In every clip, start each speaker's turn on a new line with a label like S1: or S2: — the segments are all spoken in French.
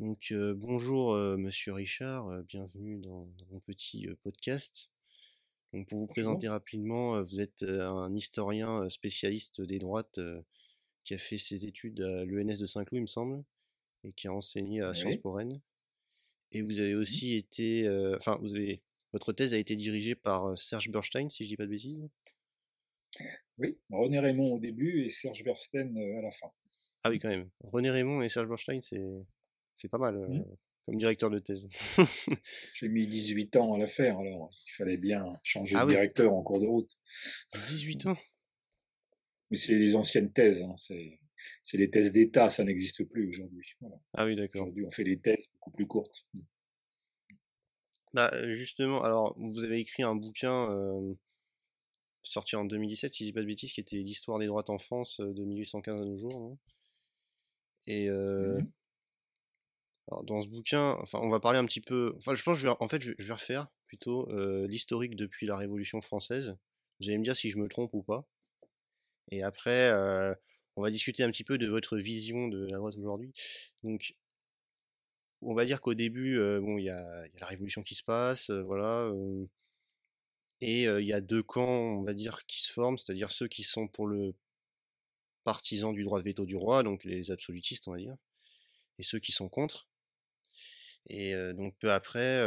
S1: Donc euh, bonjour euh, Monsieur Richard, euh, bienvenue dans, dans mon petit podcast. Donc pour vous présenter rapidement, vous êtes un historien spécialiste des droites qui a fait ses études à l'ENS de Saint-Cloud, il me semble, et qui a enseigné à Sciences. Po Rennes. Et vous avez
S2: Mhm.
S1: aussi été, enfin vous avez, votre thèse a été dirigée par Serge Burstein, si je dis pas de bêtises.
S2: Oui, René Raymond au début et Serge euh, à la fin.
S1: Ah oui quand même. René Raymond et Serge Burstein, c'est c'est pas mal euh,
S2: Mhm.
S1: comme directeur de thèse.
S2: J'ai mis 18 ans à la faire, alors il fallait bien changer
S1: Ah
S2: de
S1: oui,
S2: directeur en cours de route.
S1: 18 ans.
S2: Mais c'est les anciennes thèses, hein, c'est c'est les thèses d'État, ça n'existe plus aujourd'hui. Voilà.
S1: Ah oui d'accord.
S2: Aujourd'hui, on fait des thèses beaucoup plus courtes.
S1: Bah, euh, justement, alors, vous avez écrit un bouquin euh, sorti en 2017, si je dis pas de bêtises, qui était l'histoire des droites en France euh, de 1815 à nos jours. hein. Et euh. Dans ce bouquin, enfin, on va parler un petit peu. Enfin, je pense que je vais, en fait, je, vais refaire plutôt euh, l'historique depuis la Révolution française. Vous allez me dire si je me trompe ou pas. Et après, euh, on va discuter un petit peu de votre vision de la droite aujourd'hui. Donc, on va dire qu'au début, euh, bon, il y y a la Révolution qui se passe, voilà. Et il y a deux camps, on va dire, qui se forment, c'est-à-dire ceux qui sont pour le partisan du droit de veto du roi, donc les absolutistes, on va dire, et ceux qui sont contre. Et donc peu après,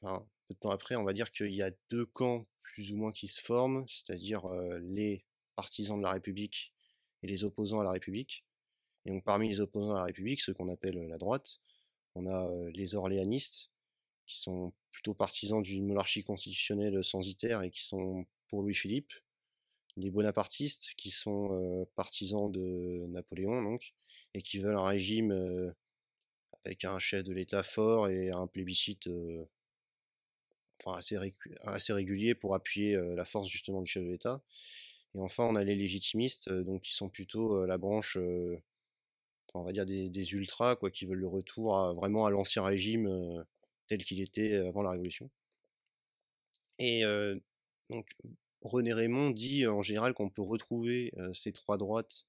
S1: enfin, peu de temps après, on va dire qu'il y a deux camps plus ou moins qui se forment, c'est-à-dire les partisans de la République et les opposants à la République. Et donc parmi les opposants à la République, ceux qu'on appelle la droite, on a les orléanistes, qui sont plutôt partisans d'une monarchie constitutionnelle censitaire et qui sont pour Louis-Philippe, les bonapartistes, qui sont euh, partisans de Napoléon, donc, et qui veulent un régime euh, avec un chef de l'État fort et un plébiscite euh, assez, régu- assez régulier pour appuyer euh, la force justement du chef de l'État. Et enfin, on a les légitimistes, euh, donc qui sont plutôt la branche, on va dire des, ultras, quoi, qui veulent le retour à- vraiment à l'ancien régime tel qu'il était avant la Révolution. Et donc, René Raymond dit en général qu'on peut retrouver ces trois droites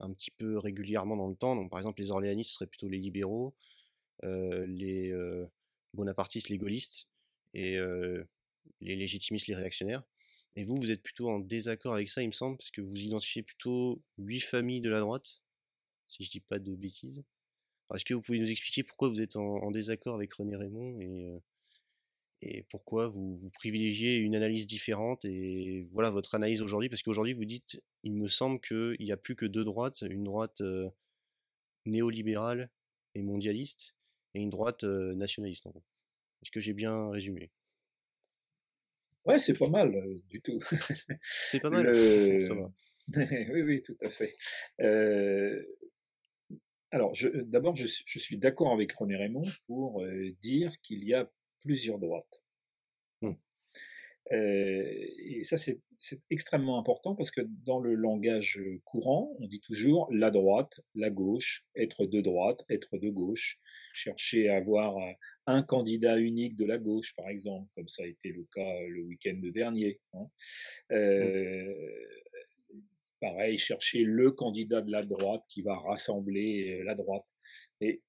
S1: un petit peu régulièrement dans le temps. Donc, par exemple, les orléanistes seraient plutôt les libéraux, euh, les euh, bonapartistes, les gaullistes, et euh, les légitimistes, les réactionnaires. Et vous, vous êtes plutôt en désaccord avec ça, il me semble, parce que vous identifiez plutôt huit familles de la droite, si je dis pas de bêtises. Est-ce que vous pouvez nous expliquer pourquoi vous êtes en, désaccord avec René Raymond et pourquoi vous, vous privilégiez une analyse différente et voilà votre analyse aujourd'hui? Parce qu'aujourd'hui vous dites il me semble qu'il n'y a plus que deux droites une droite euh, néolibérale et mondialiste et une droite euh, nationaliste en gros. Est-ce que j'ai bien résumé?
S2: Ouais, c'est pas mal euh, du tout.
S1: c'est pas mal. Ça va.
S2: Oui, oui, tout à fait. Alors, d'abord, je, suis- je suis d'accord avec René Raymond pour euh, dire qu'il y a plusieurs droites.
S1: Hmm.
S2: Euh, et ça, c'est extrêmement important parce que dans le langage courant, on dit toujours la droite, la gauche, être de droite, être de gauche, chercher à avoir un candidat unique de la gauche, par exemple, comme ça a été le cas le week-end dernier. hein. Euh, pareil, chercher le candidat de la droite qui va rassembler euh, la droite. Et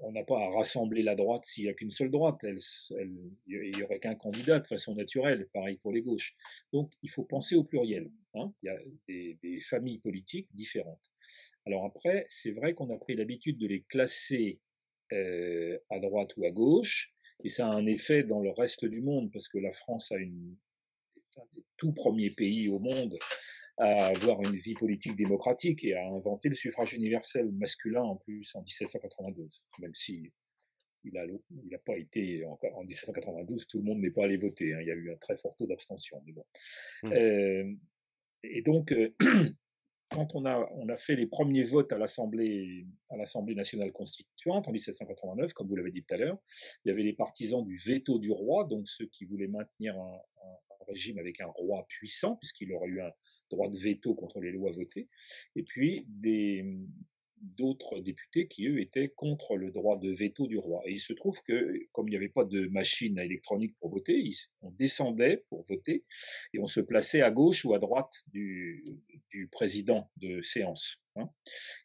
S2: on n'a pas à rassembler la droite s'il n'y a qu'une seule droite. Il n'y aurait qu'un candidat de façon naturelle, pareil pour les gauches. Donc il faut penser au pluriel. hein. Il y a des, familles politiques différentes. Alors après, c'est vrai qu'on a pris l'habitude de les classer euh, à droite ou à gauche, et ça a un effet dans le reste du monde, parce que la France a est un des tout premiers pays au monde à avoir une vie politique démocratique et à inventer le suffrage universel masculin en plus en 1792, même si il n'a il a pas été en, en 1792, tout le monde n'est pas allé voter. hein. il y a eu un très fort taux d'abstention. Mais bon.
S1: Hmm.
S2: Euh, et donc, euh, quand on a, on a fait les premiers votes à l'Assemblée, nationale constituante en 1789, comme vous l'avez dit tout à l'heure, il y avait les partisans du veto du roi, donc ceux qui voulaient maintenir un régime avec un roi puissant, puisqu'il aurait eu un droit de veto contre les lois votées, et puis des, d'autres députés qui, eux, étaient contre le droit de veto du roi. Et il se trouve que, comme il n'y avait pas de machine électronique pour voter, on descendait pour voter et on se plaçait à gauche ou à droite du, président de séance. Hein.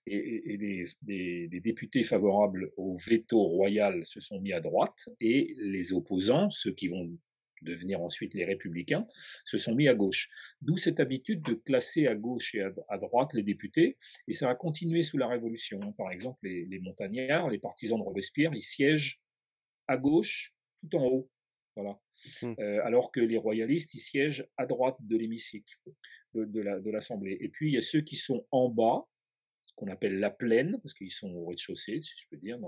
S2: Et, les, députés favorables au veto royal se sont mis à droite et les opposants, ceux qui vont devenir ensuite les républicains, se sont mis à gauche. D'où cette habitude de classer à gauche et à, droite les députés, et ça a continué sous la Révolution. Par exemple, les, montagnards, les partisans de Robespierre, ils siègent à gauche tout en haut. Voilà. Mmh. Euh, alors que les royalistes, ils siègent à droite de l'hémicycle de, de l'Assemblée. et puis, il y a ceux qui sont en bas, qu'on appelle la plaine, parce qu'ils sont au rez-de-chaussée, si je peux dire,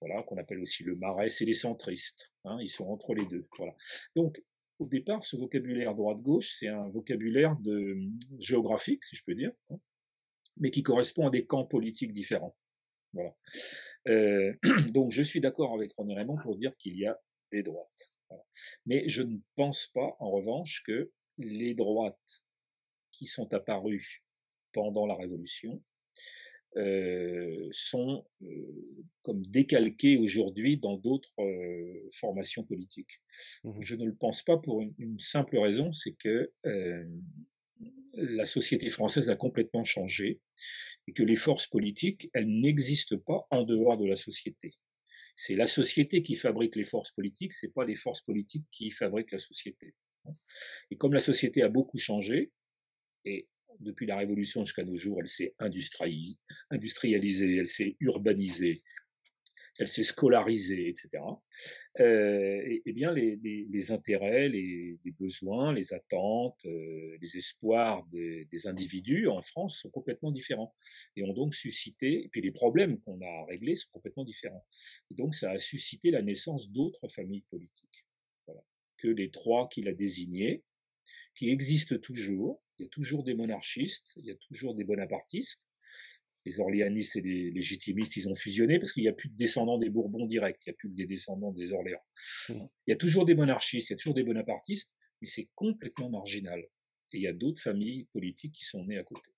S2: voilà, qu'on appelle aussi le marais, c'est les centristes, hein, ils sont entre les deux. Voilà. Donc, au départ, ce vocabulaire droite-gauche, c'est un vocabulaire de, géographique, si je peux dire, hein, mais qui correspond à des camps politiques différents. Voilà. Euh, donc, je suis d'accord avec René Raymond pour dire qu'il y a des droites. Mais je ne pense pas, en revanche, que les droites qui sont apparues pendant la Révolution sont euh, comme décalqués aujourd'hui dans d'autres euh, formations politiques. Mmh Je ne le pense pas pour une, simple raison, c'est que la société française a complètement changé et que les forces politiques, elles n'existent pas en dehors de la société. C'est la société qui fabrique les forces politiques, c'est pas les forces politiques qui fabriquent la société. Et comme la société a beaucoup changé, et depuis la Révolution jusqu'à nos jours, elle s'est industrialisée, elle s'est urbanisée, elle s'est scolarisée, etc. Euh, et, bien, les, intérêts, les, besoins, les attentes, euh, les espoirs des, individus en France sont complètement différents et ont donc suscité, et puis les problèmes qu'on a réglés sont complètement différents. Et donc, ça a suscité la naissance d'autres familles politiques que les trois qu'il a désignées, qui existent toujours, il y a toujours des monarchistes, il y a toujours des bonapartistes. Les orléanistes et les légitimistes, ils ont fusionné parce qu'il n'y a plus de descendants des Bourbons directs, il n'y a plus que des descendants des Orléans. Mmh. Il y a toujours des monarchistes, il y a toujours des bonapartistes, mais c'est complètement marginal. Et il y a d'autres familles politiques qui sont nées à côté.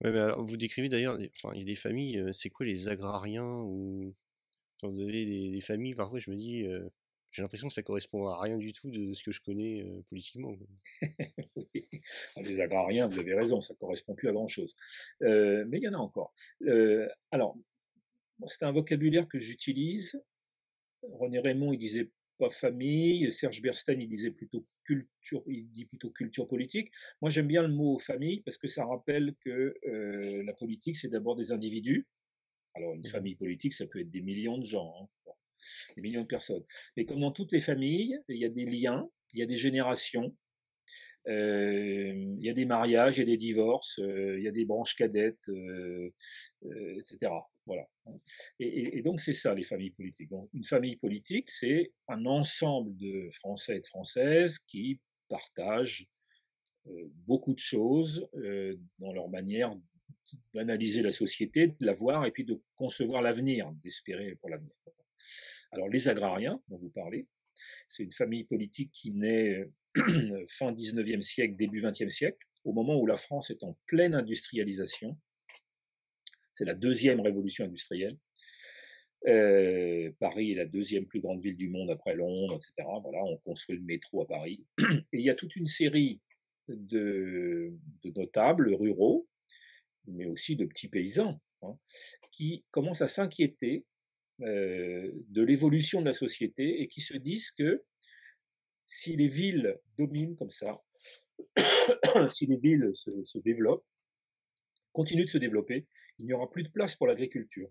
S1: vous décrivez d'ailleurs, enfin, il y a des familles, euh, c'est quoi les agrariens ou quand vous avez des, familles, parfois je me dis, euh, j'ai l'impression que ça correspond à rien du tout de ce que je connais euh, politiquement.
S2: Les agrariens, vous avez raison, ça correspond plus à grand chose. Euh, mais il y en a encore. Euh, alors, c'est un vocabulaire que j'utilise. René Raymond, il disait pas famille. Serge Bernstein, il disait plutôt culture, il dit plutôt culture politique. Moi, j'aime bien le mot famille parce que ça rappelle que la politique, c'est d'abord des individus. Alors, une mmh famille politique, ça peut être des millions de gens. Hein des millions de personnes. Mais comme dans toutes les familles, il y a des liens, il y a des générations, euh, il y a des mariages, il y a des divorces, euh, il y a des branches cadettes, euh, etc. Voilà. Et, donc c'est ça les familles politiques. Donc une famille politique, c'est un ensemble de Français et de Françaises qui partagent beaucoup de choses dans leur manière d'analyser la société, de la voir et puis de concevoir l'avenir, d'espérer pour l'avenir. Alors les agrariens dont vous parlez, c'est une famille politique qui naît fin 19e siècle, début 20e siècle, au moment où la France est en pleine industrialisation. C'est la deuxième révolution industrielle. Euh, Paris est la deuxième plus grande ville du monde après Londres, etc. Voilà, on construit le métro à Paris. Et il y a toute une série de, notables ruraux, mais aussi de petits paysans, hein, qui commencent à s'inquiéter euh, de l'évolution de la société et qui se disent que si les villes dominent comme ça, si les villes se, développent, continuent de se développer, il n'y aura plus de place pour l'agriculture.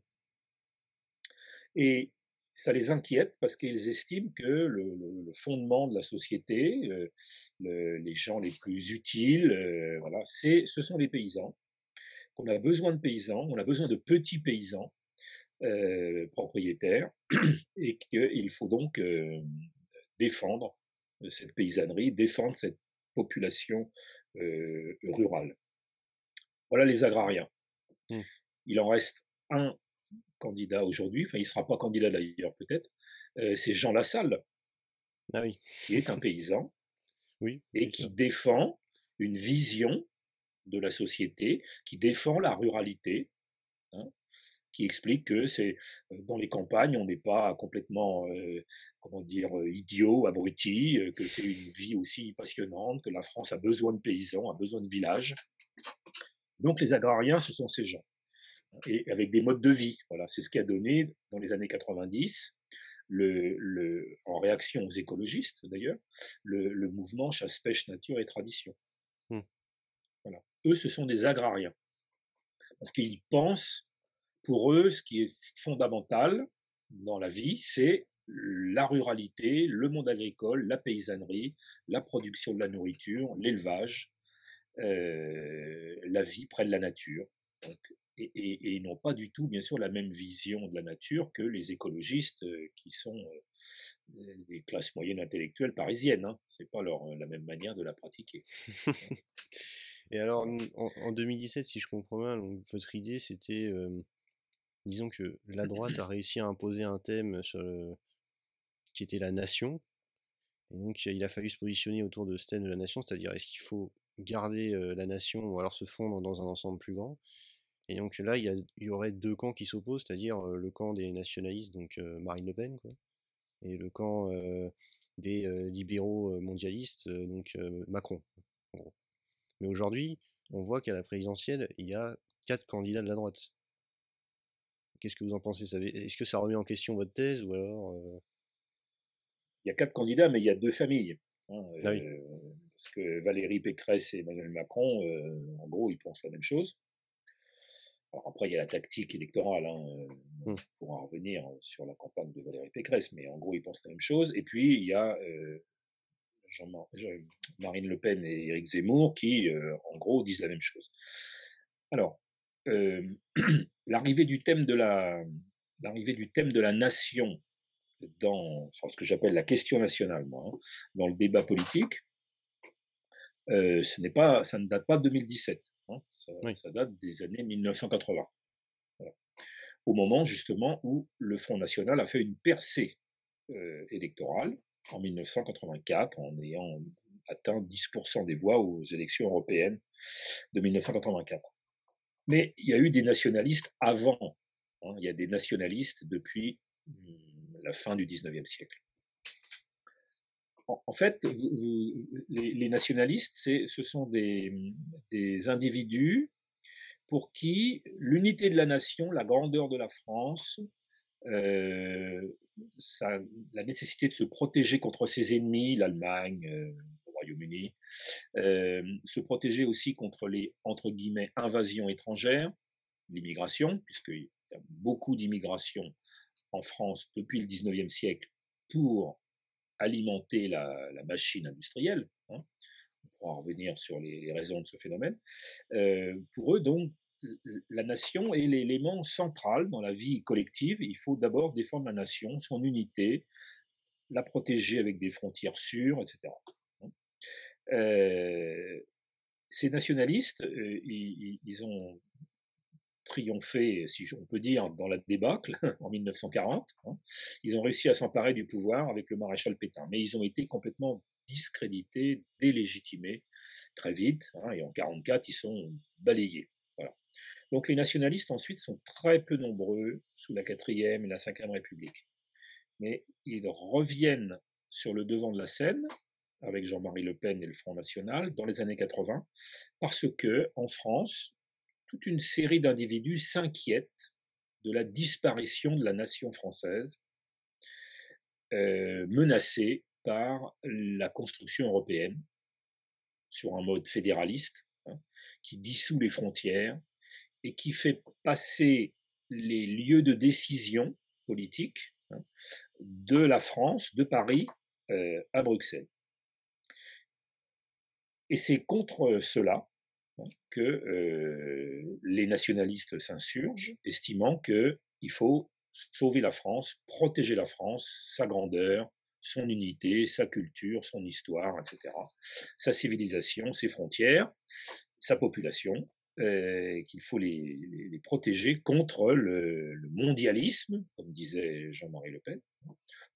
S2: Et ça les inquiète parce qu'ils estiment que le, fondement de la société, euh, les gens les plus utiles, euh, voilà, c'est, ce sont les paysans. Qu'on a besoin de paysans, on a besoin de petits paysans euh, propriétaires et qu'il faut donc euh, défendre cette paysannerie, défendre cette population euh, rurale. Voilà les agrariens. Mmh. Il en reste un candidat aujourd'hui, enfin il ne sera pas candidat d'ailleurs peut-être, c'est Jean Lassalle, ah qui est un paysan
S1: oui,
S2: et qui défend une vision de la société qui défend la ruralité, hein, qui explique que c'est dans les campagnes, on n'est pas complètement, euh, comment dire, idiot, abruti, que c'est une vie aussi passionnante, que la France a besoin de paysans, a besoin de villages. Donc les agrariens, ce sont ces gens. Et avec des modes de vie. Voilà, c'est ce qui a donné dans les années 90, le, le, en réaction aux écologistes d'ailleurs, le, le, mouvement chasse-pêche, nature et tradition. Mmh. Voilà. Eux, ce sont des agrariens. Parce qu'ils pensent pour eux, ce qui est fondamental dans la vie, c'est la ruralité, le monde agricole, la paysannerie, la production de la nourriture, l'élevage, euh, la vie près de la nature. et, ils n'ont pas du tout, bien sûr, la même vision de la nature que les écologistes euh, qui sont euh, des classes moyennes intellectuelles parisiennes. Hein. Ce n'est pas leur, la même manière de la pratiquer.
S1: et alors, en, 2017, si je comprends bien, votre idée, c'était disons que la droite a réussi à imposer un thème sur qui était la nation. Et donc il a fallu se positionner autour de ce thème de la nation, c'est-à-dire est-ce qu'il faut garder la nation ou alors se fondre dans un ensemble plus grand. Et donc là, il y, aurait deux camps qui s'opposent, c'est-à-dire le camp des nationalistes, donc Marine Le Pen, quoi, et le camp des libéraux mondialistes, donc Macron. Mais aujourd'hui, on voit qu'à la présidentielle, il y a quatre candidats de la droite. Qu'est-ce que vous en pensez? Est-ce que ça remet en question votre thèse ou alors euh?
S2: Il y a quatre candidats, mais il y a deux familles. Hein, ah euh, parce que Valérie Pécresse et Emmanuel Macron, euh, en gros, ils pensent la même chose. Alors après, il y a la tactique électorale. Hein, mmh. On pourra revenir sur la campagne de Valérie Pécresse, mais en gros, ils pensent la même chose. Et puis, il y a Marine Le Pen et Éric Zemmour qui, en gros, disent la même chose. Alors, l'arrivée du thème de la l'arrivée du thème de la nation dans ce que j'appelle la question nationale, moi, hein, dans le débat politique, euh, ce n'est pas, ça ne date pas de 2017, hein, ça, date des années 1980. Au moment justement où le Front National a fait une percée euh, électorale en 1984 en ayant atteint 10% des voix aux élections européennes de 1984. Mais il y a eu des nationalistes avant. Hein. il y a des nationalistes depuis hmm, la fin du 19e siècle. En, fait, les, nationalistes, ce sont des, individus pour qui l'unité de la nation, la grandeur de la France, euh, la nécessité de se protéger contre ses ennemis, l'Allemagne, euh, Royaume-Uni, euh, se protéger aussi contre les entre guillemets invasions étrangères, l'immigration, puisqu'il y a beaucoup d'immigration en France depuis le 19e siècle pour alimenter la, machine industrielle. Hein. On pourra revenir sur les, raisons de ce phénomène. Euh, pour eux, donc, la nation est l'élément central dans la vie collective. Il faut d'abord défendre la nation, son unité, la protéger avec des frontières sûres, etc. Euh, ces nationalistes, euh, ils, ont triomphé, si on peut dire, dans la débâcle en 1940. Hein. Ils ont réussi à s'emparer du pouvoir avec le maréchal Pétain, mais ils ont été complètement discrédités, délégitimés très vite, hein, et en 1944, ils sont balayés. Donc les nationalistes ensuite sont très peu nombreux sous la quatrième et la cinquième République, mais ils reviennent sur le devant de la scène avec Jean-Marie Le Pen et le Front National dans les années 80, parce que en France, toute une série d'individus s'inquiètent de la disparition de la nation française, euh, menacée par la construction européenne sur un mode fédéraliste hein, qui dissout les frontières et qui fait passer les lieux de décision politique hein, de la France, de Paris, euh, à Bruxelles. Et c'est contre cela hein, que les nationalistes s'insurgent, estimant qu'il faut sauver la France, protéger la France, sa grandeur, son unité, sa culture, son histoire, etc., sa civilisation, ses frontières, sa population, qu'il faut les, protéger contre le, mondialisme, comme disait Jean-Marie Le Pen,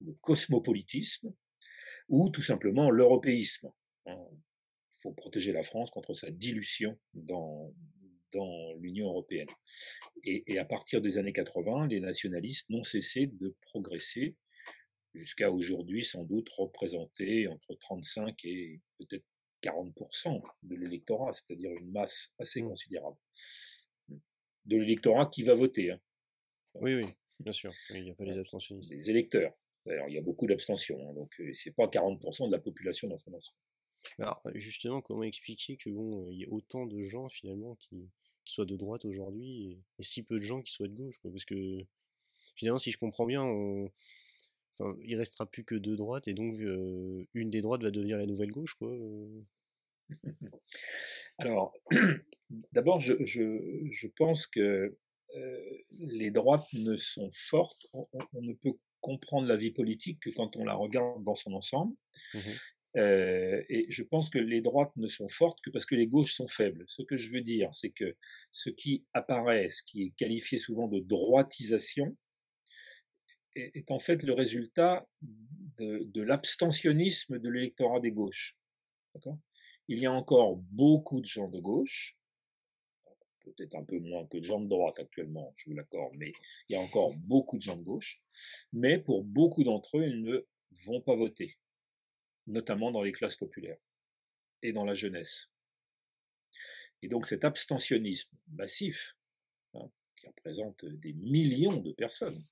S2: le cosmopolitisme, ou tout simplement l'européisme. Faut protéger la France contre sa dilution dans, dans l'Union européenne. Et, à partir des années 80, les nationalistes n'ont cessé de progresser jusqu'à aujourd'hui sans doute représenter entre 35 et peut-être 40% de l'électorat, c'est-à-dire une masse assez mmh. considérable de l'électorat qui va voter. Hein.
S1: Oui, oui, bien sûr. Il n'y a pas les abstentionnistes.
S2: Les électeurs. D'ailleurs, il y a beaucoup d'abstention, hein, donc euh, c'est pas 40% de la population dans son ensemble.
S1: Alors justement, comment expliquer que bon, il y a autant de gens finalement qui, soient de droite aujourd'hui et, si peu de gens qui soient de gauche, Parce que finalement, si je comprends bien, on, enfin, il restera plus que deux droites et donc euh, une des droites va devenir la nouvelle gauche, quoi.
S2: Alors, d'abord, je, je, pense que euh, les droites ne sont fortes, on, ne peut comprendre la vie politique que quand on la regarde dans son ensemble. Mmh euh, et je pense que les droites ne sont fortes que parce que les gauches sont faibles. Ce que je veux dire, c'est que ce qui apparaît, ce qui est qualifié souvent de droitisation, est, en fait le résultat de, de l'abstentionnisme de l'électorat des gauches. Il y a encore beaucoup de gens de gauche, peut-être un peu moins que de gens de droite actuellement, je vous l'accorde, mais il y a encore beaucoup de gens de gauche. Mais pour beaucoup d'entre eux, ils ne vont pas voter, notamment dans les classes populaires et dans la jeunesse. Et donc cet abstentionnisme massif, hein, qui représente des millions de personnes,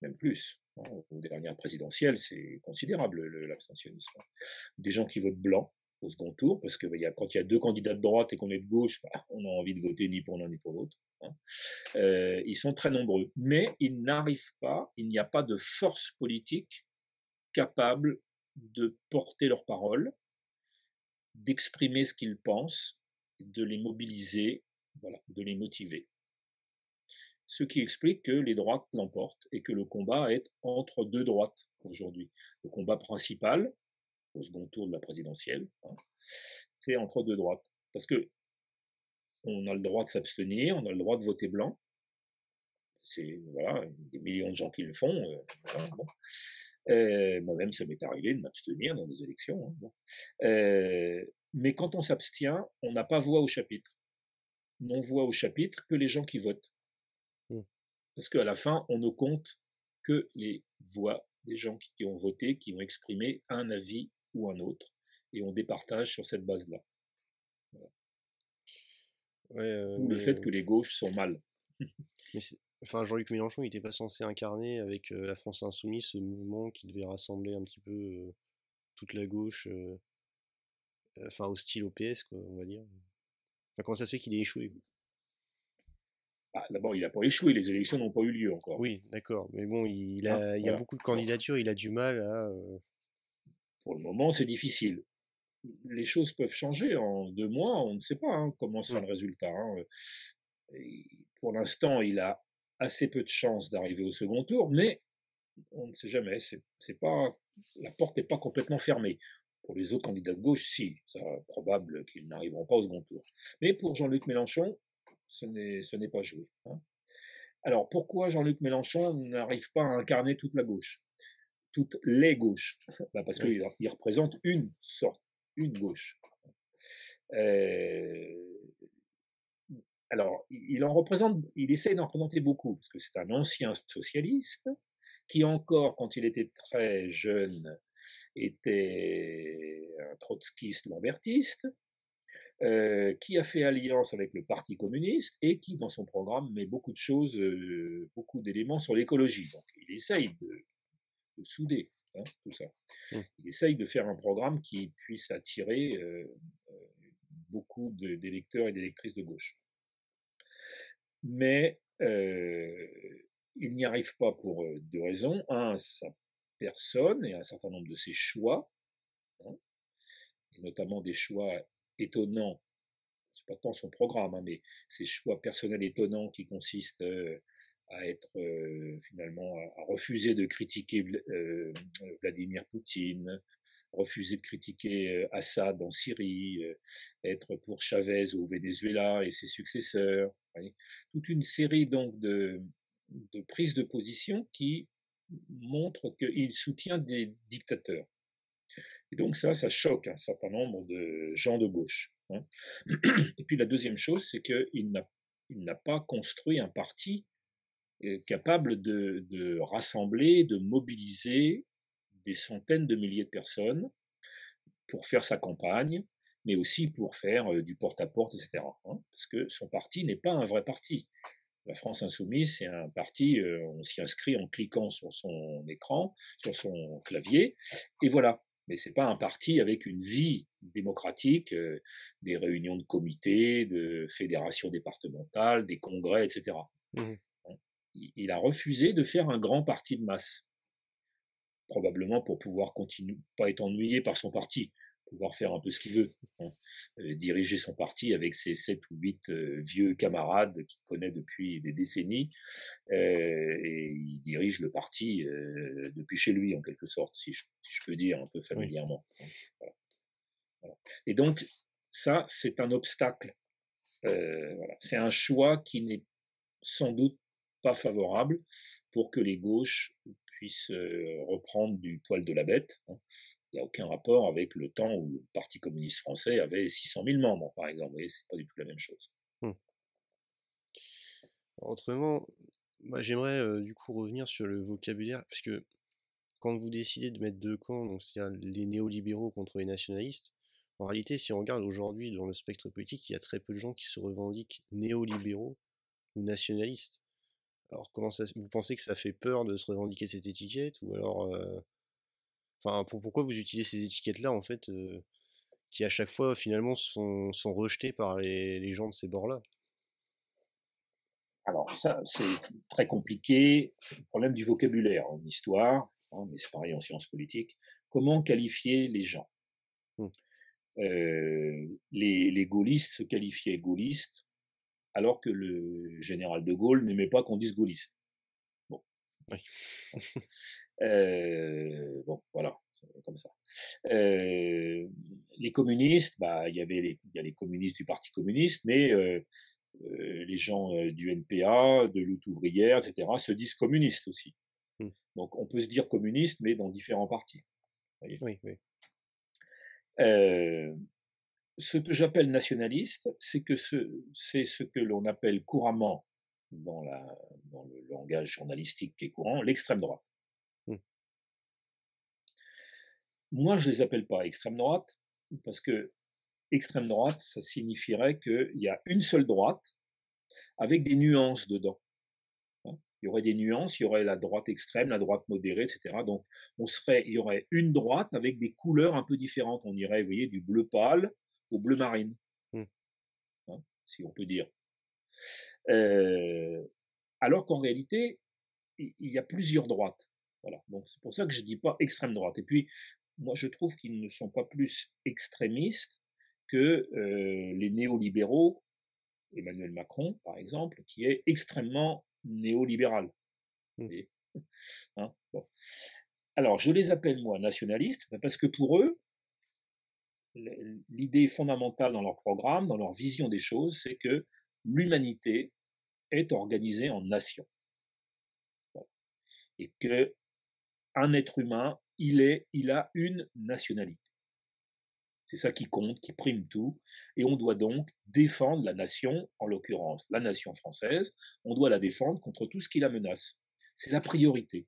S2: même plus, hein, aux dernières présidentielles, c'est considérable l'abstentionnisme. Des gens qui votent blanc, au second tour, parce que bah, quand il y a deux candidats de droite et qu'on est de gauche, bah, on a envie de voter ni pour l'un ni pour l'autre. Hein. Euh, ils sont très nombreux, mais ils n'arrivent pas, il n'y a pas de force politique capable de porter leurs paroles, d'exprimer ce qu'ils pensent, de les mobiliser, voilà, de les motiver. Ce qui explique que les droites l'emportent et que le combat est entre deux droites aujourd'hui. Le combat principal, au second tour de la présidentielle, hein, c'est entre deux droites. Parce que on a le droit de s'abstenir, on a le droit de voter blanc. C'est voilà, des millions de gens qui le font. Euh, moi-même, ça m'est arrivé de m'abstenir dans des élections. Hein, euh, mais quand on s'abstient, on n'a pas voix au chapitre. On voit au chapitre que les gens qui votent. Mmh. Parce qu'à la fin, on ne compte que les voix des gens qui ont voté, qui ont exprimé un avis ou un autre, et on départage sur cette base-là.
S1: Euh,
S2: le fait que les gauches sont mal.
S1: Enfin, Jean-Luc Mélenchon, il n'était pas censé incarner avec euh, la France Insoumise ce mouvement qui devait rassembler un petit peu euh, toute la gauche, enfin hostile au PS, quoi, on va dire. Enfin, comment ça se fait qu'il ait échoué
S2: ah, D'abord, il n'a pas échoué, les élections n'ont pas eu lieu encore.
S1: Oui, d'accord, mais bon, il, a, il y a beaucoup de candidatures, il a du mal à.
S2: Pour le moment, c'est difficile. Les choses peuvent changer en deux mois, on ne sait pas hein, comment sera le résultat. Hein. pour l'instant, il a assez peu de chances d'arriver au second tour, mais on ne sait jamais. C'est, pas, la porte n'est pas complètement fermée. Pour les autres candidats de gauche, si, c'est probable qu'ils n'arriveront pas au second tour. Mais pour Jean-Luc Mélenchon, ce n'est, ce n'est pas joué. Hein. Alors pourquoi Jean-Luc Mélenchon n'arrive pas à incarner toute la gauche? Toutes les gauches, bah, parce qu'il il représente une sorte, une gauche. Euh, alors, il en représente, il essaie d'en représenter beaucoup, parce que c'est un ancien socialiste qui encore, quand il était très jeune, était un trotskiste lambertiste, euh, qui a fait alliance avec le Parti communiste et qui, dans son programme, met beaucoup de choses, euh, beaucoup d'éléments sur l'écologie. Donc, il essaye de, de souder hein, tout ça. Mmh. Il essaye de faire un programme qui puisse attirer euh, euh, beaucoup d'électeurs et d'électrices de gauche. Mais euh, il n'y arrive pas pour deux raisons. Un, sa personne et un certain nombre de ses choix, hein, notamment des choix étonnants c'est pas tant son programme, hein, mais ses choix personnels étonnants qui consistent à être finalement à, refuser de critiquer Vladimir Poutine, refuser de critiquer Assad en Syrie, être pour Chavez au Venezuela et ses successeurs. Toute une série donc de, de prises de position qui montrent qu'il soutient des dictateurs. Et donc ça, ça choque un certain nombre de gens de gauche. Hein. Et puis la deuxième chose, c'est qu'il n'a pas construit un parti euh, capable de, de, rassembler, de mobiliser des centaines de milliers de personnes pour faire sa campagne, mais aussi pour faire euh, du porte-à-porte, etc. Hein, parce que son parti n'est pas un vrai parti. La France insoumise, c'est un parti, euh, on s'y inscrit en cliquant sur son écran, sur son clavier, et voilà. Mais c'est pas un parti avec une vie démocratique, euh, des réunions de comités, de fédérations départementales, des congrès, etc. Mmh il a refusé de faire un grand parti de masse, probablement pour pouvoir continuer, pas être ennuyé par son parti pouvoir faire un peu ce qu'il veut, hein. euh, diriger son parti avec ses sept ou huit euh, vieux camarades qu'il connaît depuis des décennies, euh, et il dirige le parti depuis chez lui en quelque sorte, si je, peux dire un peu familièrement. Hein. Et donc ça, c'est un obstacle. C'est un choix qui n'est sans doute pas favorable pour que les gauches puissent reprendre du poil de la bête. Il n'y a aucun rapport avec le temps où le Parti communiste français avait 600 000 membres, par exemple. Vous voyez, c'est pas du tout la même chose. Mmh.
S1: Autrement, j'aimerais euh, du coup revenir sur le vocabulaire, parce que quand vous décidez de mettre deux camps, donc c'est-à-dire les néolibéraux contre les nationalistes, en réalité, si on regarde aujourd'hui dans le spectre politique, il y a très peu de gens qui se revendiquent néolibéraux ou nationalistes. Alors, comment ça, vous pensez que ça fait peur de se revendiquer cette étiquette, ou alors euh, Enfin, pourquoi vous utilisez ces étiquettes-là, en fait, euh, qui à chaque fois, finalement, sont, sont rejetées par les, les gens de ces bords-là?
S2: Alors, ça, c'est très compliqué. C'est le problème du vocabulaire en histoire, hein, mais c'est pareil en sciences politiques. Comment qualifier les gens? Mmh. euh, les, les gaullistes se qualifiaient gaullistes alors que le général de Gaulle n'aimait pas qu'on dise gaulliste. Oui. Euh, bon, voilà, comme ça. Euh, les communistes, bah, il y avait les, il y a les communistes du Parti communiste, mais euh, les gens du NPA, de lutte ouvrière, etc., se disent communistes aussi. Mmh. Donc, on peut se dire communiste, mais dans différents partis. oui, oui. ce que j'appelle nationaliste, c'est que c'est ce que l'on appelle couramment dans, la, dans le langage journalistique qui est courant, l'extrême droite. Moi, je les appelle pas extrême droite, parce que extrême droite, ça signifierait qu'il y a une seule droite avec des nuances dedans. Hein. Il y aurait des nuances, il y aurait la droite extrême, la droite modérée, etc. Donc, on serait, il y aurait une droite avec des couleurs un peu différentes. On irait, vous voyez, du bleu pâle au bleu marine, mmh. hein, si on peut dire. Euh, alors qu'en réalité, il y a plusieurs droites. Voilà. Donc c'est pour ça que je dis pas extrême droite. Et puis moi je trouve qu'ils ne sont pas plus extrémistes que euh, les néolibéraux, Emmanuel Macron par exemple, qui est extrêmement néolibéral. Mmh. Hein, Alors je les appelle moi nationalistes parce que pour eux, l'idée fondamentale dans leur programme, dans leur vision des choses, c'est que l'humanité est organisée en nations. Et que un être humain il a une nationalité. C'est ça qui compte, qui prime tout. Et on doit donc défendre la nation, en l'occurrence la nation française, on doit la défendre contre tout ce qui la menace. C'est la priorité.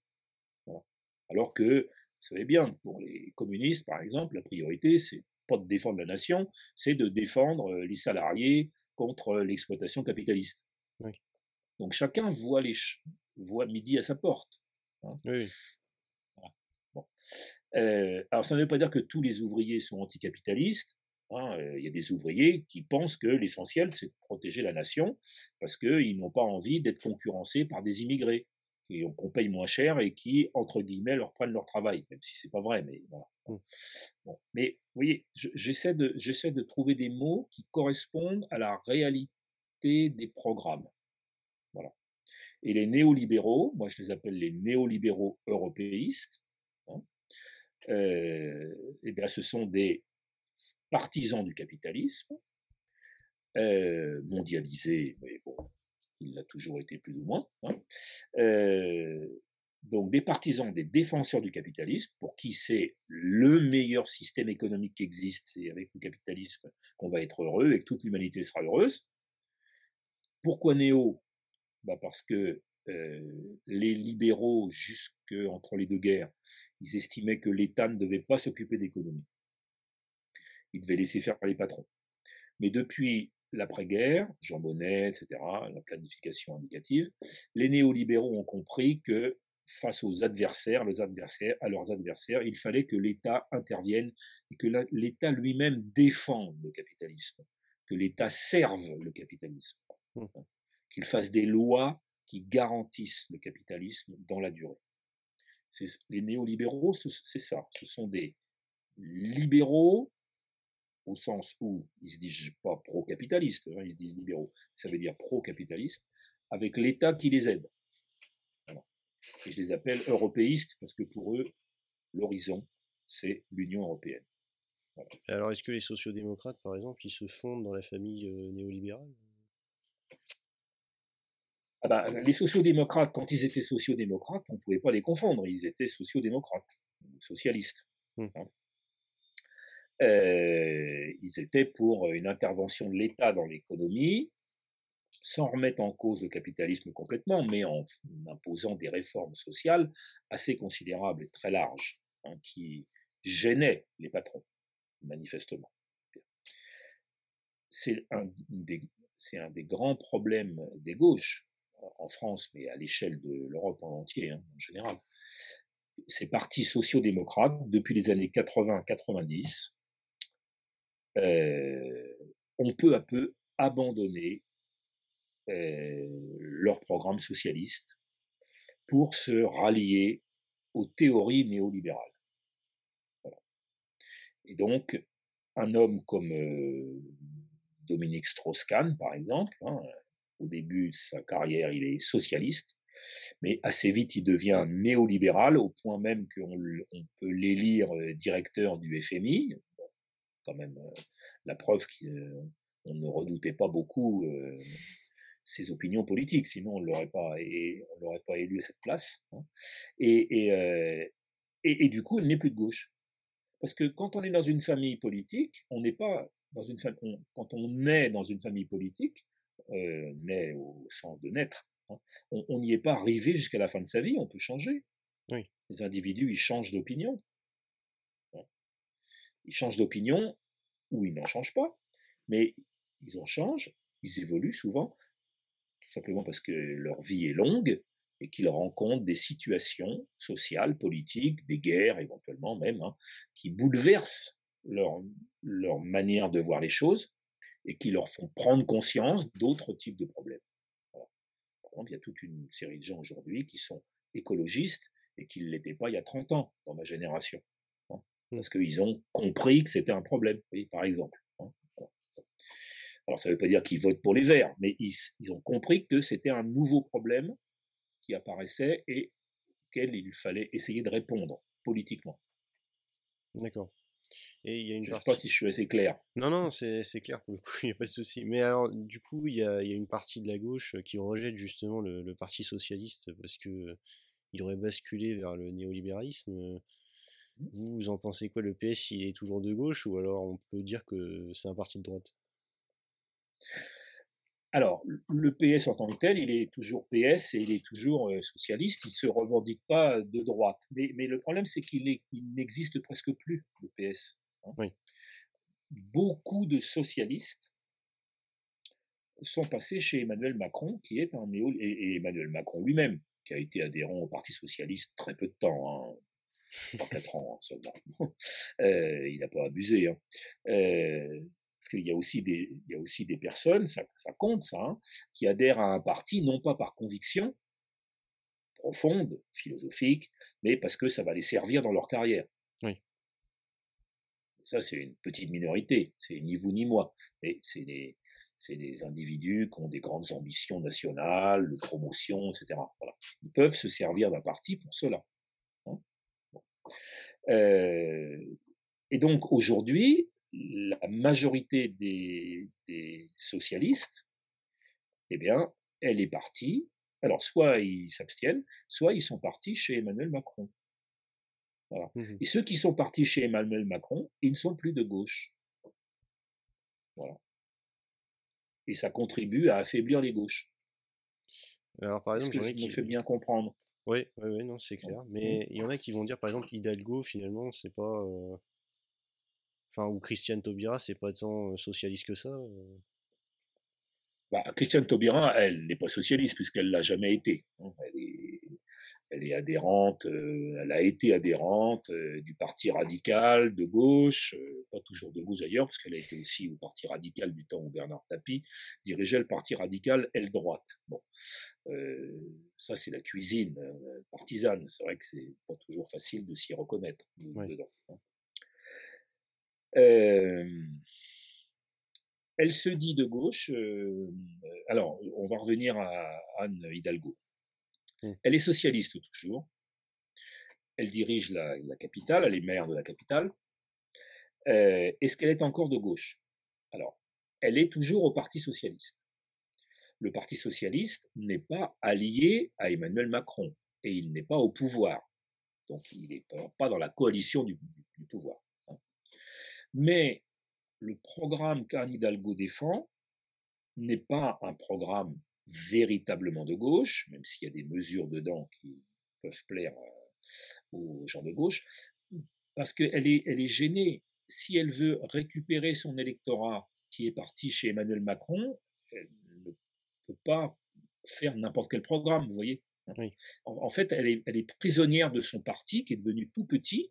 S2: Alors que, vous savez bien, pour les communistes, par exemple, la priorité, c'est pas de défendre la nation, c'est de défendre euh, les salariés contre l'exploitation capitaliste. Donc chacun voit, les voit midi à sa porte. Hein. Oui. Euh, alors ça ne veut pas dire que tous les ouvriers sont anticapitalistes. Hein, euh, il y a des ouvriers qui pensent que l'essentiel, c'est de protéger la nation, parce qu'ils n'ont pas envie d'être concurrencés par des immigrés, qu'on paye moins cher et qui, entre guillemets, leur prennent leur travail, même si c'est pas vrai. Mais, voilà. Mmh. mais vous voyez, j'essaie de, j'essaie de trouver des mots qui correspondent à la réalité des programmes. Voilà. Et les néolibéraux, moi je les appelle les néolibéraux européistes, euh, eh bien, ce sont des partisans du capitalisme, euh, mondialisé, mais bon, il l'a toujours été plus ou moins, hein, euh, donc des partisans, des défenseurs du capitalisme, pour qui c'est le meilleur système économique qui existe, c'est avec le capitalisme qu'on va être heureux et que toute l'humanité sera heureuse. Pourquoi néo? Bah Parce que euh, les libéraux, jusque entre les deux guerres, ils estimaient que l'État ne devait pas s'occuper d'économie. Il devait laisser faire les patrons. Mais depuis l'après-guerre, Jean Monnet, etc., la planification indicative, les néolibéraux ont compris que face aux adversaires, les adversaires, à leurs adversaires, il fallait que l'État intervienne et que l'État lui-même défende le capitalisme, que l'État serve le capitalisme, mmh. hein, qu'il fasse des lois qui garantissent le capitalisme dans la durée. Les néolibéraux, c'est ça. Ce sont des libéraux au sens où ils se disent pas pro-capitalistes, hein, ils se disent libéraux. Ça veut dire pro-capitaliste, avec l'État qui les aide. Et je les appelle européistes parce que pour eux, l'horizon, c'est l'Union européenne.
S1: Alors, est-ce que les sociodémocrates, par exemple, ils se fondent dans la famille euh, néolibérale?
S2: Ah ben, Les sociodémocrates, quand ils étaient sociodémocrates, on ne pouvait pas les confondre. Ils étaient sociodémocrates, socialistes. Mmh. Hein. Euh, ils étaient pour une intervention de l'État dans l'économie, sans remettre en cause le capitalisme complètement, mais en imposant des réformes sociales assez considérables et très larges, hein, qui gênaient les patrons, manifestement. C'est un, des, grands problèmes des gauches en France, mais à l'échelle de l'Europe en entier, hein, en général. Ces partis sociaux-démocrates, depuis les années 80-90, euh, ont peu à peu abandonné euh, leur programme socialiste pour se rallier aux théories néolibérales. Et donc, un homme comme euh, Dominique Strauss-Kahn, par exemple, hein, au début de sa carrière, il est socialiste, mais assez vite, il devient néolibéral, au point même qu'on peut l'élire euh, directeur du FMI, quand même la preuve qu'on ne redoutait pas beaucoup ses opinions politiques, sinon on ne l'aurait pas, l'aurait pas élu à cette place. Hein. Euh, et, et, du coup, il n'est plus de gauche. Parce que quand on est dans une famille politique, on n'est pas dans une famille. Quand on naît dans une famille politique, euh, naît au sens de naître, hein, on n'y est pas arrivé jusqu'à la fin de sa vie. On peut changer. Les individus, ils changent d'opinion. Ils changent d'opinion ou ils n'en changent pas, mais ils en changent, ils évoluent souvent, tout simplement parce que leur vie est longue et qu'ils rencontrent des situations sociales, politiques, des guerres éventuellement même, hein, qui bouleversent leur, leur manière de voir les choses et qui leur font prendre conscience d'autres types de problèmes. Par exemple, il y a toute une série de gens aujourd'hui qui sont écologistes et qui ne l'étaient pas il y a 30 ans dans ma génération. Parce qu'ils ont compris que c'était un problème, par exemple. Hein, alors, ça ne veut pas dire qu'ils votent pour les Verts, mais ils, ont compris que c'était un nouveau problème qui apparaissait et auquel il fallait essayer de répondre politiquement.
S1: D'accord.
S2: Et il y a une je ne sais pas si je suis assez clair.
S1: Non, non, c'est clair pour le coup, il n'y a pas de souci. Mais alors, du coup, il y a, y a, une partie de la gauche qui rejette justement le, Parti Socialiste parce que il aurait basculé vers le néolibéralisme. Mmh. Vous, vous en pensez quoi Le PS, il est toujours de gauche ou alors on peut dire que c'est un parti de droite?
S2: Alors, le PS en tant que tel, il est toujours PS et il est toujours euh, socialiste, il ne se revendique pas de droite. Mais, mais le problème, c'est qu'il n'existe presque plus, le PS. Hein. Beaucoup de socialistes sont passés chez Emmanuel Macron, qui est un néo... Et, Emmanuel Macron lui-même, qui a été adhérent au Parti socialiste très peu de temps, hein, 4 ans hein, seulement. Euh, il n'a pas abusé. Hein. Euh, parce qu'il y a aussi des, il y a aussi des personnes, ça, ça compte ça, hein, qui adhèrent à un parti non pas par conviction profonde, philosophique, mais parce que ça va les servir dans leur carrière. Oui. Ça, c'est une petite minorité, c'est ni vous ni moi, mais c'est des, c'est des individus qui ont des grandes ambitions nationales, de promotion, etc. Voilà. Ils peuvent se servir d'un parti pour cela. Euh, et donc aujourd'hui, la majorité des, socialistes, eh bien, elle est partie Alors, soit ils s'abstiennent, soit ils sont partis chez Emmanuel Macron. Voilà.
S1: Mmh
S2: Et ceux qui sont partis chez Emmanuel Macron, ils ne sont plus de gauche. Voilà. Et ça contribue à affaiblir les gauches.
S1: Alors, par exemple,
S2: que
S1: j'en ai
S2: je me fais bien comprendre?
S1: Oui, oui, oui, non, c'est clair. Mais il y en a qui vont dire, par exemple, Hidalgo, finalement, c'est pas. euh, Enfin, ou Christiane Taubira, c'est pas tant euh, socialiste que ça. euh.
S2: Bah, Christiane Taubira, elle n'est pas socialiste puisqu'elle l'a jamais été. hein. Elle est, elle est adhérente, euh, elle a été adhérente euh, du Parti radical de gauche, euh, pas toujours de gauche d'ailleurs, parce qu'elle a été aussi au Parti radical du temps où Bernard Tapie dirigeait le Parti radical aile droite. Bon, ça c'est la cuisine partisane. C'est vrai que c'est pas toujours facile de s'y reconnaître dedans. hein. Euh, elle se dit de gauche. euh, alors, on va revenir à Anne Hidalgo.
S1: Mm.
S2: Elle est socialiste toujours. Elle dirige la, capitale, elle est maire de la capitale. Euh, Est-ce qu'elle est encore de gauche? Alors, elle est toujours au Parti socialiste. Le Parti socialiste n'est pas allié à Emmanuel Macron et il n'est pas au pouvoir. Donc, il n'est pas, pas dans la coalition du, du pouvoir. hein. Mais le programme qu'Anne Hidalgo défend n'est pas un programme véritablement de gauche, même s'il y a des mesures dedans qui peuvent plaire euh, aux gens de gauche, parce qu'elle est, elle est gênée. Si elle veut récupérer son électorat qui est parti chez Emmanuel Macron, elle ne peut pas faire n'importe quel programme, vous voyez. hein.
S1: Oui.
S2: En, en fait, elle est, elle est prisonnière de son parti qui est devenu tout petit,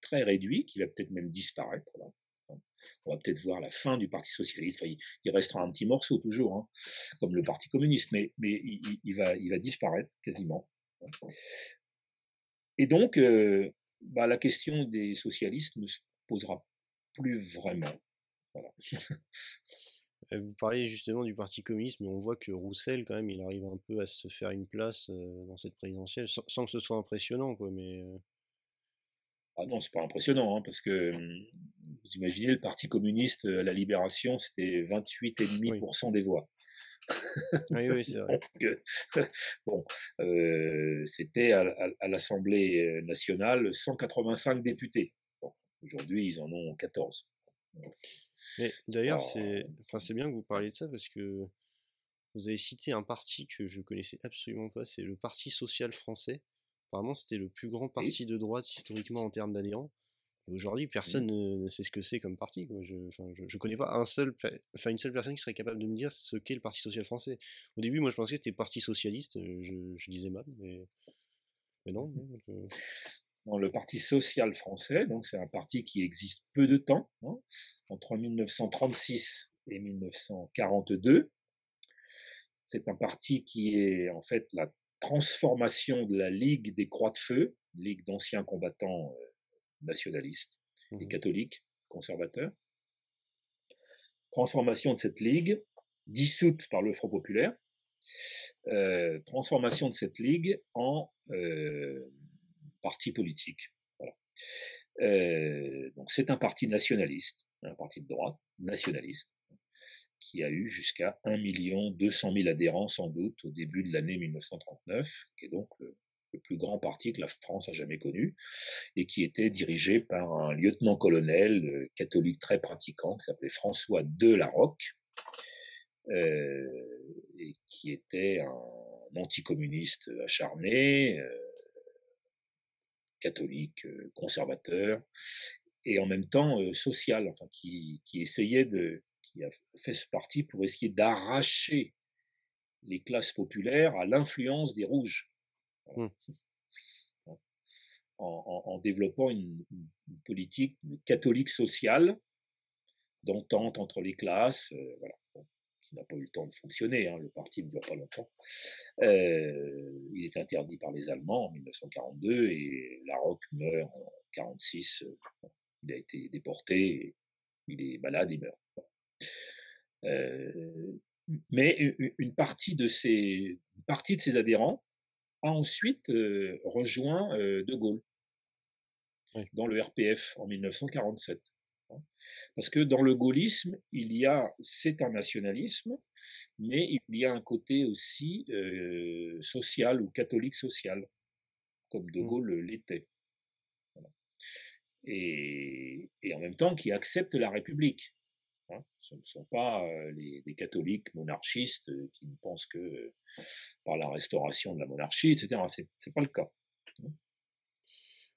S2: très réduit, qui va peut-être même disparaître. Là. On va peut-être voir la fin du Parti socialiste. Enfin, il, restera un petit morceau toujours, hein, comme le Parti communiste, mais, mais il, va, il va disparaître quasiment. Et donc, euh, bah, la question des socialistes ne se posera plus vraiment.
S1: Euh, Vous parliez justement du Parti communiste, mais on voit que Roussel, quand même, il arrive un peu à se faire une place euh, dans cette présidentielle, sans, que ce soit impressionnant, quoi. Mais
S2: Ah non, c'est pas impressionnant, hein, parce que hum, vous imaginez, le Parti communiste à la Libération, c'était 28,5% des voix.
S1: oui, oui, c'est vrai.
S2: Donc, euh, bon, euh, c'était à, à- à l'Assemblée nationale 185 députés. Bon, Aujourd'hui, ils en ont 14.
S1: Mais d'ailleurs,
S2: pas-
S1: c'est, enfin, c'est bien que vous parliez de ça parce que vous avez cité un parti que je connaissais absolument pas, c'est le Parti social français. Apparemment, c'était le plus grand parti de droite historiquement en termes d'adhérents. Et aujourd'hui, personne ne, ne sait ce que c'est comme parti. Quoi. Je, je connais pas un seul, enfin, une seule personne qui serait capable de me dire ce qu'est le Parti social français. Au début, moi, je pensais que c'était Parti socialiste. euh, Je, je disais mal, mais, mais non.
S2: dans le Parti social français, donc c'est un parti qui existe peu de temps, hein, entre 1936 et 1942. C'est un parti qui est en fait la transformation de la Ligue des Croix de Feu, Ligue d'anciens combattants euh, nationalistes et
S1: Mhm.
S2: catholiques, conservateurs. Transformation de cette ligue, dissoute par le Front populaire, euh, transformation de cette ligue en euh, parti politique. Voilà. Euh, donc c'est un parti nationaliste, un parti de droite nationaliste, qui a eu jusqu'à 1 200 000 adhérents sans doute au début de l'année 1939, qui est donc le, plus grand parti que la France a jamais connu, et qui était dirigé par un lieutenant-colonel euh, catholique très pratiquant qui s'appelait François de Larocque, euh, et qui était un anticommuniste acharné, euh, catholique, conservateur, et en même temps social, enfin qui essayait de, qui a fait ce parti pour essayer d'arracher les classes populaires à l'influence des rouges, Voilà. en, en- en développant une, une politique catholique sociale d'entente entre les classes, euh, voilà, bon, qui n'a pas eu le temps de fonctionner, hein, le parti ne dure pas longtemps. Euh, il est interdit par les Allemands en 1942 et Larocque meurt en 1946. euh, bon, il a été déporté, il est malade, il meurt. Mais une partie de ses, une partie de ses adhérents a ensuite rejoint De Gaulle
S1: Oui.
S2: dans le RPF en 1947. Hein. Parce que dans le gaullisme, il y a, c'est un nationalisme, mais il y a un côté aussi euh, social ou catholique social, comme De mmh. Gaulle l'était. Et, et, en même temps qui accepte la République. Hein. Ce ne sont pas euh, les, des catholiques monarchistes qui ne pensent que par la restauration de la monarchie, etc. C'est pas le cas. Hein.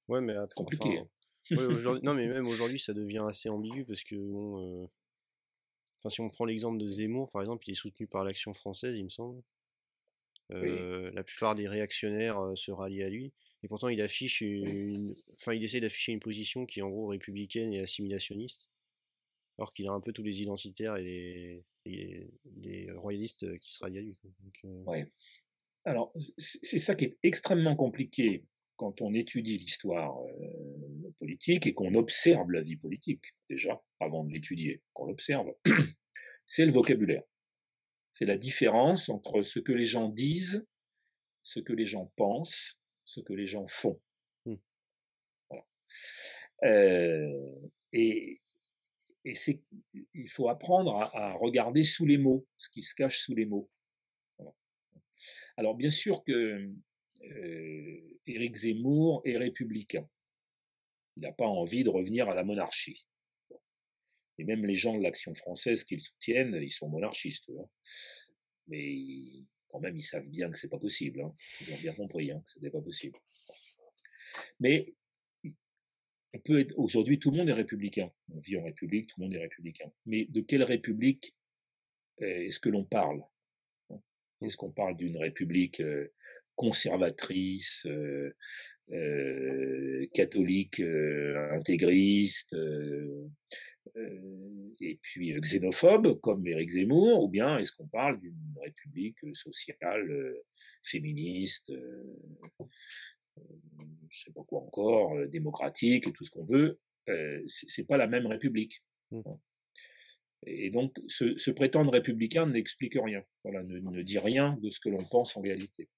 S1: Ouais, mais c'est compliqué. non, mais même aujourd'hui, ça devient assez ambigu parce que, bon, euh, enfin, si on prend l'exemple de Zemmour, par exemple, il est soutenu par l'Action française, il me semble. Euh, la plupart des réactionnaires euh, se rallient à lui, et pourtant il affiche une, enfin, il essaie d'afficher une position qui est en gros républicaine et assimilationniste, alors qu'il a un peu tous les identitaires et les, royalistes qui se rallient à lui.
S2: ouais. Alors, c'est ça qui est extrêmement compliqué quand on étudie l'histoire euh, politique et qu'on observe la vie politique, déjà, avant de l'étudier, qu'on l'observe, c'est le vocabulaire. C'est la différence entre ce que les gens disent, ce que les gens pensent, ce que les gens font. Mmh. Euh, et, et c'est, il faut apprendre à, regarder sous les mots, ce qui se cache sous les mots. Alors bien sûr que euh, Éric Zemmour est républicain. Il n'a pas envie de revenir à la monarchie. Et même les gens de l'Action française qui le soutiennent, ils sont monarchistes. Hein. Mais quand même, ils savent bien que c'est pas possible. Hein. Ils ont bien compris hein, que ce n'était pas possible. Mais on peut aujourd'hui, tout le monde est républicain. On vit en République, tout le monde est républicain. Mais de quelle République euh, est-ce que l'on parle? Est-ce qu'on parle d'une République euh, conservatrice, euh, catholique, intégriste, et puis xénophobe, comme Éric Zemmour, ou bien est-ce qu'on parle d'une république sociale, féministe, je sais pas quoi encore, démocratique et tout ce qu'on veut, c'est pas la même république. Mmh. Hein. Et donc, se, prétendre républicain n'explique rien, voilà, ne, dit rien de ce que l'on pense en réalité.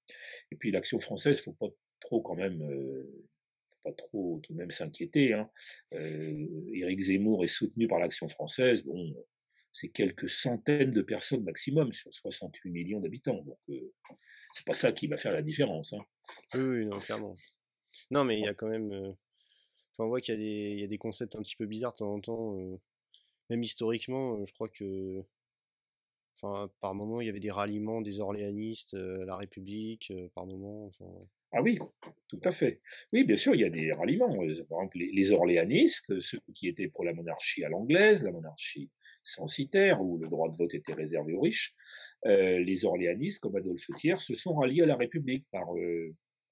S2: Et puis l'action française, il faut pas trop quand même, euh, faut pas trop tout de même s'inquiéter. Hein. Euh, Éric Zemmour est soutenu par l'action française. Bon, c'est quelques centaines de personnes maximum sur 68 millions d'habitants. Donc, euh, c'est pas ça qui va faire la différence. Hein.
S1: Oui, non, clairement. Non, mais il y a quand même. Euh, enfin, on voit qu'il y, y, a des concepts un petit peu bizarres de temps en temps même historiquement, je crois que enfin, par moment, il y avait des ralliements des orléanistes à la République, par moment.
S2: Ah oui, tout à fait. Oui, bien sûr, il y a des ralliements. Par exemple, les, orléanistes, ceux qui étaient pour la monarchie à l'anglaise, la monarchie censitaire, où le droit de vote était réservé aux riches, les orléanistes, comme Adolphe Thiers, se sont ralliés à la République par,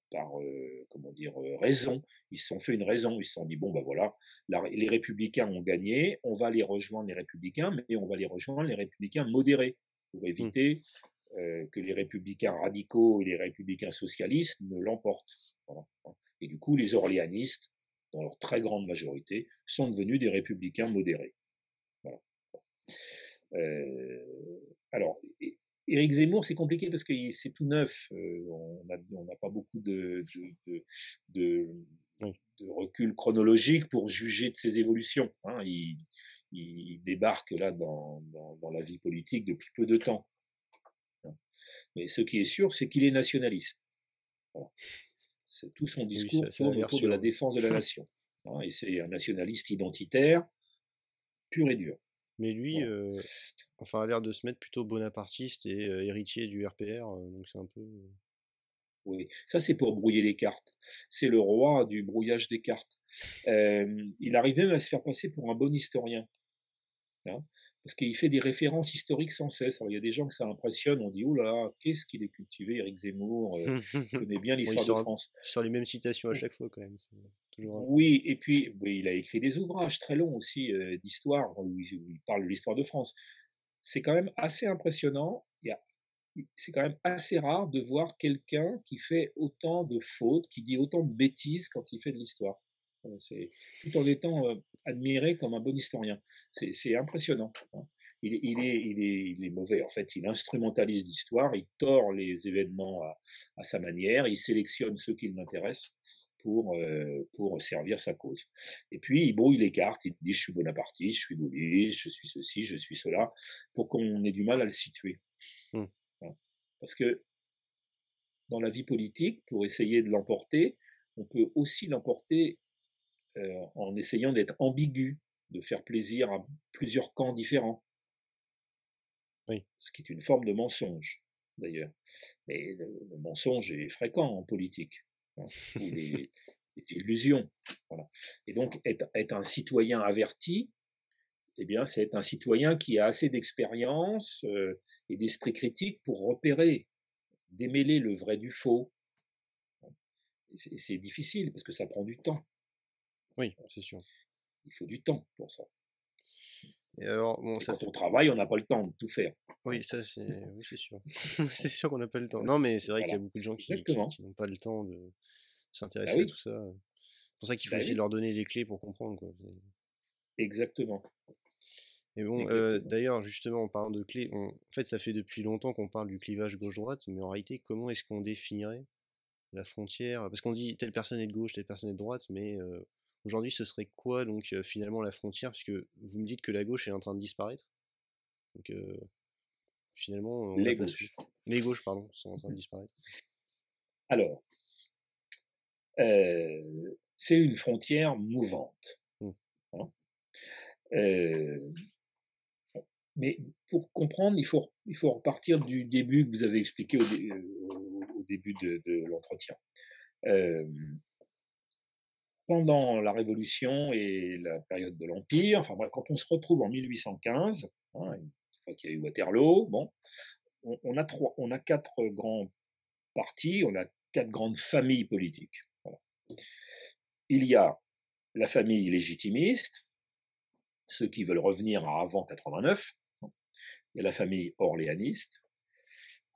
S2: par euh, comment dire euh, raison. Ils se sont fait une raison. Ils se sont dit bon ben voilà, les républicains ont gagné, on va les rejoindre les républicains, mais on va les rejoindre les républicains modérés pour mmh. éviter euh, que les républicains radicaux et les républicains socialistes ne l'emportent. Et du coup, les orléanistes, dans leur très grande majorité, sont devenus des républicains modérés. Voilà. alors, Éric Zemmour, c'est compliqué parce que c'est tout neuf. Euh, on n'a pas beaucoup de, de, recul chronologique pour juger de ses évolutions. Hein. Il, débarque là dans, la vie politique depuis peu de temps. Mais ce qui est sûr, c'est qu'il est nationaliste. tout son discours tourne autour de la défense de la nation. Hein, et c'est un nationaliste identitaire, pur et dur.
S1: Mais lui, euh, enfin, a l'air de se mettre plutôt bonapartiste et euh, héritier du RPR, euh, donc c'est un peu.
S2: Oui, ça c'est pour brouiller les cartes. C'est le roi du brouillage des cartes. il arrive même à se faire passer pour un bon historien. Hein parce qu'il fait des références historiques sans cesse. Alors, il y a des gens que ça impressionne, on dit, oh là, qu'est-ce qu'il est cultivé, Eric Zemmour, euh, connaît bien l'histoire de France.
S1: Sur les mêmes citations à chaque fois, quand même.
S2: Oui, et puis il a écrit des ouvrages très longs aussi euh, d'histoire, où, il parle de l'histoire de France. C'est quand même assez impressionnant. C'est quand même assez rare de voir quelqu'un qui fait autant de fautes, qui dit autant de bêtises quand il fait de l'histoire. C'est tout en étant admiré comme un bon historien. C'est impressionnant. Hein. Il, est, il, est, il, est, mauvais. En fait, il instrumentalise l'histoire, il tord les événements à, sa manière, il sélectionne ceux qui l'intéressent. pour, euh, pour servir sa cause. Et puis, il brouille les cartes, il dit je suis bonapartiste, je suis gaulliste, je suis ceci, je suis cela, pour qu'on ait du mal à le situer. Mmh. Parce que dans la vie politique, pour essayer de l'emporter, on peut aussi l'emporter euh, en essayant d'être ambigu, de faire plaisir à plusieurs camps différents. Oui. Ce qui est une forme de mensonge, d'ailleurs. Mais le, mensonge est fréquent en politique. Hein, les, illusions. Et donc, être, un citoyen averti, eh bien, c'est être un citoyen qui a assez d'expérience euh, et d'esprit critique pour repérer, démêler le vrai du faux. C'est difficile parce que ça prend du temps.
S1: Oui, c'est sûr.
S2: Il faut du temps pour ça.
S1: Et alors, bon,
S2: ça quand on travaille, on n'a pas le temps de tout faire.
S1: Oui, ça c'est oui, sûr. c'est sûr qu'on n'a pas le temps. Non, mais c'est vrai qu'il y a beaucoup de gens qui, n'ont pas le temps de bah s'intéresser à tout ça. C'est pour ça qu'il faut aussi bah leur donner les clés pour comprendre. Quoi.
S2: Exactement.
S1: Et bon, euh, d'ailleurs, justement, en parlant de clés, en fait, ça fait depuis longtemps qu'on parle du clivage gauche-droite, mais en réalité, comment est-ce qu'on définirait la frontière? Parce qu'on dit telle personne est de gauche, telle personne est de droite, mais euh, Aujourd'hui, ce serait quoi donc finalement la frontière? Puisque vous me dites que la gauche est en train de disparaître. Donc finalement,
S2: les gauches.
S1: Les gauches, pardon, sont en train de disparaître.
S2: Alors, c'est une frontière mouvante. Mmh. Hein. mais pour comprendre, il faut, il faut repartir du début que vous avez expliqué au, au début de, de l'entretien pendant la Révolution et la période de l'Empire, enfin quand on se retrouve en 1815, hein, une fois qu'il y a eu Waterloo, bon, on, a trois, on a quatre grands partis, on a quatre grandes familles politiques. Il y a la famille légitimiste, ceux qui veulent revenir à avant 89. Il y a la famille orléaniste,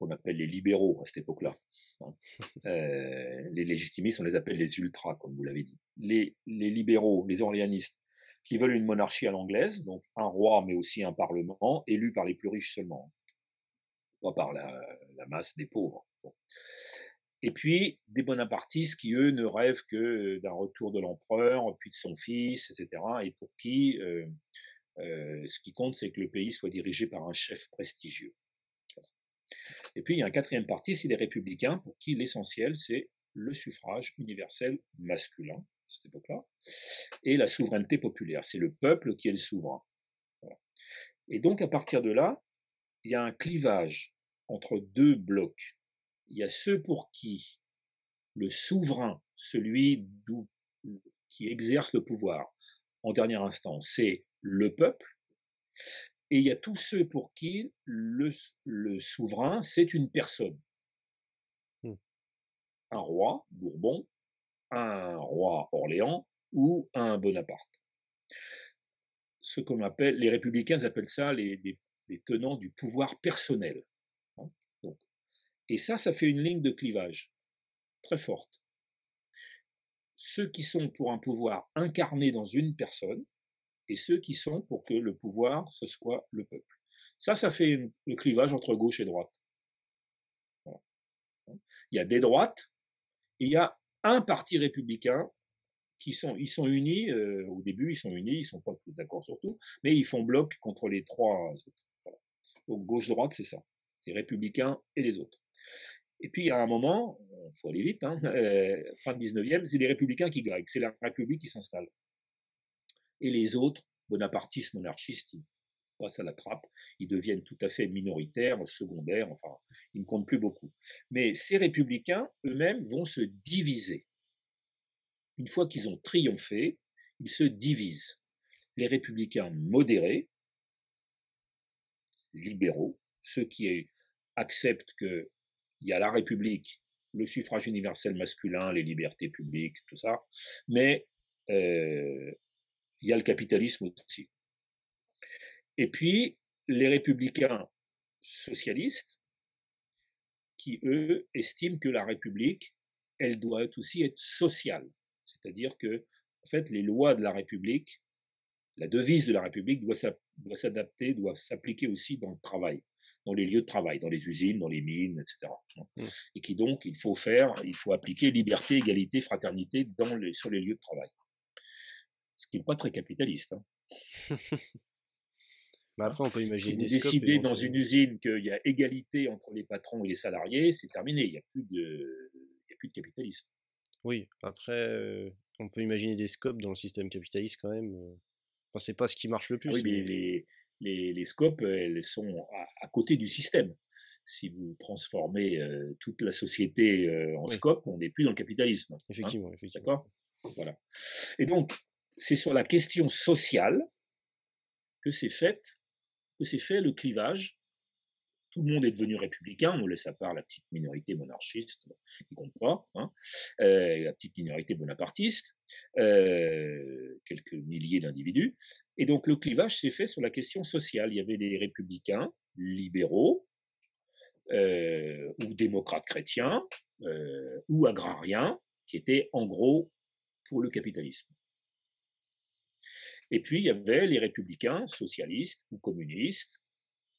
S2: qu'on appelle les libéraux à cette époque-là. Hein. Euh, les légitimistes, on les appelle les ultras, comme vous l'avez dit. Les, libéraux, les orléanistes, qui veulent une monarchie à l'anglaise, donc un roi, mais aussi un parlement, élu par les plus riches seulement, pas par la, masse des pauvres. Et puis des bonapartistes qui, eux, ne rêvent que d'un retour de l'empereur, puis de son fils, etc., et pour qui euh, euh, ce qui compte, c'est que le pays soit dirigé par un chef prestigieux. Et puis il y a un quatrième parti, c'est les républicains, pour qui l'essentiel, c'est le suffrage universel masculin, à cette époque-là, et la souveraineté populaire. C'est le peuple qui est le souverain. Et donc à partir de là, il y a un clivage entre deux blocs. Il y a ceux pour qui le souverain, celui qui exerce le pouvoir, en dernière instance, c'est le peuple, et il y a tous ceux pour qui le, souverain, c'est une personne. Mmh. Un roi, Bourbon, un roi Orléans ou un Bonaparte. Ce qu'on appelle, les républicains appellent ça les, tenants du pouvoir personnel. Hein. et ça, ça fait une ligne de clivage très forte. Ceux qui sont pour un pouvoir incarné dans une personne, et ceux qui sont pour que le pouvoir, ce soit le peuple. Ça, ça fait le clivage entre gauche et droite. Il y a des droites, il y a un parti républicain qui sont, ils sont unis, euh, au début ils sont unis, ils sont pas tous d'accord sur tout, mais ils font bloc contre les trois autres. Donc gauche-droite, c'est ça. C'est républicains et les autres. Et puis à un moment, il faut aller vite, hein, euh, fin 19e, c'est les républicains qui gagnent, c'est la République qui s'installe et les autres, bonapartistes, monarchistes, ils passent à la trappe, ils deviennent tout à fait minoritaires, secondaires, enfin, ils ne comptent plus beaucoup. Mais ces républicains eux-mêmes vont se diviser. Une fois qu'ils ont triomphé, ils se divisent. Les républicains modérés, libéraux, ceux qui acceptent qu'il y a la République, le suffrage universel masculin, les libertés publiques, tout ça, mais euh, il y a le capitalisme aussi. Et puis, les républicains socialistes, qui, eux, estiment que la République, elle doit aussi être sociale. C'est-à-dire que, en fait, les lois de la République La devise de la République doit s'adapter, doit s'appliquer aussi dans le travail, dans les lieux de travail, dans les usines, dans les mines, etc. Mmh. Et qui donc, il faut faire, il faut appliquer liberté, égalité, fraternité dans les, sur les lieux de travail. Ce qui n'est pas très capitaliste. Hein.
S1: Mais après, on peut imaginer.
S2: Si vous décidez dans une usine qu'il y a égalité entre les patrons et les salariés, c'est terminé. Il n'y a, plus de, a plus de capitalisme.
S1: Oui, après, euh, on peut imaginer des scopes dans le système capitaliste quand même. Euh. Enfin, c'est pas ce qui marche le ah plus.
S2: oui, mais les, les, les, scopes, elles sont à, côté du système. Si vous transformez euh, toute la société en scope, on n'est plus dans le capitalisme. Hein.
S1: Effectivement, effectivement.
S2: D'accord? Voilà. Et donc, c'est sur la question sociale que c'est fait que s'est fait le clivage. Tout le monde est devenu républicain, on laisse à part la petite minorité monarchiste qui compte pas, euh, la petite minorité bonapartiste, euh, quelques milliers d'individus. Et donc le clivage s'est fait sur la question sociale. Il y avait les républicains libéraux euh, ou démocrates chrétiens ou agrariens qui étaient en gros pour le capitalisme. Et puis, il y avait les républicains, socialistes ou communistes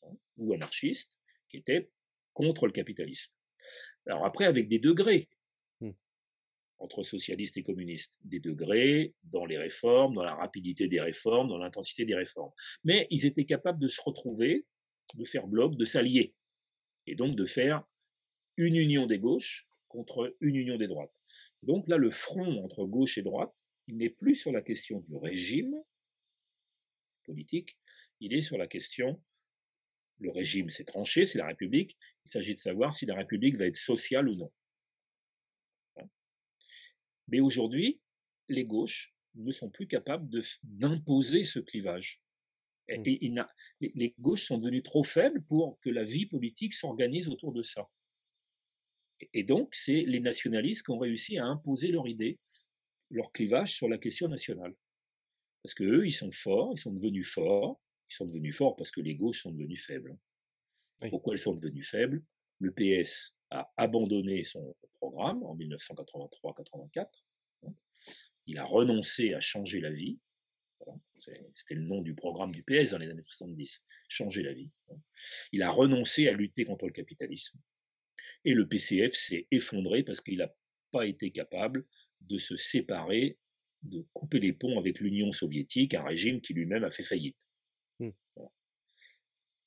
S2: hein, ou anarchistes, qui étaient contre le capitalisme. Alors après, avec des degrés mmh. entre socialistes et communistes, des degrés dans les réformes, dans la rapidité des réformes, dans l'intensité des réformes. Mais ils étaient capables de se retrouver, de faire bloc, de s'allier, et donc de faire une union des gauches contre une union des droites. Donc là, le front entre gauche et droite, il n'est plus sur la question du régime, politique, il est sur la question, le régime s'est tranché, c'est la République, il s'agit de savoir si la République va être sociale ou non. Hein. Mais aujourd'hui, les gauches ne sont plus capables d'imposer ce clivage. Et, mmh. les, gauches sont devenues trop faibles pour que la vie politique s'organise autour de ça. et donc, c'est les nationalistes qui ont réussi à imposer leur idée, leur clivage sur la question nationale. Parce qu'eux, ils sont forts, ils sont devenus forts. Ils sont devenus forts parce que les gauches sont devenues faibles. Pourquoi elles sont devenues faibles? Le PS a abandonné son programme en 1983-84. Hein. Il a renoncé à changer la vie. C'était le nom du programme du PS dans les années 70, changer la vie. Hein. Il a renoncé à lutter contre le capitalisme. Et le PCF s'est effondré parce qu'il n'a pas été capable de se séparer de couper les ponts avec l'Union soviétique, un régime qui lui-même a fait faillite. Mmh.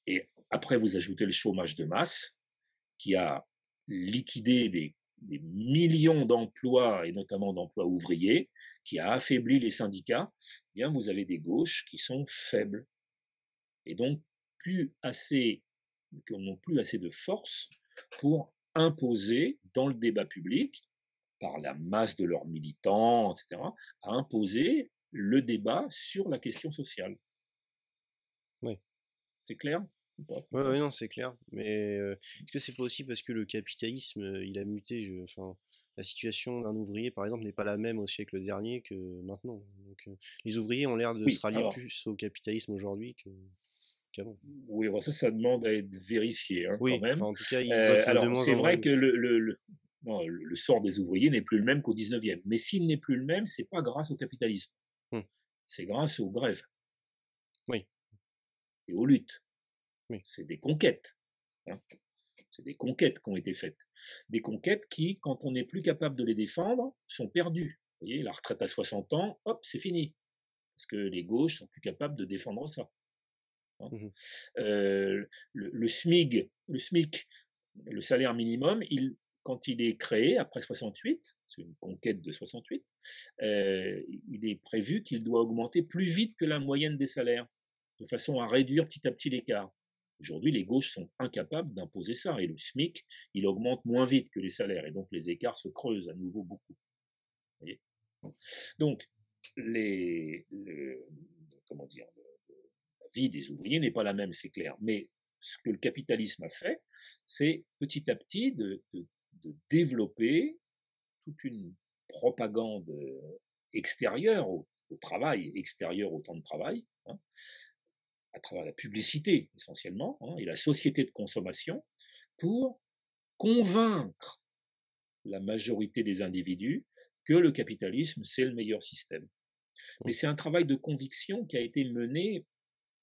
S2: Et après, vous ajoutez le chômage de masse, qui a liquidé des, millions d'emplois, et notamment d'emplois ouvriers, qui a affaibli les syndicats, eh bien vous avez des gauches qui sont faibles. Et donc, plus assez, qui n'ont plus assez de force pour imposer dans le débat public par la masse de leurs militants, etc., à imposer le débat sur la question sociale.
S1: Oui.
S2: C'est clair
S1: oui, ouais, non, c'est clair. Mais euh, est-ce que c'est pas aussi parce que le capitalisme, euh, il a muté je, enfin, La situation d'un ouvrier, par exemple, n'est pas la même au siècle dernier que maintenant. Donc, euh, les ouvriers ont l'air de se rallier plus au capitalisme aujourd'hui que, qu'avant.
S2: Oui, ça, ça demande à être vérifié hein,
S1: oui,
S2: quand même.
S1: en tout cas,
S2: c'est vrai que le, le, le sort des ouvriers n'est plus le même qu'au 19e. Mais s'il n'est plus le même, c'est pas grâce au capitalisme. Mmh. C'est grâce aux grèves.
S1: Oui.
S2: Et aux luttes. Oui. C'est des conquêtes. Hein. C'est des conquêtes qui ont été faites. Des conquêtes qui, quand on n'est plus capable de les défendre, sont perdues. Vous voyez, la retraite à 60 ans, hop, c'est fini. Parce que les gauches sont plus capables de défendre ça. Hein. Mmh euh, le, le, SMIG, le SMIC, le salaire minimum, il, quand il est créé, après 68, c'est une conquête de 68, euh, il est prévu qu'il doit augmenter plus vite que la moyenne des salaires, de façon à réduire petit à petit l'écart. Aujourd'hui, les gauches sont incapables d'imposer ça, et le SMIC, il augmente moins vite que les salaires, et donc les écarts se creusent à nouveau beaucoup. donc, la vie des ouvriers n'est pas la même, c'est clair, mais ce que le capitalisme a fait, c'est petit à petit de développer toute une propagande extérieure au, travail, extérieure au temps de travail, hein, à travers la publicité essentiellement, hein, et la société de consommation, pour convaincre la majorité des individus que le capitalisme, c'est le meilleur système. Mais c'est un travail de conviction qui a été mené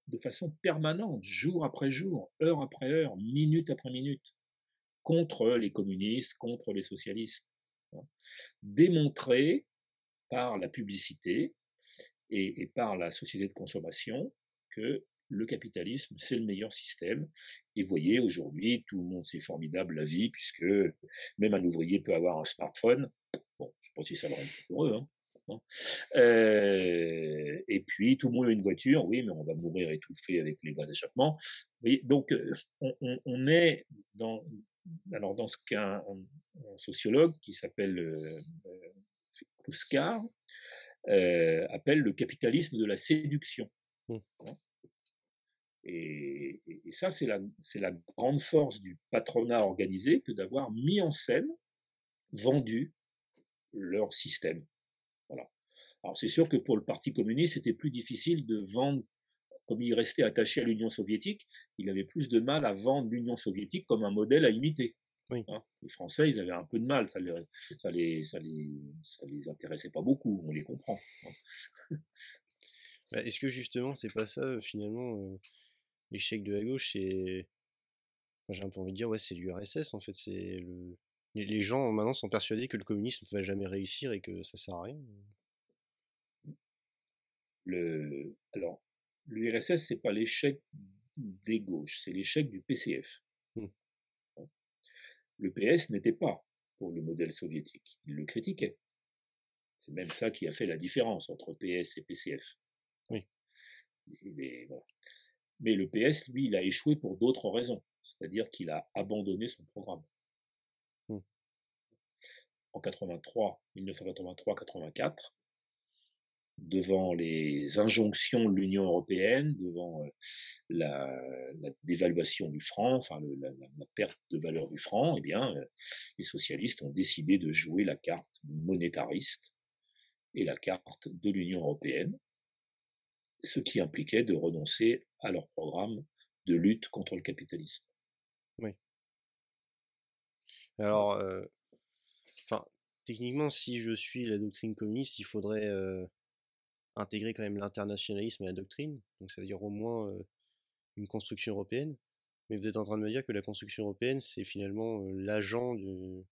S2: de façon permanente, jour après jour, heure après heure, minute après minute, contre les communistes, contre les socialistes. Hein. Démontrer par la publicité et, par la société de consommation que le capitalisme, c'est le meilleur système. Et voyez, aujourd'hui, tout le monde, c'est formidable la vie, puisque même un ouvrier peut avoir un smartphone. Bon, je ne sais pas si ça le rend heureux. Hein. Hein. Euh, et puis, tout le monde a une voiture, oui, mais on va mourir étouffé avec les gaz d'échappement. Donc, euh, on, est dans, alors dans ce qu'un un sociologue qui s'appelle euh, Kluskar euh, appelle le capitalisme de la séduction. Mmh. Hein. Et, et, ça, c'est la, la grande force du patronat organisé que d'avoir mis en scène, vendu leur système. Alors c'est sûr que pour le Parti communiste, c'était plus difficile de vendre, comme il restait attaché à l'Union soviétique, il avait plus de mal à vendre l'Union soviétique comme un modèle à imiter. Hein. les Français, ils avaient un peu de mal, ça les, ça les, ça les, ça les intéressait pas beaucoup, on les comprend. Hein.
S1: Bah, est-ce que justement, c'est pas ça euh, finalement euh, l'échec de la gauche C'est, j'ai un peu envie de dire, ouais, c'est l'URSS en fait. C'est le... les, gens maintenant sont persuadés que le communisme ne va jamais réussir et que ça sert à rien.
S2: Le, alors, l'URSS, c'est pas l'échec des gauches, c'est l'échec du PCF. Mmh. Le PS n'était pas pour le modèle soviétique, il le critiquait. C'est même ça qui a fait la différence entre PS et PCF. Oui. Mais le PS, lui, il a échoué pour d'autres raisons, c'est-à-dire qu'il a abandonné son programme. Mmh. En 83, 1983-84, devant les injonctions de l'Union européenne, devant euh, la, dévaluation du franc, enfin la, perte de valeur du franc, eh bien, euh, les socialistes ont décidé de jouer la carte monétariste et la carte de l'Union européenne, ce qui impliquait de renoncer à leur programme de lutte contre le capitalisme. Oui.
S1: Alors, euh, enfin, techniquement, si je suis la doctrine communiste, il faudrait intégrer quand même l'internationalisme à la doctrine, donc ça veut dire au moins une construction européenne. Mais vous êtes en train de me dire que la construction européenne, c'est finalement l'agent du,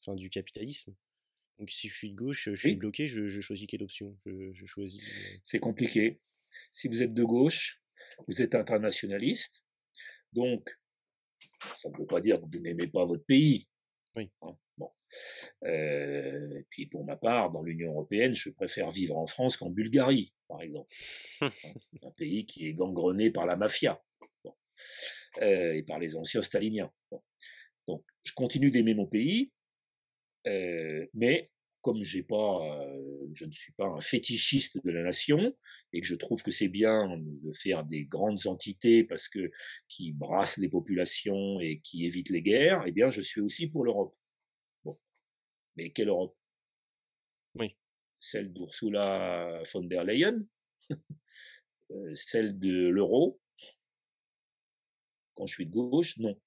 S1: enfin, du capitalisme. Donc si je suis de gauche, je suis bloqué, je, choisis quelle option? Je, choisis.
S2: C'est compliqué. Si vous êtes de gauche, vous êtes internationaliste, donc ça ne veut pas dire que vous n'aimez pas votre pays. Oui. Hein. Bon. Euh, et puis pour ma part, dans l'Union européenne, je préfère vivre en France qu'en Bulgarie, par exemple. un pays qui est gangrené par la mafia euh, et par les anciens staliniens. Donc je continue d'aimer mon pays, euh, mais comme j'ai pas, je ne suis pas un fétichiste de la nation et que je trouve que c'est bien de faire des grandes entités parce que qui brassent les populations et qui évitent les guerres, eh bien je suis aussi pour l'Europe. Mais quelle Europe? Oui. Celle d'Ursula von der Leyen, euh, celle de l'euro? Quand je suis de gauche, non.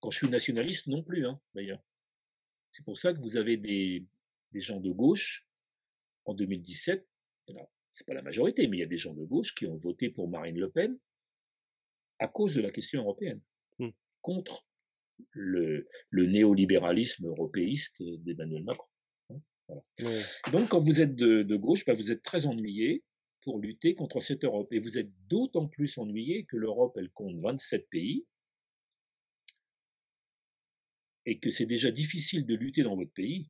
S2: Quand je suis nationaliste, non plus, hein, d'ailleurs. C'est pour ça que vous avez des, des gens de gauche en 2017. C'est pas la majorité, mais il y a des gens de gauche qui ont voté pour Marine Le Pen à cause de la question européenne, mmh. contre le, néolibéralisme européiste d'Emmanuel Macron. Hein, Donc, quand vous êtes de, gauche, bah, vous êtes très ennuyé pour lutter contre cette Europe. Et vous êtes d'autant plus ennuyé que l'Europe, elle compte 27 pays, et que c'est déjà difficile de lutter dans votre pays.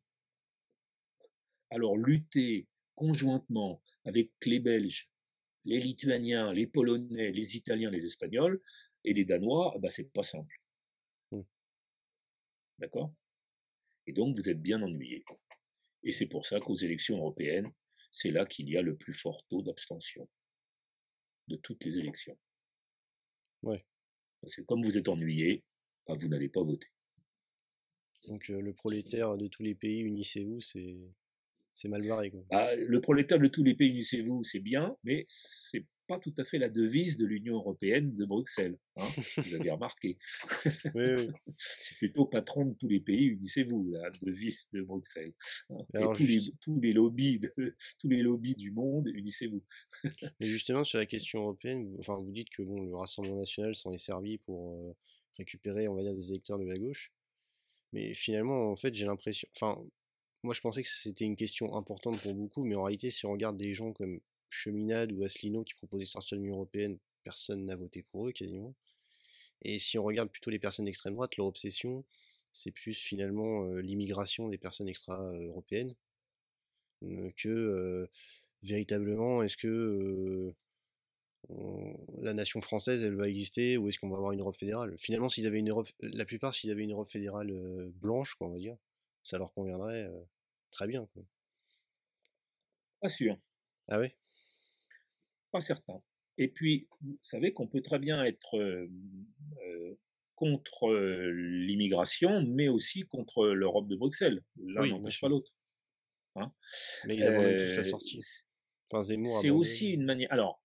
S2: Alors, lutter conjointement avec les Belges, les Lituaniens, les Polonais, les Italiens, les Espagnols et les Danois, bah, c'est pas simple. D'accord? Et donc, vous êtes bien ennuyé. Et c'est pour ça qu'aux élections européennes, c'est là qu'il y a le plus fort taux d'abstention de toutes les élections. Ouais. Parce que comme vous êtes ennuyé, bah, vous n'allez pas voter.
S1: Donc euh, le prolétaire de tous les pays, unissez-vous, c'est mal barré.
S2: Bah, le prolétaire de tous les pays, unissez-vous, c'est bien, mais c'est pas tout à fait la devise de l'Union européenne de Bruxelles. Hein, vous avez remarqué. C'est plutôt patron de tous les pays, unissez-vous, la devise de Bruxelles. Hein. Et tous, les, tous, les, lobbies de, tous les lobbies du monde, unissez-vous.
S1: Mais justement, sur la question européenne, vous, enfin, vous dites que bon, le Rassemblement national s'en est servi pour euh, récupérer, on va dire, des électeurs de la gauche. Mais finalement, en fait, j'ai l'impression. Enfin, moi, je pensais que c'était une question importante pour beaucoup, mais en réalité, si on regarde des gens comme Cheminade ou Asselineau qui proposaient de sortir de l'Union Européenne, personne n'a voté pour eux quasiment. Et si on regarde plutôt les personnes d'extrême droite, leur obsession, c'est plus finalement l'immigration des personnes extra-européennes que véritablement est-ce que la nation française elle va exister ou est-ce qu'on va avoir une Europe fédérale? Finalement, s'ils avaient une Europe, la plupart s'ils avaient une Europe fédérale blanche, quoi, on va dire, ça leur conviendrait très bien.
S2: Pas sûr.
S1: Ah oui
S2: Pas certain. Et puis, vous savez qu'on peut très bien être contre l'immigration, mais aussi contre l'Europe de Bruxelles. L'un n'empêche pas l'autre.
S1: Hein mais ils ont tous la sortie.
S2: c'est aussi une manière. Alors,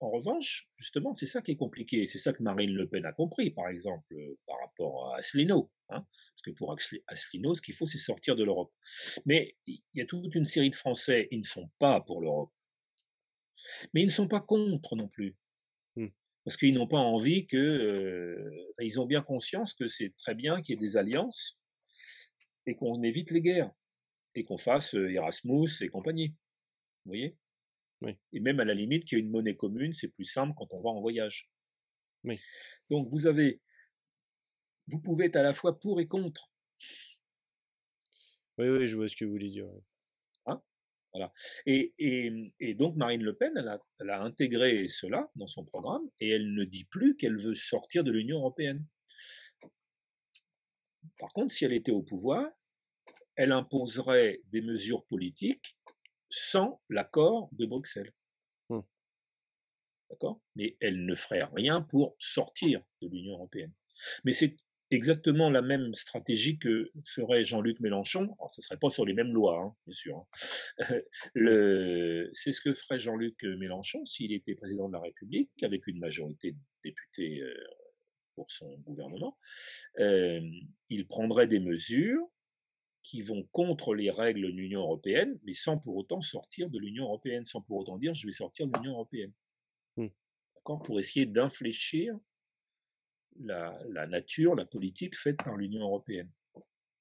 S2: en revanche, justement, c'est ça qui est compliqué. C'est ça que Marine Le Pen a compris, par exemple, par rapport à Asselineau. Hein. Parce que pour Asselineau, ce qu'il faut, c'est sortir de l'Europe. Mais il y a toute une série de Français, ils ne sont pas pour l'Europe. Mais ils ne sont pas contre non plus. Mmh. Parce qu'ils n'ont pas envie que. Euh, ils ont bien conscience que c'est très bien qu'il y ait des alliances et qu'on évite les guerres et qu'on fasse euh, Erasmus et compagnie. Vous voyez? Et même à la limite qu'il y ait une monnaie commune, c'est plus simple quand on va en voyage. Oui. Donc vous avez, vous pouvez être à la fois pour et contre.
S1: Oui, oui, je vois ce que vous voulez dire.
S2: Voilà. Et, et, et, donc Marine Le Pen, elle a, elle a, intégré cela dans son programme et elle ne dit plus qu'elle veut sortir de l'Union européenne. Par contre, si elle était au pouvoir, elle imposerait des mesures politiques sans l'accord de Bruxelles. Mmh. D'accord? Mais elle ne ferait rien pour sortir de l'Union européenne. Mais c'est exactement la même stratégie que ferait Jean-Luc Mélenchon. ce ne serait pas sur les mêmes lois, hein, bien sûr. Hein. c'est ce que ferait Jean-Luc Mélenchon s'il était président de la République, avec une majorité de députés euh, pour son gouvernement. Euh, il prendrait des mesures qui vont contre les règles de l'Union européenne, mais sans pour autant sortir de l'Union européenne, sans pour autant dire je vais sortir de l'Union européenne. Mmh. D'accord? Pour essayer d'infléchir la, la, nature, la politique faite par l'Union européenne.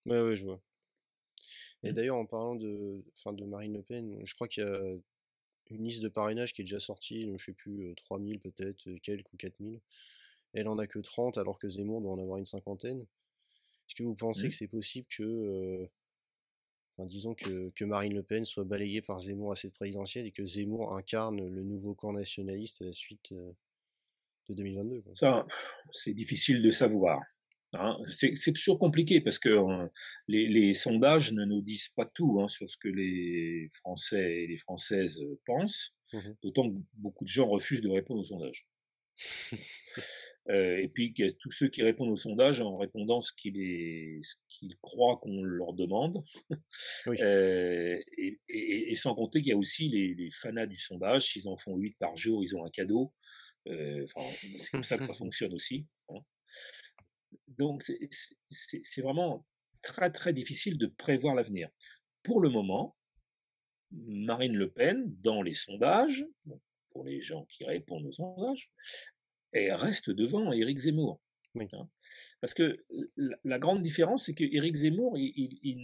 S1: Oui, oui, je vois. Et mmh. d'ailleurs, en parlant de, enfin, de Marine Le Pen, je crois qu'il y a une liste de parrainage qui est déjà sortie, je ne sais plus, 3000 peut-être, quelques ou 4000. Elle en a que 30 alors que Zemmour doit en avoir une cinquantaine. Est-ce que vous pensez mmh. que c'est possible que, disons que, Marine Le Pen soit balayée par Zemmour à cette présidentielle et que Zemmour incarne le nouveau camp nationaliste à la suite de 2022
S2: Ça, c'est difficile de savoir. Hein. C'est toujours compliqué parce que les, sondages ne nous disent pas tout hein, sur ce que les Français et les Françaises pensent, mmh d'autant que beaucoup de gens refusent de répondre aux sondages. Euh, et puis tous ceux qui répondent au sondage en répondant ce qu'ils croient qu'on leur demande. Euh, et, sans compter qu'il y a aussi les, les fanats du sondage, s'ils en font 8 par jour, ils ont un cadeau. Euh, c'est comme ça que ça fonctionne aussi. Hein. Donc c'est vraiment très très difficile de prévoir l'avenir. Pour le moment, Marine Le Pen, dans les sondages, pour les gens qui répondent aux sondages, et reste devant Éric Zemmour. Hein. Parce que la grande différence, c'est que Éric Zemmour, il,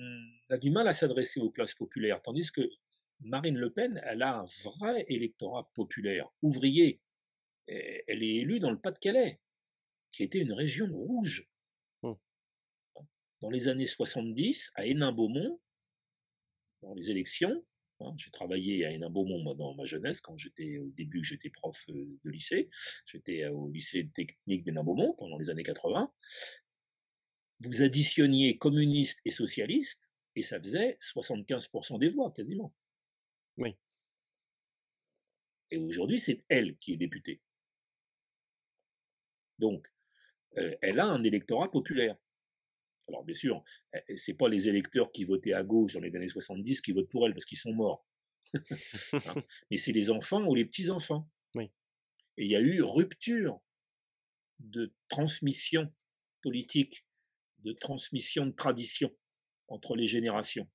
S2: a du mal à s'adresser aux classes populaires, tandis que Marine Le Pen, elle a un vrai électorat populaire, ouvrier. Elle est élue dans le Pas-de-Calais, qui était une région rouge. Mmh. Dans les années 70, à Hénin-Beaumont, dans les élections, Hein, j'ai travaillé à Hénin-Beaumont dans ma jeunesse, quand j'étais au début, j'étais prof euh, de lycée. J'étais euh, au lycée technique d'Hénin-Beaumont pendant les années 80. Vous additionniez communistes et socialistes, et ça faisait 75% des voix, quasiment. Oui. Et aujourd'hui, c'est elle qui est députée. Donc, euh, elle a un électorat populaire. Alors bien sûr, eh, eh, c'est pas les électeurs qui votaient à gauche dans les années 70 qui votent pour elle parce qu'ils sont morts. Hein. Mais c'est les enfants ou les petits-enfants. Oui. Et il y a eu rupture de transmission politique, de transmission de tradition entre les générations.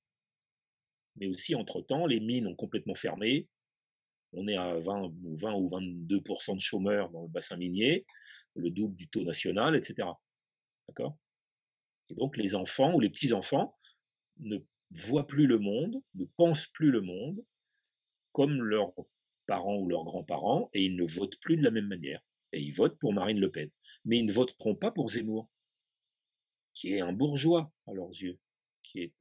S2: Mais aussi, entre-temps, les mines ont complètement fermé. On est à 20, 20 ou 22% de chômeurs dans le bassin minier, le double du taux national, etc. D'accord? Et donc, les enfants ou les petits-enfants ne voient plus le monde, ne pensent plus le monde comme leurs parents ou leurs grands-parents, et ils ne votent plus de la même manière. Et ils votent pour Marine Le Pen. Mais ils ne voteront pas pour Zemmour, qui est un bourgeois à leurs yeux, qui est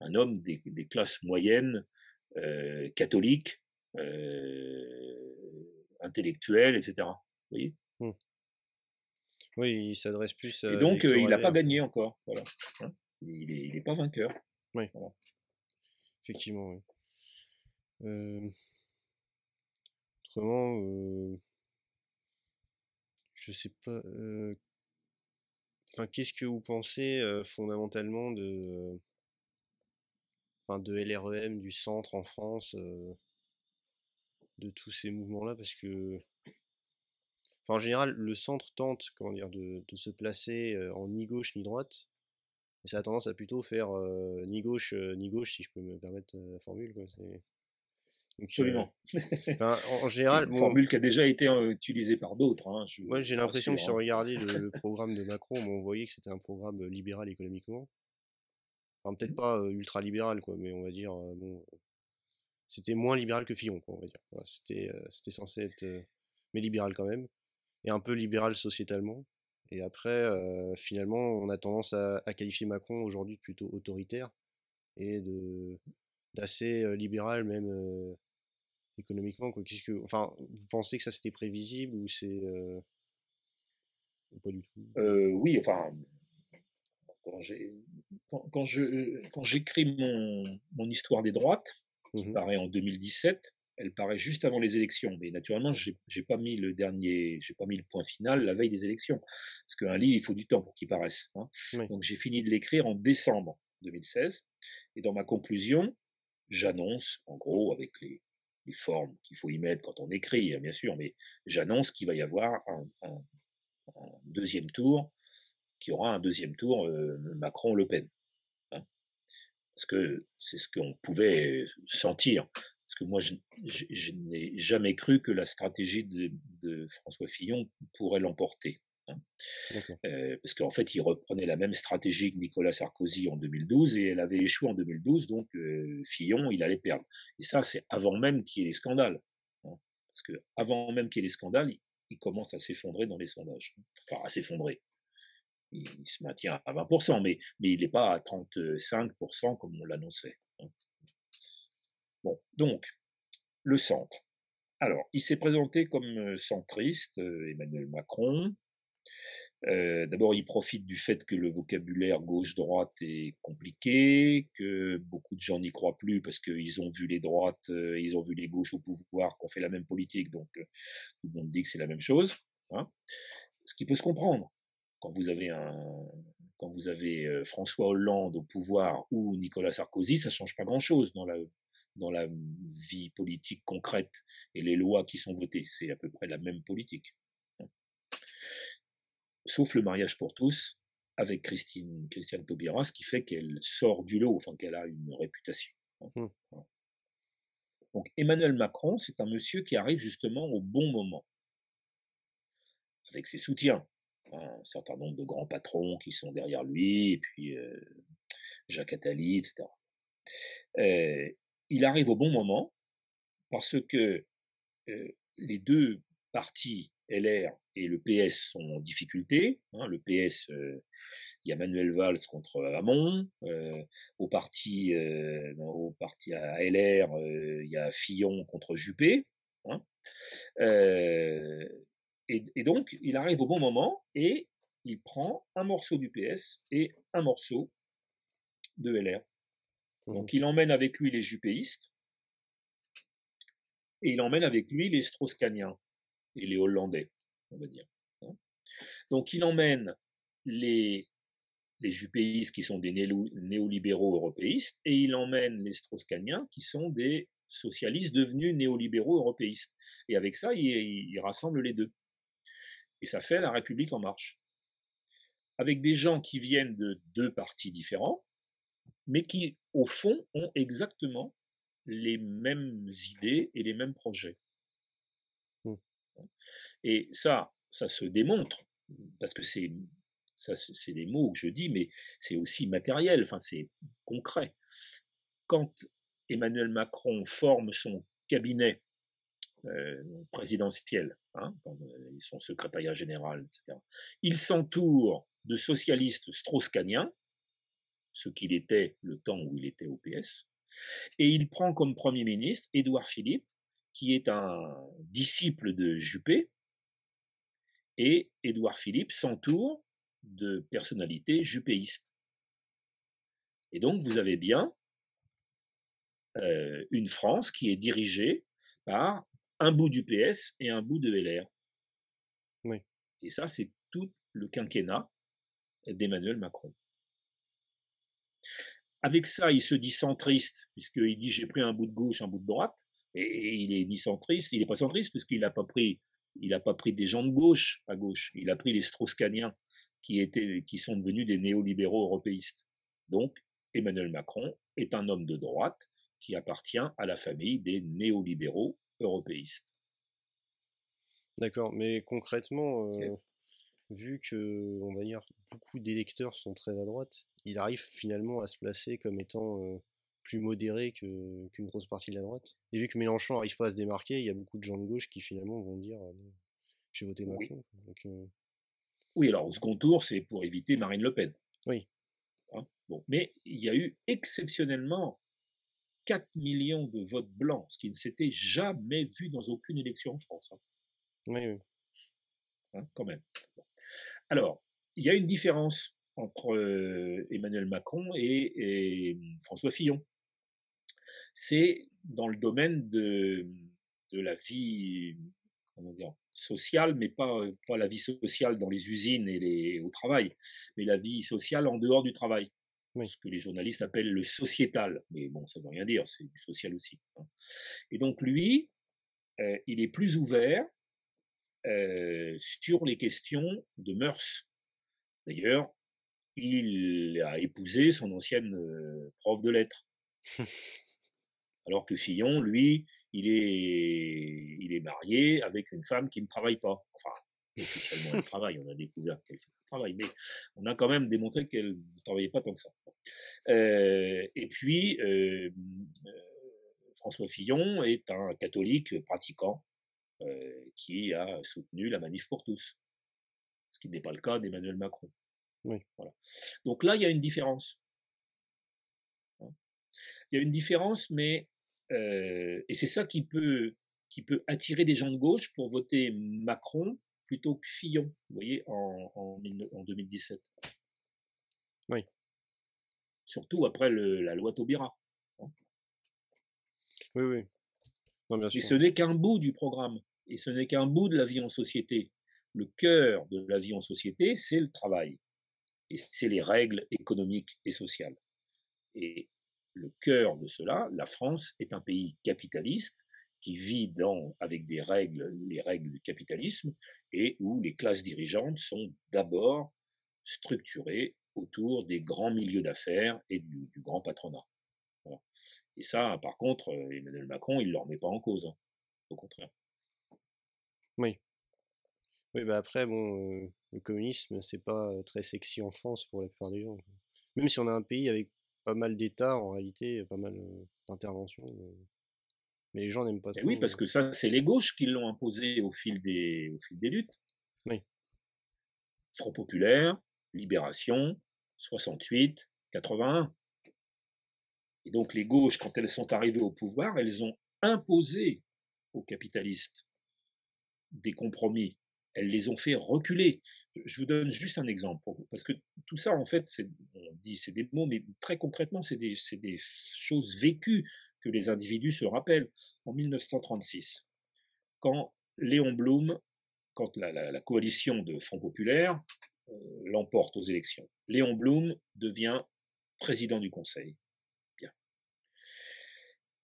S2: un, homme des, classes moyennes, euh, catholiques, euh, intellectuels, etc. Vous voyez?
S1: Mmh. Oui, il s'adresse plus.
S2: Et donc, il n'a pas gagné encore. Voilà. Hein. il n'est pas vainqueur.
S1: Oui. Effectivement, oui. Euh, autrement, euh, je sais pas. Euh, enfin, qu'est-ce que vous pensez fondamentalement de, enfin, de LREM, du centre en France, de tous ces mouvements-là, parce que, enfin, en général, le centre tente, comment dire, de, de se placer en ni gauche ni droite, et ça a tendance à plutôt faire ni gauche ni gauche, si je peux me permettre la formule, quoi. C'est
S2: Absolument.
S1: en, général,
S2: une formule qui a déjà été utilisée par d'autres. Hein,
S1: j'ai l'impression que si on regardait le, programme de Macron, on voyait que c'était un programme libéral économiquement. Enfin, peut-être mmh. pas ultra libéral, quoi, mais on va dire, bon, c'était moins libéral que Fillon, quoi, on va dire. c'était, c'était censé être, mais libéral quand même, et un peu libéral sociétalement. Et après, finalement, on a tendance à, qualifier Macron aujourd'hui plutôt autoritaire et de d'assez libéral même économiquement quoi. Qu'est-ce que, enfin, vous pensez que ça c'était prévisible ou c'est pas du tout?
S2: Euh, Oui, enfin, quand quand j'écris mon, mon histoire des droites, qui mmh paraît en 2017, elle paraît juste avant les élections. Mais naturellement, j'ai n'ai pas mis le dernier, j'ai pas mis le point final la veille des élections, parce qu'un livre, il faut du temps pour qu'il paraisse. Hein. Donc j'ai fini de l'écrire en décembre 2016, et dans ma conclusion, j'annonce, en gros, avec les, formes qu'il faut y mettre quand on écrit, hein, bien sûr, mais j'annonce qu'il va y avoir un, deuxième tour, qui aura un deuxième tour euh, Macron-Le Pen. Hein. Parce que c'est ce qu'on pouvait sentir. Parce que moi, je, n'ai jamais cru que la stratégie de François Fillon pourrait l'emporter. Hein. Euh, parce qu'en fait, il reprenait la même stratégie que Nicolas Sarkozy en 2012 et elle avait échoué en 2012, donc euh, Fillon, il allait perdre. Et ça, c'est avant même qu'il y ait les scandales. Hein. parce que avant même qu'il y ait les scandales, il, commence à s'effondrer dans les sondages. Enfin, à s'effondrer. Il, se maintient à 20%, mais, il n'est pas à 35% comme on l'annonçait. Hein. Bon, donc, le centre. Alors, il s'est présenté comme euh, centriste, Emmanuel Macron. Euh, d'abord, il profite du fait que le vocabulaire gauche-droite est compliqué, que beaucoup de gens n'y croient plus parce qu'ils ont vu les droites, euh, ils ont vu les gauches au pouvoir, qu'on fait la même politique, donc euh, tout le monde dit que c'est la même chose. Hein. Ce qui peut se comprendre. Quand vous avez un, quand vous avez François Hollande au pouvoir ou Nicolas Sarkozy, ça change pas grand-chose dans la dans la vie politique concrète et les lois qui sont votées. C'est à peu près la même politique sauf le mariage pour tous avec Christine, Christiane Taubira, ce qui fait qu'elle sort du lot, enfin qu'elle a une réputation. Mmh. Donc Emmanuel Macron, c'est un monsieur qui arrive justement au bon moment, avec ses soutiens, un certain nombre de grands patrons qui sont derrière lui, et puis Jacques Attali, etc. Il arrive au bon moment parce que les deux partis LR et le PS sont en difficulté. Hein. le PS, il y a Manuel Valls contre Hamon. Au parti, au parti à LR, il y a Fillon contre Juppé. Hein. Et, donc, il arrive au bon moment et il prend un morceau du PS et un morceau de LR. Donc, mmh. il emmène avec lui les juppéistes et il emmène avec lui les strauss et les Hollandais, on va dire. Hein. Donc il emmène les, les Juppéistes qui sont des néolibéraux européistes et il emmène les strauss qui sont des socialistes devenus néolibéraux européistes. Et avec ça, il, rassemble les deux. Et ça fait la République en marche. Avec des gens qui viennent de deux partis différents, mais qui, au fond, ont exactement les mêmes idées et les mêmes projets. Mmh. Et ça, ça se démontre, parce que c'est ça, c'est des mots que je dis, mais c'est aussi matériel, enfin, c'est concret. Quand Emmanuel Macron forme son cabinet euh, présidentiel, hein, son secrétariat général, etc., il s'entoure de socialistes strauss-caniens, ce qu'il était le temps où il était au PS, et il prend comme Premier ministre Édouard Philippe, qui est un disciple de Juppé, et Édouard Philippe s'entoure de personnalités juppéistes. Et donc vous avez bien euh, une France qui est dirigée par un bout du PS et un bout de LR. Oui. Et ça, c'est tout le quinquennat d'Emmanuel Macron. Avec ça, il se dit centriste, puisqu'il dit j'ai pris un bout de gauche, un bout de droite, et, il est ni centriste, il n'est pas centriste, puisqu'il n'a pas pris il n'a pas pris des gens de gauche à gauche, il a pris les Strauss-Caniens qui, étaient, qui sont devenus des néolibéraux européistes. Donc, Emmanuel Macron est un homme de droite qui appartient à la famille des néolibéraux européistes.
S1: D'accord, mais concrètement, euh, vu que, on va dire, beaucoup d'électeurs sont très à droite, il arrive finalement à se placer comme étant euh, plus modéré qu'une grosse partie de la droite? Et vu que Mélenchon n'arrive pas à se démarquer, il y a beaucoup de gens de gauche qui finalement vont dire euh, j'ai voté Macron.
S2: Euh oui. alors au second tour, c'est pour éviter Marine Le Pen.
S1: Oui.
S2: Hein, bon. Mais il y a eu exceptionnellement 4 millions de votes blancs, ce qui ne s'était jamais vu dans aucune élection en France. Hein.
S1: Oui, oui.
S2: Hein, quand même. Alors, il y a une différence entre euh, Emmanuel Macron et François Fillon c'est dans le domaine de, de la vie comment dire, sociale, mais pas, pas la vie sociale dans les usines et les, au travail, mais la vie sociale en dehors du travail. Ce que les journalistes appellent le sociétal. Mais bon, ça ne veut rien dire, c'est du social aussi. Hein. Et donc lui, euh, il est plus ouvert euh, sur les questions de mœurs. D'ailleurs, il a épousé son ancienne euh, prof de lettres. Alors que Fillon, lui, il est, il est marié avec une femme qui ne travaille pas. Enfin, officiellement, elle travaille. On a découvert qu'elle travaille, mais on a quand même démontré qu'elle ne travaillait pas tant que ça. Euh, et puis, euh, euh, François Fillon est un catholique pratiquant qui a soutenu la manif pour tous, ce qui n'est pas le cas d'Emmanuel Macron.
S1: Oui.
S2: Voilà. Donc là, il y a une différence. Hein. Il y a une différence, mais et c'est ça qui peut, qui peut attirer des gens de gauche pour voter Macron plutôt que Fillon, vous voyez, en, en, 2017.
S1: Oui.
S2: Surtout après la loi Taubira.
S1: Hein. Oui, oui. Non, bien sûr.
S2: Et ce n'est qu'un bout du programme. Et ce n'est qu'un bout de la vie en société. Le cœur de la vie en société, c'est le travail. Et c'est les règles économiques et sociales. Et le cœur de cela, la France est un pays capitaliste qui vit dans, avec des règles, les règles du capitalisme, et où les classes dirigeantes sont d'abord structurées autour des grands milieux d'affaires et du, grand patronat. Et ça, par contre, euh, Emmanuel Macron, il ne le remet pas en cause. Hein. Au contraire.
S1: Oui. Oui, bah après, bon, euh, le communisme, c'est pas euh, très sexy en France pour la plupart des gens. Même si on a un pays avec pas mal d'États, en réalité, pas mal d'interventions. Mais... les gens n'aiment pas
S2: trop. Oui, parce que ça, c'est les gauches qui l'ont imposé au fil des, au fil des luttes.
S1: Oui.
S2: Front populaire, Libération, 68, 81. Et donc les gauches, quand elles sont arrivées au pouvoir, elles ont imposé aux capitalistes des compromis elles les ont fait reculer. Je vous donne juste un exemple, parce que tout ça, en fait, on dit c'est des mots, mais très concrètement, c'est des, des, choses vécues les individus se rappellent. En 1936, quand Léon Blum, quand la, coalition de Front Populaire euh, l'emporte aux élections, Léon Blum devient président du Conseil.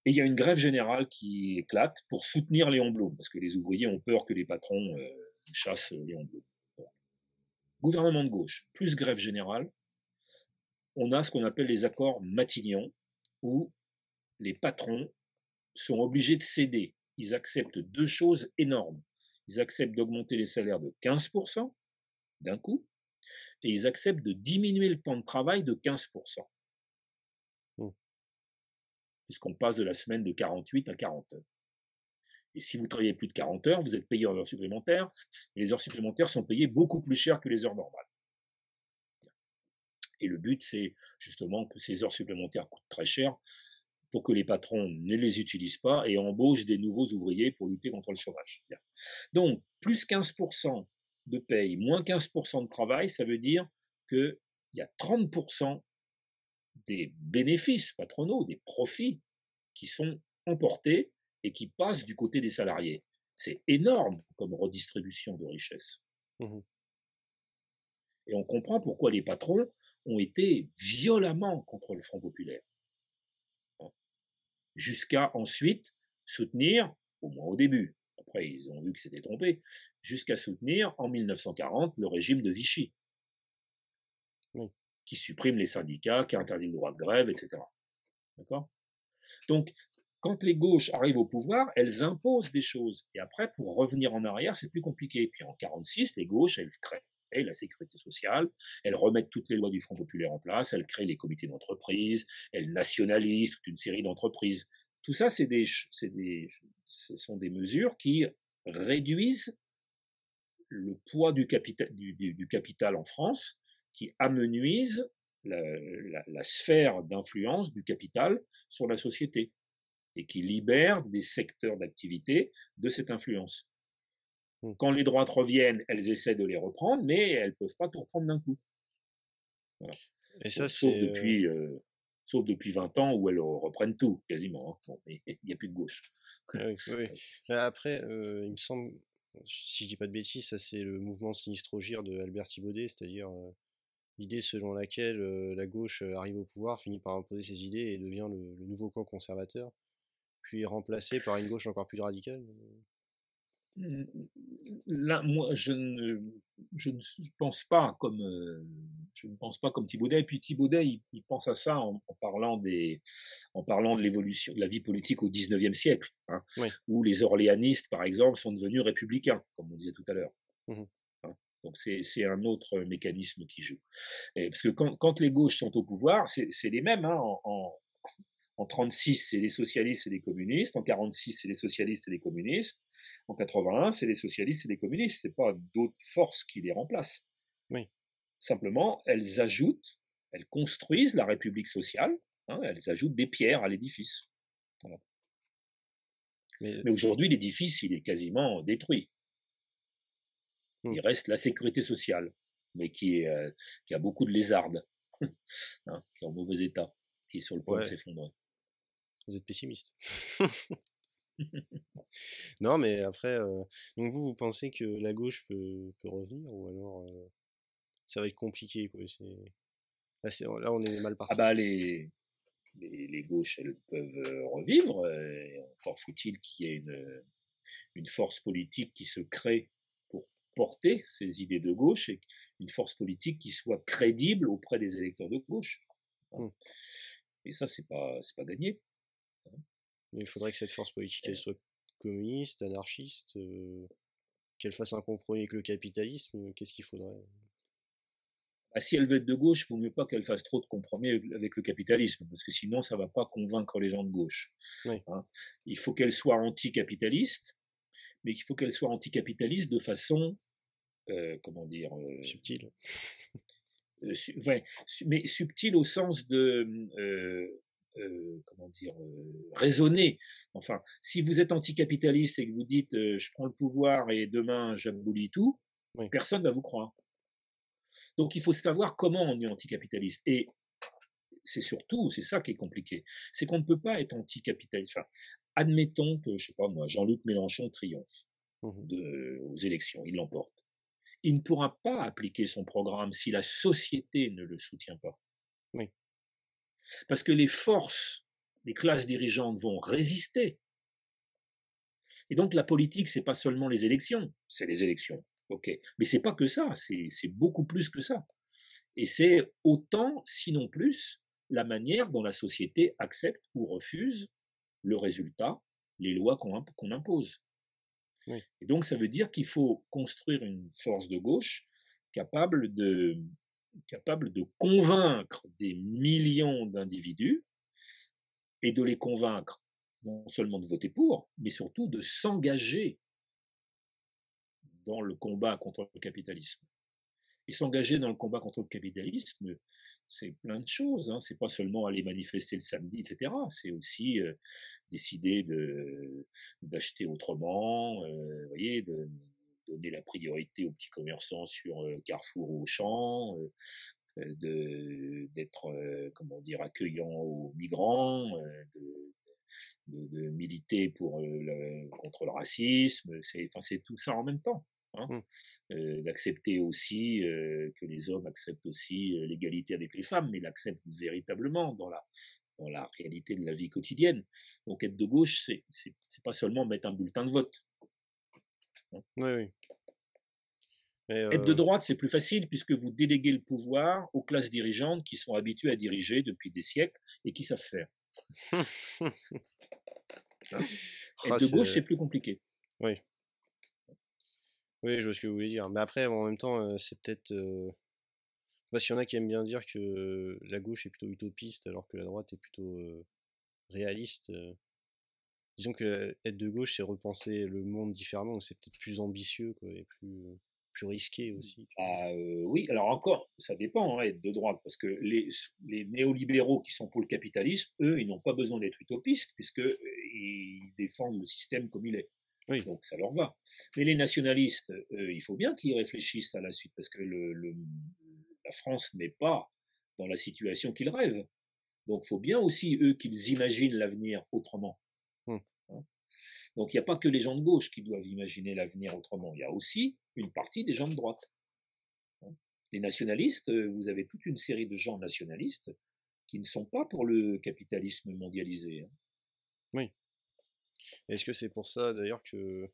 S2: Et il y a une grève générale qui éclate pour soutenir Léon Blum, parce que les ouvriers ont peur que les patrons euh, chassent Léon Blum. Gouvernement de gauche, plus grève générale, on a ce qu'on appelle les accords Matignon, où les patrons sont obligés de céder. Ils acceptent deux choses énormes. Ils acceptent d'augmenter les salaires de 15% d'un coup, et ils acceptent de diminuer le temps de travail de 15%. Mmh. Puisqu'on passe de la semaine de 48 à 40 heures. Et si vous travaillez plus de 40 heures, vous êtes payé en heures supplémentaires, et les heures supplémentaires sont payées beaucoup plus cher que les heures normales. Et le but, c'est justement que ces heures supplémentaires coûtent très cher pour que les patrons ne les utilisent pas et embauchent des nouveaux ouvriers pour lutter contre le chômage. Donc, plus 15% de paye, moins 15% de travail, ça veut dire qu'il y a 30% des bénéfices patronaux, des profits qui sont emportés et qui passent du côté des salariés. C'est énorme comme redistribution de richesse. Mmh et on comprend pourquoi les patrons ont été violemment contre le Front populaire. Jusqu'à ensuite soutenir, au moins au début, après ils ont vu qu'ils s'étaient trompés, jusqu'à soutenir en 1940 le régime de Vichy, qui supprime les syndicats, qui interdit le droit de grève, etc. D'accord? Donc, quand les gauches arrivent au pouvoir, elles imposent des choses. Et après, pour revenir en arrière, c'est plus compliqué. Puis en 1946, les gauches, elles créent la sécurité sociale, elles remettent toutes les lois du Front populaire en place, elles créent les comités d'entreprise, elles nationalisent toute une série d'entreprises. Tout ça, c'est des, ce sont des mesures qui réduisent le poids du capital, du, en France, qui amenuisent la, la sphère d'influence du capital sur la société et qui libèrent des secteurs d'activité de cette influence. Mmh. Quand les droites reviennent, elles essaient de les reprendre, mais elles ne peuvent pas tout reprendre d'un coup. Et ça, sauf, depuis, euh, sauf depuis 20 ans où elles reprennent tout, quasiment. Hein. il n'y a plus de gauche.
S1: Ah oui, Après, euh, il me semble, si je dis pas de bêtises, ça c'est le mouvement Sinistrogir de Albert Thibaudet, c'est-à-dire euh, l'idée selon laquelle la gauche arrive au pouvoir, finit par imposer ses idées et devient le, le nouveau camp conservateur, puis est remplacé par une gauche encore plus radicale.
S2: Là, moi, je ne, je ne pense pas comme, euh, je ne pense pas comme Thibaudet. Et puis Thibaudet, il, pense à ça en, parlant des, en parlant de l'évolution de la vie politique au XIXe siècle, hein, où les orléanistes, par exemple, sont devenus républicains, comme on disait tout à l'heure. Mmh hein. Donc c'est un autre mécanisme qui joue. Et parce que quand, quand, les gauches sont au pouvoir, c'est les mêmes. Hein, en, en 36, c'est les socialistes et les communistes. En 46, c'est les socialistes et les communistes. En 81, c'est les socialistes et les communistes. C'est pas d'autres forces qui les remplacent. Oui. Simplement, elles ajoutent, elles construisent la République sociale. Hein, elles ajoutent des pierres à l'édifice. Mais, aujourd'hui, l'édifice, il est quasiment détruit. Il mmh. reste la sécurité sociale, mais qui, est, euh, qui a beaucoup de lézardes, hein, qui est en mauvais état, qui est sur le point de s'effondrer.
S1: Vous êtes pessimiste. non, mais après, euh, donc vous, vous pensez que la gauche peut, peut revenir ou alors euh, ça va être compliqué quoi. Là, là, on est mal parti.
S2: Ah bah les, les, les gauches, elles peuvent euh, revivre. encore faut-il qu'il y ait une, une force politique qui se crée pour porter ces idées de gauche et une force politique qui soit crédible auprès des électeurs de gauche. Mmh. Et ça, c'est pas, c'est pas gagné.
S1: Mais il faudrait que cette force politique elle soit communiste, anarchiste, qu'elle fasse un compromis avec le capitalisme. Qu'est-ce qu'il faudrait?
S2: Bah, Si elle veut être de gauche, il vaut mieux pas qu'elle fasse trop de compromis avec le capitalisme, parce que sinon ça va pas convaincre les gens de gauche. Hein. il faut qu'elle soit anticapitaliste, mais il faut qu'elle soit anticapitaliste de façon, comment dire,
S1: subtile.
S2: mais subtile au sens de euh, comment dire, euh, raisonner. Enfin, si vous êtes anticapitaliste et que vous dites euh, je prends le pouvoir et demain j'abolis tout, personne ne va vous croire. Donc il faut savoir comment on est anticapitaliste. Et c'est surtout, c'est ça qui est compliqué, c'est qu'on ne peut pas être anticapitaliste. Enfin, admettons que, je sais pas moi, Jean-Luc Mélenchon triomphe mmh de, aux élections, il l'emporte. Il ne pourra pas appliquer son programme si la société ne le soutient pas. Oui. Parce que les forces les classes dirigeantes vont résister. Et donc la politique, c'est pas seulement les élections, c'est les élections, ok, mais c'est pas que ça, c'est beaucoup plus que ça. Et c'est autant, sinon plus, la manière dont la société accepte ou refuse le résultat, les lois qu'on impose. Et donc ça veut dire qu'il faut construire une force de gauche capable de, capable de convaincre des millions d'individus et de les convaincre non seulement de voter pour, mais surtout de s'engager dans le combat contre le capitalisme. Et s'engager dans le combat contre le capitalisme, c'est plein de choses. Hein. C'est pas seulement aller manifester le samedi, etc. C'est aussi euh, décider de, d'acheter autrement, euh, voyez, de donner la priorité aux petits commerçants sur euh, Carrefour ou Auchan, de, d'être, comment dire, accueillant aux migrants, de, de, militer pour le, contre le racisme. C'est, enfin, c'est tout ça en même temps. Hein, mmh. euh, d'accepter aussi euh, que les hommes acceptent aussi euh, l'égalité avec les femmes, mais l'acceptent véritablement dans la, dans la réalité de la vie quotidienne. Donc être de gauche, c'est, c'est, pas seulement mettre un bulletin de vote.
S1: Hein. Oui.
S2: Être de droite, c'est plus facile puisque vous déléguez le pouvoir aux classes dirigeantes qui sont habituées à diriger depuis des siècles et qui savent faire. Hein? Être de gauche, c'est plus compliqué.
S1: Oui. Oui, je vois ce que vous voulez dire. Mais après, en même temps, c'est peut-être. Parce qu'il y en a qui aiment bien dire que la gauche est plutôt utopiste alors que la droite est plutôt réaliste. Disons que être de gauche, c'est repenser le monde différemment, c'est peut-être plus ambitieux quoi, et plus, plus risqué mmh. aussi.
S2: Ah, oui, alors encore, ça dépend, hein, être de droite, parce que les, les néolibéraux qui sont pour le capitalisme, eux, ils n'ont pas besoin d'être utopistes, puisqu'ils défendent le système comme il est. Oui. Donc ça leur va. Mais les nationalistes, il faut bien qu'ils réfléchissent à la suite, parce que le, la France n'est pas dans la situation qu'ils rêvent. Donc il faut bien aussi, eux, qu'ils imaginent l'avenir autrement. Mmh. Hein. Donc il n'y a pas que les gens de gauche qui doivent imaginer l'avenir autrement, il y a aussi une partie des gens de droite. Hein. Les nationalistes, vous avez toute une série de gens nationalistes qui ne sont pas pour le capitalisme mondialisé. Hein.
S1: Oui. Est-ce que c'est pour ça d'ailleurs que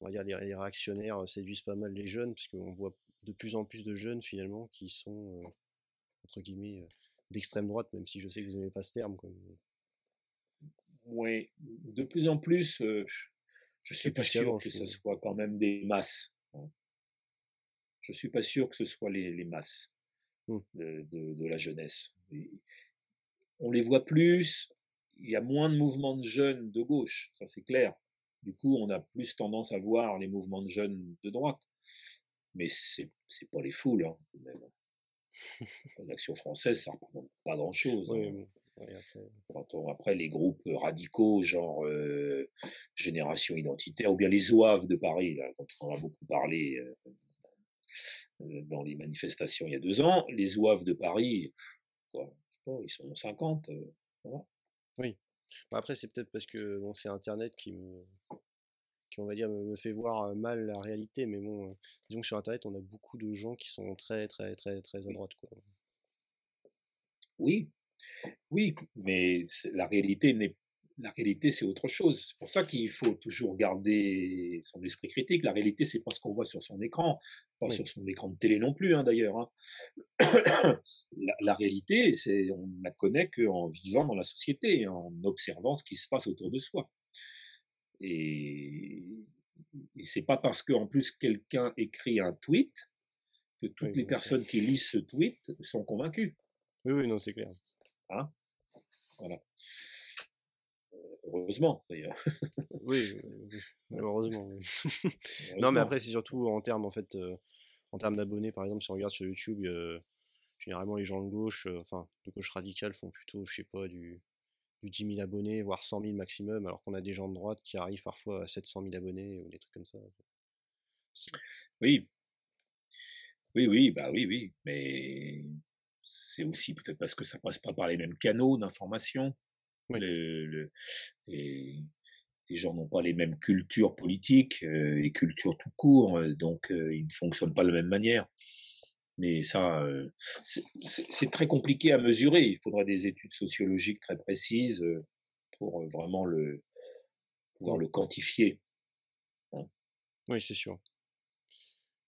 S1: on va dire, les, réactionnaires séduisent pas mal les jeunes, parce qu'on voit de plus en plus de jeunes finalement qui sont entre guillemets d'extrême droite, même si je sais que vous n'aimez pas ce terme.
S2: Oui, de plus en plus, je suis pas sûr que ce soit quand même des masses. Hein. Je suis pas sûr que ce soit les, masses mmh. de, de, la jeunesse. On les voit plus, il y a moins de mouvements de jeunes de gauche, ça c'est clair. Du coup, on a plus tendance à voir les mouvements de jeunes de droite. Mais c'est pas les foules, hein, L'action française, ça représente pas grand-chose. Hein. Après... après... les groupes radicaux, genre euh, Génération Identitaire, ou bien les OAV de Paris, là, dont on a beaucoup parlé euh, euh, dans les manifestations il y a deux ans, les OAV de Paris, quoi, je sais pas, ils sont 50. voilà.
S1: Oui. après, c'est peut-être parce que bon, c'est Internet qui me, qui on va dire me, fait voir mal la réalité, mais bon, disons que sur Internet, on a beaucoup de gens qui sont très, très, très, très à droite, quoi.
S2: Oui, oui, mais la réalité n'est la réalité, c'est autre chose. C'est pour ça qu'il faut toujours garder son esprit critique. La réalité, c'est pas ce qu'on voit sur son écran, pas sur son écran de télé non plus, hein, d'ailleurs. Hein. la, réalité, c'est on ne la connaît qu'en vivant dans la société, en observant ce qui se passe autour de soi. Et, et c'est pas parce qu'en plus quelqu'un écrit un tweet que toutes les personnes qui lisent ce tweet sont convaincues.
S1: Oui, oui, non, c'est clair.
S2: Hein voilà. Heureusement, d'ailleurs.
S1: oui, heureusement. non, mais après, c'est surtout en termes, en fait, euh, en termes d'abonnés, par exemple, si on regarde sur YouTube, euh, généralement, les gens de gauche, euh, enfin, de gauche radicale, font plutôt, je sais pas, du, du 10 000 abonnés, voire 100 000 maximum, alors qu'on a des gens de droite qui arrivent parfois à 700 000 abonnés ou des trucs comme ça.
S2: Oui. Oui, oui, bah oui, oui. Mais c'est aussi peut-être parce que ça passe pas par les mêmes canaux d'information. Le, les, gens n'ont pas les mêmes cultures politiques, euh, les cultures tout court, euh, donc euh, ils ne fonctionnent pas de la même manière. Mais ça, c'est très compliqué à mesurer. Il faudrait des études sociologiques très précises pour vraiment le, pouvoir le quantifier.
S1: Hein. Oui, c'est sûr.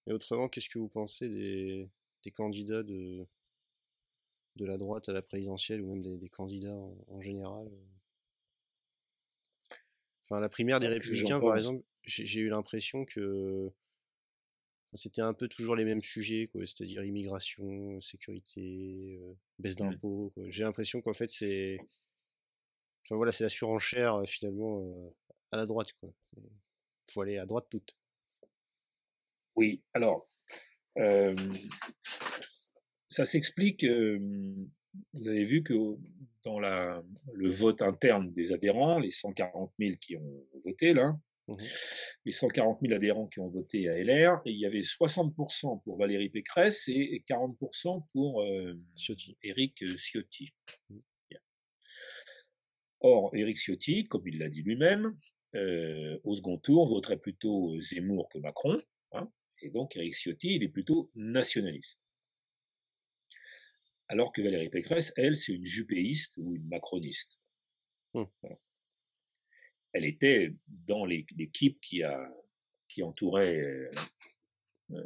S1: Et autrement, qu'est-ce que vous pensez des, des candidats de, de la droite à la présidentielle ou même des, candidats en, général euh? Enfin, la primaire des Républicains, par exemple, j'ai eu l'impression que c'était un peu toujours les mêmes sujets, c'est-à-dire immigration, sécurité, euh, baisse mmh. d'impôts. J'ai l'impression qu'en fait, c'est. Enfin voilà, c'est la surenchère euh, finalement à la droite. Il faut aller à droite toute.
S2: Oui, alors, ça s'explique, vous avez vu que dans la, le vote interne des adhérents, les 140 000 qui ont voté là, mmh les 140 000 adhérents qui ont voté à LR, et il y avait 60% pour Valérie Pécresse et 40% pour Éric Ciotti. Mmh. Or, Éric Ciotti, comme il l'a dit lui-même, au second tour voterait plutôt Zemmour que Macron, hein, et donc Éric Ciotti, il est plutôt nationaliste alors que Valérie Pécresse, elle, c'est une jupéiste ou une macroniste. Mmh. Elle était dans l'équipe qui, a, qui entourait euh,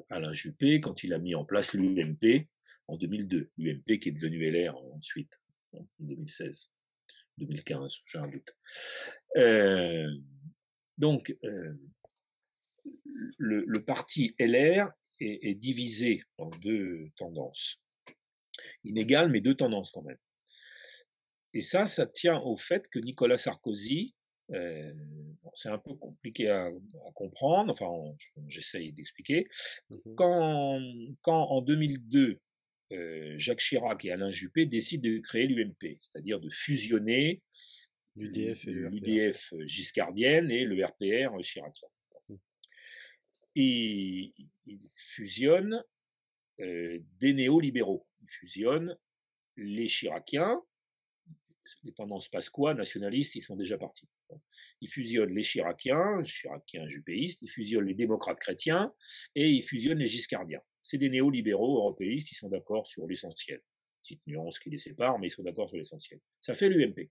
S2: Alain Juppé quand il a mis en place l'UMP en 2002. L'UMP qui est devenu LR ensuite, en 2016, 2015, j'ai un doute. Euh, donc, euh, le, parti LR est divisé en deux tendances inégales, mais deux tendances quand même. Et ça, ça tient au fait que Nicolas Sarkozy, euh, c'est un peu compliqué à, comprendre, enfin j'essaye d'expliquer, mmh quand, quand en 2002, euh, Jacques Chirac et Alain Juppé décident de créer l'UMP, c'est-à-dire de fusionner l'UDF giscardienne et le RPR chiracien. Mmh. Et ils fusionnent euh, des néolibéraux fusionnent les Chiraciens, les tendances pasquois, nationalistes, ils sont déjà partis. Ils fusionnent les Chiraciens, Chiraciens jupéistes, ils fusionnent les démocrates chrétiens et ils fusionnent les giscardiens. C'est des néolibéraux européistes, ils sont d'accord sur l'essentiel. Petite nuance qui les sépare, mais ils sont d'accord sur l'essentiel. Ça fait l'UMP.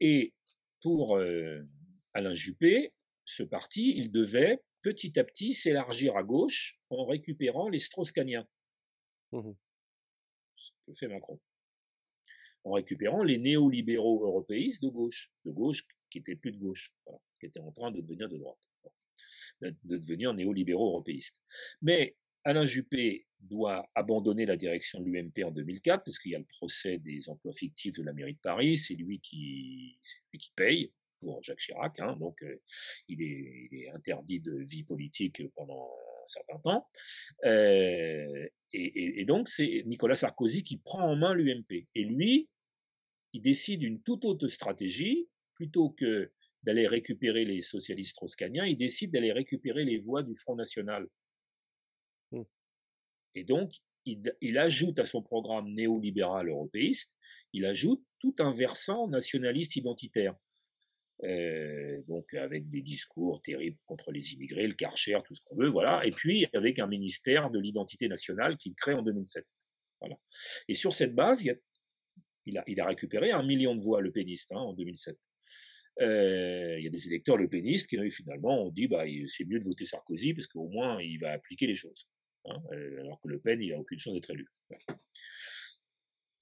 S2: Et pour euh, Alain Juppé, ce parti, il devait petit à petit s'élargir à gauche en récupérant les Strauss-Caniens. Mmh Ce que fait Macron. En récupérant les néolibéraux européistes de gauche, de gauche qui n'étaient plus de gauche, qui étaient en train de devenir de droite, de, devenir néolibéraux européistes. Mais Alain Juppé doit abandonner la direction de l'UMP en 2004 parce qu'il y a le procès des emplois fictifs de la mairie de Paris, c'est lui qui, paye pour Jacques Chirac, hein, donc euh, il, est, interdit de vie politique pendant certain temps. Euh, et, donc, c'est Nicolas Sarkozy qui prend en main l'UMP. Et lui, il décide une toute autre stratégie, plutôt que d'aller récupérer les socialistes troscaniens, il décide d'aller récupérer les voix du Front National. Mmh. Et donc, il, il, ajoute à son programme néolibéral européiste, il ajoute tout un versant nationaliste identitaire. Euh, donc avec des discours terribles contre les immigrés, le Karcher, tout ce qu'on veut, voilà. Et puis avec un ministère de l'identité nationale qu'il crée en 2007. Voilà. Et sur cette base, il, a, récupéré un million de voix le péniste hein, en 2007. Euh, il y a des électeurs le péniste qui finalement ont dit bah c'est mieux de voter Sarkozy parce qu'au moins il va appliquer les choses. Hein, euh, alors que Le Pen il a aucune chance d'être élu.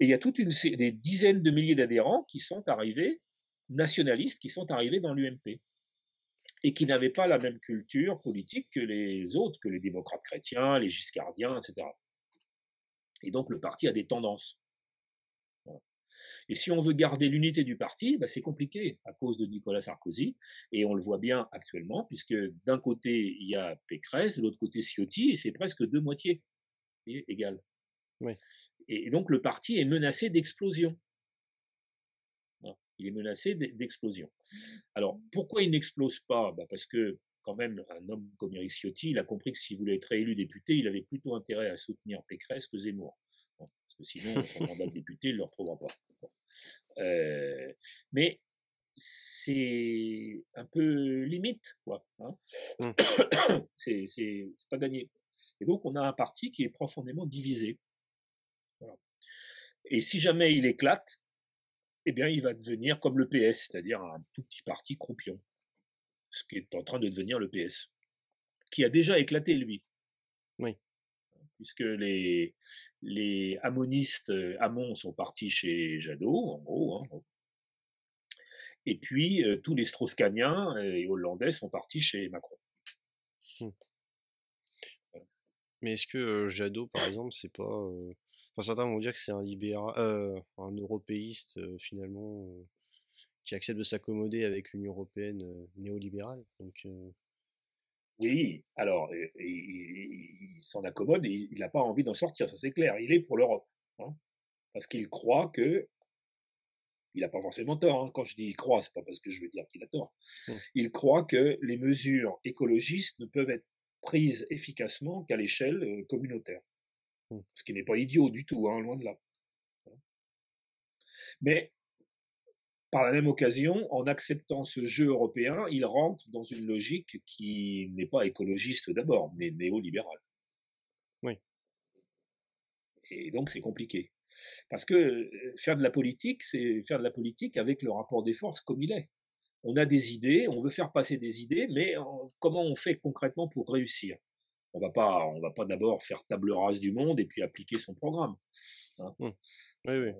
S2: Et il y a toute une des dizaines de milliers d'adhérents qui sont arrivés nationalistes qui sont arrivés dans l'UMP et qui n'avaient pas la même culture politique que les autres, que les démocrates chrétiens, les giscardiens, etc. Et donc le parti a des tendances. Et si on veut garder l'unité du parti, bah, c'est compliqué à cause de Nicolas Sarkozy, et on le voit bien actuellement, puisque d'un côté il y a Pécresse, de l'autre côté Ciotti, et c'est presque deux moitiés égales. Et donc le parti est menacé d'explosion il est menacé d'explosion. Alors, pourquoi il n'explose pas? Bah, Parce que, quand même, un homme comme Eric Ciotti, il a compris que s'il voulait être réélu député, il avait plutôt intérêt à soutenir Pécresse que Zemmour. parce que sinon, son mandat de député, il ne le retrouvera pas. Euh, mais c'est un peu limite, quoi. Hein. Mmh. c'est pas gagné. Et donc, on a un parti qui est profondément divisé. Et si jamais il éclate, eh bien, il va devenir comme le PS, c'est-à-dire un tout petit parti croupion. Ce qui est en train de devenir le PS. Qui a déjà éclaté, lui.
S1: Oui.
S2: Puisque les, les amonistes, Hamon, sont partis chez Jadot, en gros. Hein. Et puis, euh, tous les Strauss-Caniens et Hollandais sont partis chez Macron. Mmh.
S1: Mais est-ce que Jadot, par exemple, c'est pas. Enfin, certains vont dire que c'est un libéral, un européiste finalement, qui accepte de s'accommoder avec l'Union européenne néolibérale. Donc,
S2: oui, alors il, s'en accommode et il n'a pas envie d'en sortir, ça c'est clair. Il est pour l'Europe, hein, parce qu'il croit que il n'a pas forcément tort. Hein. Quand je dis il croit, c'est pas parce que je veux dire qu'il a tort. Mmh. Il croit que les mesures écologistes ne peuvent être prises efficacement qu'à l'échelle euh, communautaire. Mmh. Ce qui n'est pas idiot du tout, hein, loin de là. Mais par la même occasion, en acceptant ce jeu européen, il rentre dans une logique qui n'est pas écologiste d'abord, mais néolibérale.
S1: Oui.
S2: Et donc c'est compliqué. Parce que faire de la politique, c'est faire de la politique avec le rapport des forces comme il est. On a des idées, on veut faire passer des idées, mais comment on fait concrètement pour réussir? On va pas, on va pas d'abord faire table rase du monde et puis appliquer son programme.
S1: Hein. Mmh. Oui, oui.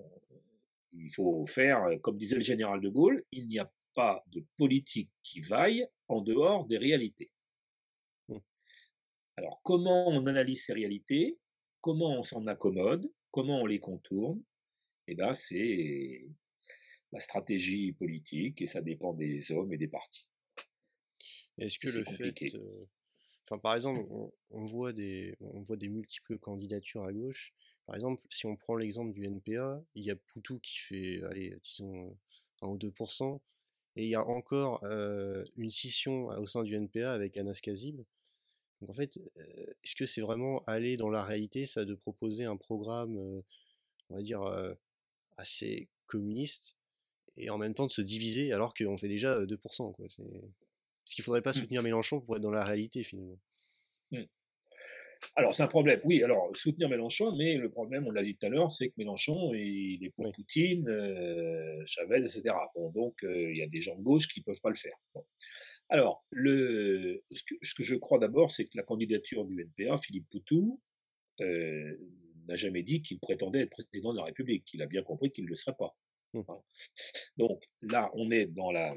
S2: Il faut faire, comme disait le général de Gaulle, il n'y a pas de politique qui vaille en dehors des réalités. Mmh. Alors, comment on analyse ces réalités? Comment on s'en accommode? Comment on les contourne? Eh ben, c'est la stratégie politique et ça dépend des hommes et des partis.
S1: Est-ce que le fait, euh, enfin par exemple, on, voit des, on voit des multiples candidatures à gauche. Par exemple, si on prend l'exemple du NPA, il y a Poutou qui fait, allez, disons 1 ou 2%, et il y a encore euh, une scission au sein du NPA avec Anas Kazib. Donc en fait, est-ce que c'est vraiment aller dans la réalité, ça, de proposer un programme, on va dire, assez communiste, et en même temps de se diviser alors qu'on fait déjà 2%. Quoi. Est-ce qu'il faudrait pas mmh. soutenir Mélenchon pour être dans la réalité finalement
S2: mmh. Alors c'est un problème, oui, alors soutenir Mélenchon, mais le problème, on l'a dit tout à l'heure, c'est que Mélenchon, il est pour Poutine, Chavez, etc. Bon, donc il y a des gens de gauche qui ne peuvent pas le faire. Alors, le, ce, que, je crois d'abord, c'est que la candidature du NPA, Philippe Poutou, euh, n'a jamais dit qu'il prétendait être président de la République, qu'il a bien compris qu'il ne le serait pas. Mmh. Hein. Donc là, on est dans, la,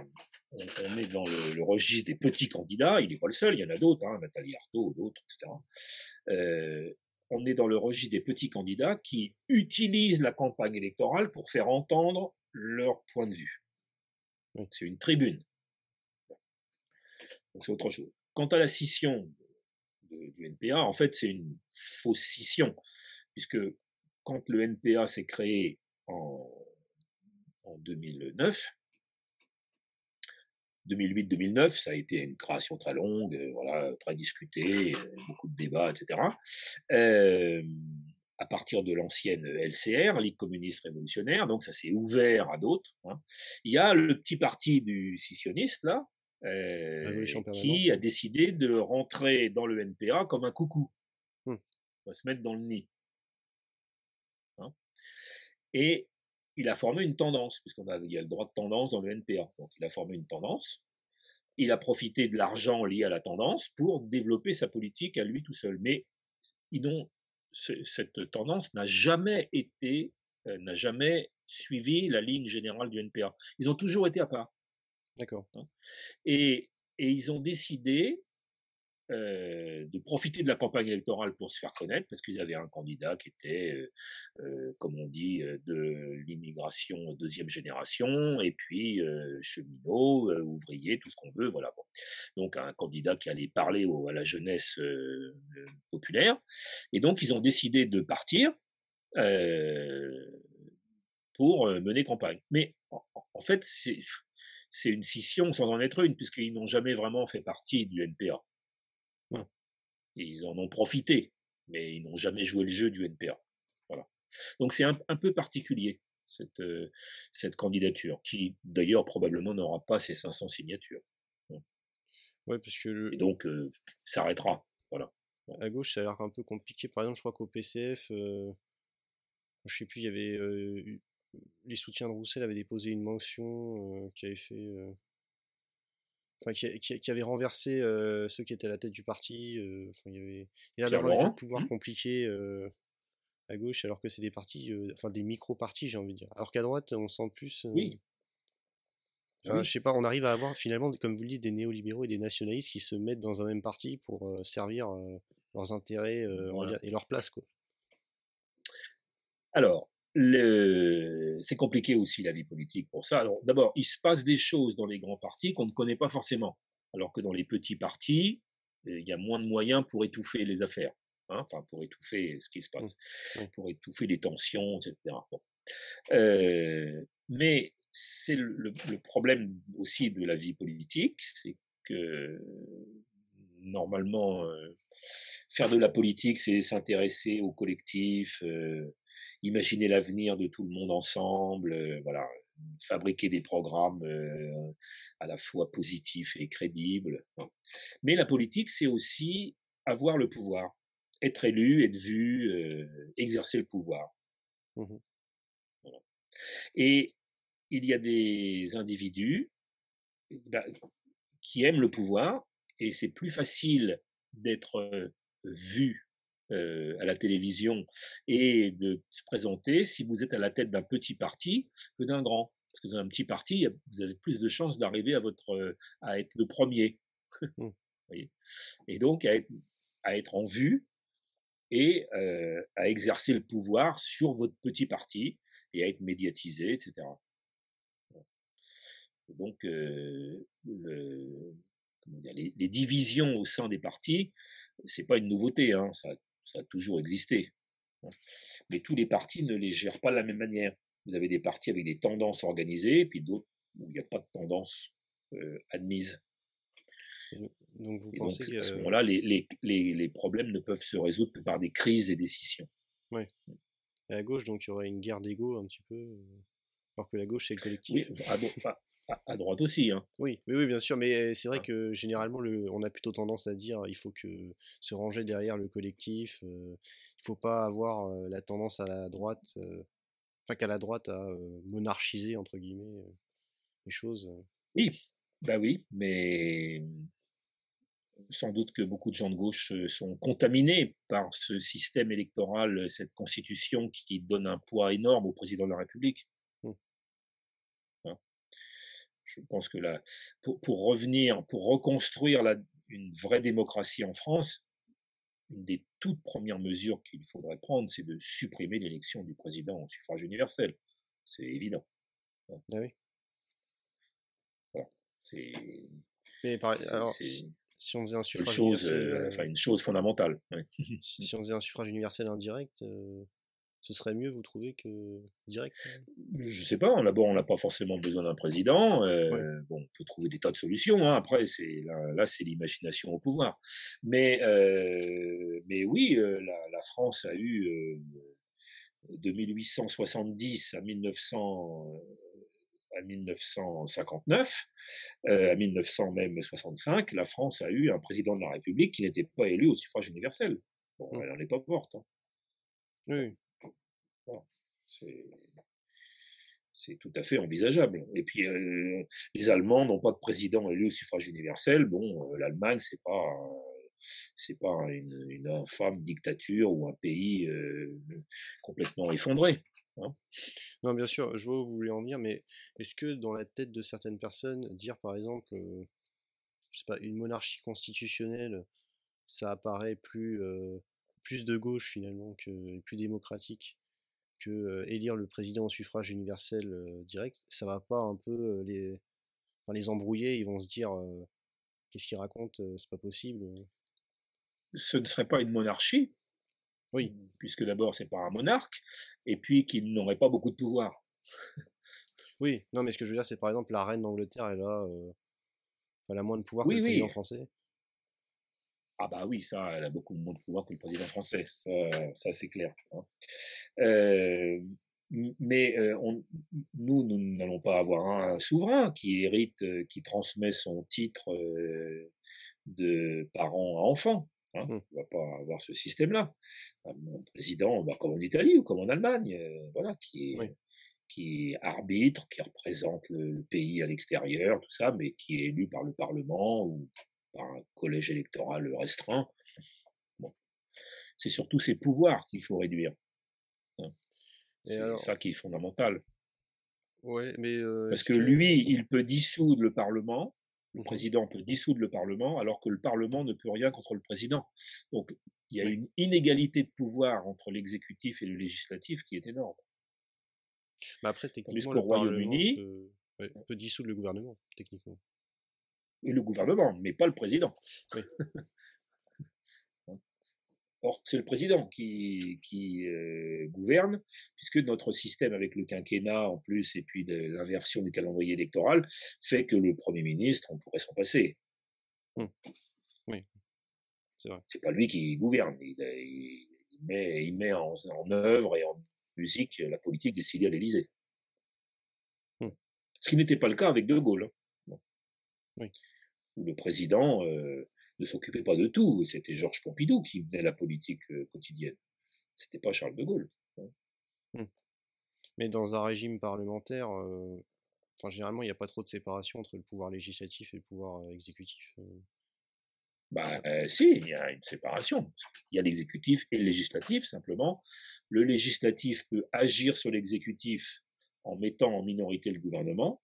S2: on, est dans le, registre des petits candidats, il n'est pas le seul, il y en a d'autres, hein, Nathalie Arthaud, d'autres, etc. Euh, on est dans le registre des petits candidats qui utilisent la campagne électorale pour faire entendre leur point de vue. C'est une tribune. Donc c'est autre chose. Quant à la scission du NPA, en fait, c'est une fausse scission, puisque quand le NPA s'est créé en, en 2009, 2008-2009, ça a été une création très longue, euh, voilà, très discutée, euh, beaucoup de débats, etc. Euh, à partir de l'ancienne LCR, Ligue communiste révolutionnaire, donc ça s'est ouvert à d'autres. Hein. Il y a le petit parti du scissionniste, là, euh, qui a décidé de rentrer dans le NPA comme un coucou. Hum. On va se mettre dans le nid. Hein. Et il a formé une tendance, puisqu'il y a le droit de tendance dans le NPA. Donc il a formé une tendance. Il a profité de l'argent lié à la tendance pour développer sa politique à lui tout seul. Mais cette tendance n'a jamais été, euh, n'a jamais suivi la ligne générale du NPA. Ils ont toujours été à part.
S1: D'accord. Hein.
S2: Et, et, ils ont décidé euh, de profiter de la campagne électorale pour se faire connaître, parce qu'ils avaient un candidat qui était, euh, euh, comme on dit, de l'immigration deuxième génération, et puis cheminot, ouvrier, tout ce qu'on veut, voilà. Donc un candidat qui allait parler à la jeunesse populaire, et donc ils ont décidé de partir pour mener campagne. Mais en fait, c'est une scission sans en être une, puisqu'ils n'ont jamais vraiment fait partie du NPA. Ils en ont profité, mais ils n'ont jamais joué le jeu du NPA. Voilà. Donc c'est un, peu particulier, cette, euh, cette candidature, qui d'ailleurs probablement n'aura pas ses 500 signatures.
S1: Ouais, parce que
S2: Et donc, euh, s'arrêtera. Voilà.
S1: à gauche, ça a l'air un peu compliqué. Par exemple, je crois qu'au PCF, je sais plus, il y avait les soutiens de Roussel avaient déposé une mention qui avait fait enfin, qui, avait renversé ceux qui étaient à la tête du parti. enfin, il y avait, il y avait un pouvoir mmh. compliqué à gauche, alors que c'est des partis, enfin des micro-partis, j'ai envie de dire. Alors qu'à droite, on sent plus.
S2: oui.
S1: Enfin, Je sais pas, on arrive à avoir finalement, comme vous le dites, des néolibéraux et des nationalistes qui se mettent dans un même parti pour servir leurs intérêts et leur place. Quoi.
S2: Alors, c'est compliqué aussi la vie politique pour ça. Alors d'abord, il se passe des choses dans les grands partis qu'on ne connaît pas forcément, alors que dans les petits partis, euh, il y a moins de moyens pour étouffer les affaires, hein, enfin pour étouffer ce qui se passe, mmh. pour étouffer les tensions, etc. Euh, mais c'est le, problème aussi de la vie politique, c'est que normalement, euh, faire de la politique, c'est s'intéresser au collectif, imaginer l'avenir de tout le monde ensemble, euh, voilà, fabriquer des programmes euh, à la fois positifs et crédibles. Mais la politique, c'est aussi avoir le pouvoir, être élu, être vu, euh, exercer le pouvoir. Mmh et il y a des individus bah, qui aiment le pouvoir, et c'est plus facile d'être vu euh, à la télévision et de se présenter si vous êtes à la tête d'un petit parti que d'un grand. Parce que dans un petit parti, vous avez plus de chances d'arriver à, votre, à être le premier. Mmh. et donc à être, à être, en vue et euh, à exercer le pouvoir sur votre petit parti et à être médiatisé, etc. Donc, le, les, les, divisions au sein des partis, c'est pas une nouveauté. Hein, ça, ça a toujours existé. Hein. Mais tous les partis ne les gèrent pas de la même manière. Vous avez des partis avec des tendances organisées, puis d'autres où il n'y a pas de tendance euh, admise. Donc, vous pensez à ce moment-là, les, les, les, les, problèmes ne peuvent se résoudre que par des crises et des scissions.
S1: Oui. Et à gauche, donc, il y aurait une guerre d'ego un petit peu, euh, alors que la gauche, c'est le collectif.
S2: Oui, ah bon, ah, à droite aussi. Hein.
S1: Oui, oui, bien sûr, mais c'est vrai que généralement, le, on a plutôt tendance à dire il faut que se ranger derrière le collectif. il ne faut pas avoir la tendance à la droite, enfin qu'à la droite à monarchiser entre guillemets les choses.
S2: Oui, bah oui, mais sans doute que beaucoup de gens de gauche sont contaminés par ce système électoral, cette constitution qui donne un poids énorme au président de la République. Je pense que là, pour, revenir, pour reconstruire une vraie démocratie en France, une des toutes premières mesures qu'il faudrait prendre, c'est de supprimer l'élection du président au suffrage universel. C'est évident.
S1: Ah oui.
S2: C'est.
S1: alors, si on faisait un suffrage
S2: une chose, universel, euh, enfin, une chose fondamentale.
S1: si on faisait un suffrage universel indirect, euh, ce serait mieux, vous trouvez, que direct
S2: Je sais pas. D'abord, on n'a pas forcément besoin d'un président. Euh, bon, on peut trouver des tas de solutions. Hein. Après, c'est là, c'est l'imagination au pouvoir. Mais, euh, mais oui, euh, la, France a eu de 1870 à 1900 à 1959, à 1900 même 65, la France a eu un président de la République qui n'était pas élu au suffrage universel. Bon, mmh. elle n'en est pas morte. Hein.
S1: Oui.
S2: C'est tout à fait envisageable. Et puis, euh, les Allemands n'ont pas de président élu au suffrage universel. Bon, euh, l'Allemagne, c'est pas pas une, infâme dictature ou un pays euh, complètement effondré. Hein.
S1: Non, bien sûr, je vois où vous voulez en venir, mais est-ce que dans la tête de certaines personnes, dire par exemple, je sais pas, une monarchie constitutionnelle, ça apparaît plus, plus de gauche finalement que plus démocratique? Que élire le président au suffrage universel direct, ça va pas un peu les, les embrouiller, ils vont se dire qu'est-ce qu'ils racontent, c'est pas possible.
S2: Ce ne serait pas une monarchie,
S1: oui.
S2: puisque d'abord c'est pas un monarque, et puis qu'il n'aurait pas beaucoup de pouvoir.
S1: oui, non, mais ce que je veux dire, c'est par exemple la reine d'Angleterre, elle a, elle a moins de pouvoir que le président français.
S2: Ah bah oui, ça, elle a beaucoup moins de pouvoir que le président français, ça, ça c'est clair. Hein. Euh, mais euh, on, nous, nous n'allons pas avoir un souverain qui hérite, euh, qui transmet son titre de parent à enfant. Hein. Mmh. On ne va pas avoir ce système-là. Un président, bah, comme en Italie ou comme en Allemagne, voilà, qui est, qui arbitre, qui représente le, pays à l'extérieur, tout ça, mais qui est élu par le Parlement ou par un collège électoral restreint. C'est surtout ses pouvoirs qu'il faut réduire. Hein. C'est ça qui est fondamental.
S1: Ouais, mais
S2: Parce que lui, il peut dissoudre le Parlement, le mmh président peut dissoudre le Parlement, alors que le Parlement ne peut rien contre le président. Donc, il y a une inégalité de pouvoir entre l'exécutif et le législatif qui est énorme.
S1: Mais après, techniquement, le Royaume-Uni peut, dissoudre le gouvernement, techniquement.
S2: Et le gouvernement, mais pas le président. Or, c'est le président qui, qui euh, gouverne, puisque notre système avec le quinquennat en plus, et puis l'inversion du calendrier électoral, fait que le Premier ministre, on pourrait s'en passer.
S1: Mmh. Oui, c'est vrai.
S2: C'est pas lui qui gouverne. Il, met, il met en, en, œuvre et en musique la politique décidée à l'Élysée. Mmh. Ce qui n'était pas le cas avec De Gaulle. Oui. Où le président euh, ne s'occupait pas de tout. C'était Georges Pompidou qui menait la politique euh, quotidienne. C'était pas Charles de Gaulle. Hein.
S1: Mmh. Mais dans un régime parlementaire, euh, enfin, généralement, il n'y a pas trop de séparation entre le pouvoir législatif et le pouvoir exécutif.
S2: Bah, si, il y a une séparation. Il y a l'exécutif et le législatif, simplement. Le législatif peut agir sur l'exécutif en mettant en minorité le gouvernement,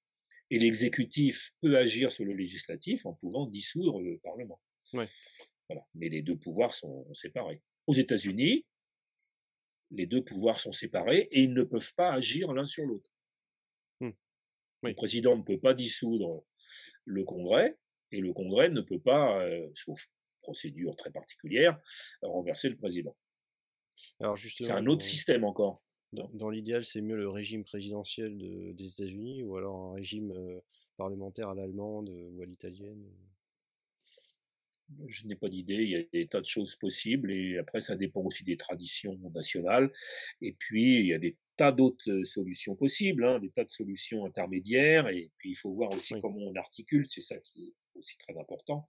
S2: et l'exécutif peut agir sur le législatif en pouvant dissoudre le Parlement.
S1: Ouais.
S2: Voilà. Mais les deux pouvoirs sont séparés. Aux États-Unis, les deux pouvoirs sont séparés et ils ne peuvent pas agir l'un sur l'autre.
S1: Mmh.
S2: Le président ne peut pas dissoudre le Congrès et le Congrès ne peut pas, euh, sauf procédure très particulière, renverser le président. C'est un autre système encore.
S1: Dans, l'idéal, c'est mieux le régime présidentiel des États-Unis ou alors un régime euh, parlementaire à l'allemande ou à l'italienne
S2: je n'ai pas d'idée, il y a des tas de choses possibles et après ça dépend aussi des traditions nationales et puis il y a des tas d'autres solutions possibles, hein, des tas de solutions intermédiaires et puis il faut voir aussi comment on articule, c'est ça qui est aussi très important,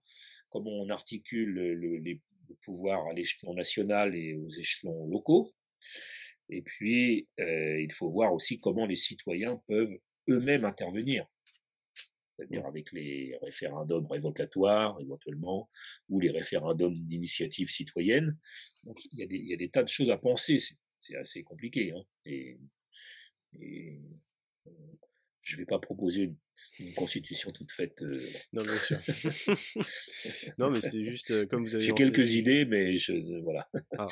S2: comment on articule le, les pouvoirs à l'échelon national et aux échelons locaux et puis euh, il faut voir aussi comment les citoyens peuvent eux-mêmes intervenir c'est-à-dire avec les référendums révocatoires éventuellement, ou les référendums d'initiative citoyenne. Donc il y, a des, il y, a des, tas de choses à penser, c'est assez compliqué. Hein. Et, et euh, je ne vais pas proposer une, constitution toute faite. Euh...
S1: Non, bien sûr. non, mais c'était juste euh, comme vous avez.
S2: J'ai quelques idées, mais je voilà.
S1: Ah,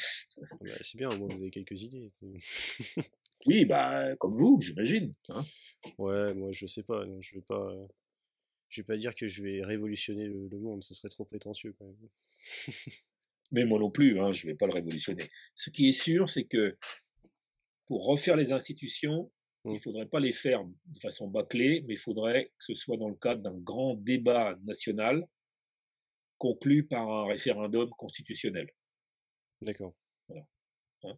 S1: bah, c'est bien, au moins vous avez quelques idées.
S2: oui, bah comme vous, j'imagine. Hein.
S1: ouais, moi je sais pas, je vais pas je vais pas dire que je vais révolutionner le, monde, ce serait trop prétentieux quand même.
S2: Mais moi non plus, hein, je vais pas le révolutionner. Ce qui est sûr, c'est que pour refaire les institutions, il mmh. faudrait pas les faire de façon bâclée, mais il faudrait que ce soit dans le cadre d'un grand débat national conclu par un référendum constitutionnel.
S1: D'accord.
S2: Voilà. Hein.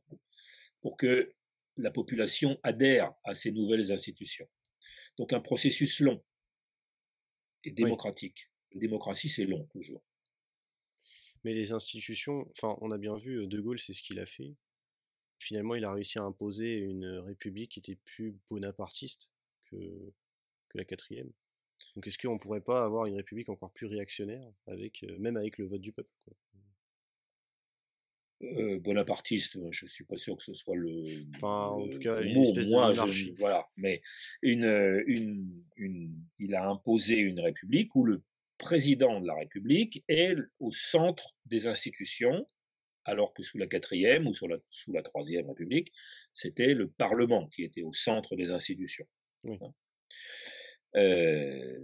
S2: pour que la population adhère à ces nouvelles institutions. Donc un processus long et démocratique. La démocratie, c'est long, toujours.
S1: Mais les institutions, enfin, on a bien vu, De Gaulle, c'est ce qu'il a fait. Finalement, il a réussi à imposer une république qui était plus bonapartiste que, que la quatrième. Donc, est-ce qu'on pourrait pas avoir une république encore plus réactionnaire, avec, même avec le vote du peuple quoi?
S2: Euh, bonapartiste, je suis pas sûr que ce soit le,
S1: enfin, en tout cas,
S2: mot. Moi, je, voilà, mais une, une, une, il a imposé une république où le président de la République est au centre des institutions, alors que sous la quatrième ou sous la, sous la troisième République, c'était le Parlement qui était au centre des institutions.
S1: Oui. Hein.
S2: Euh,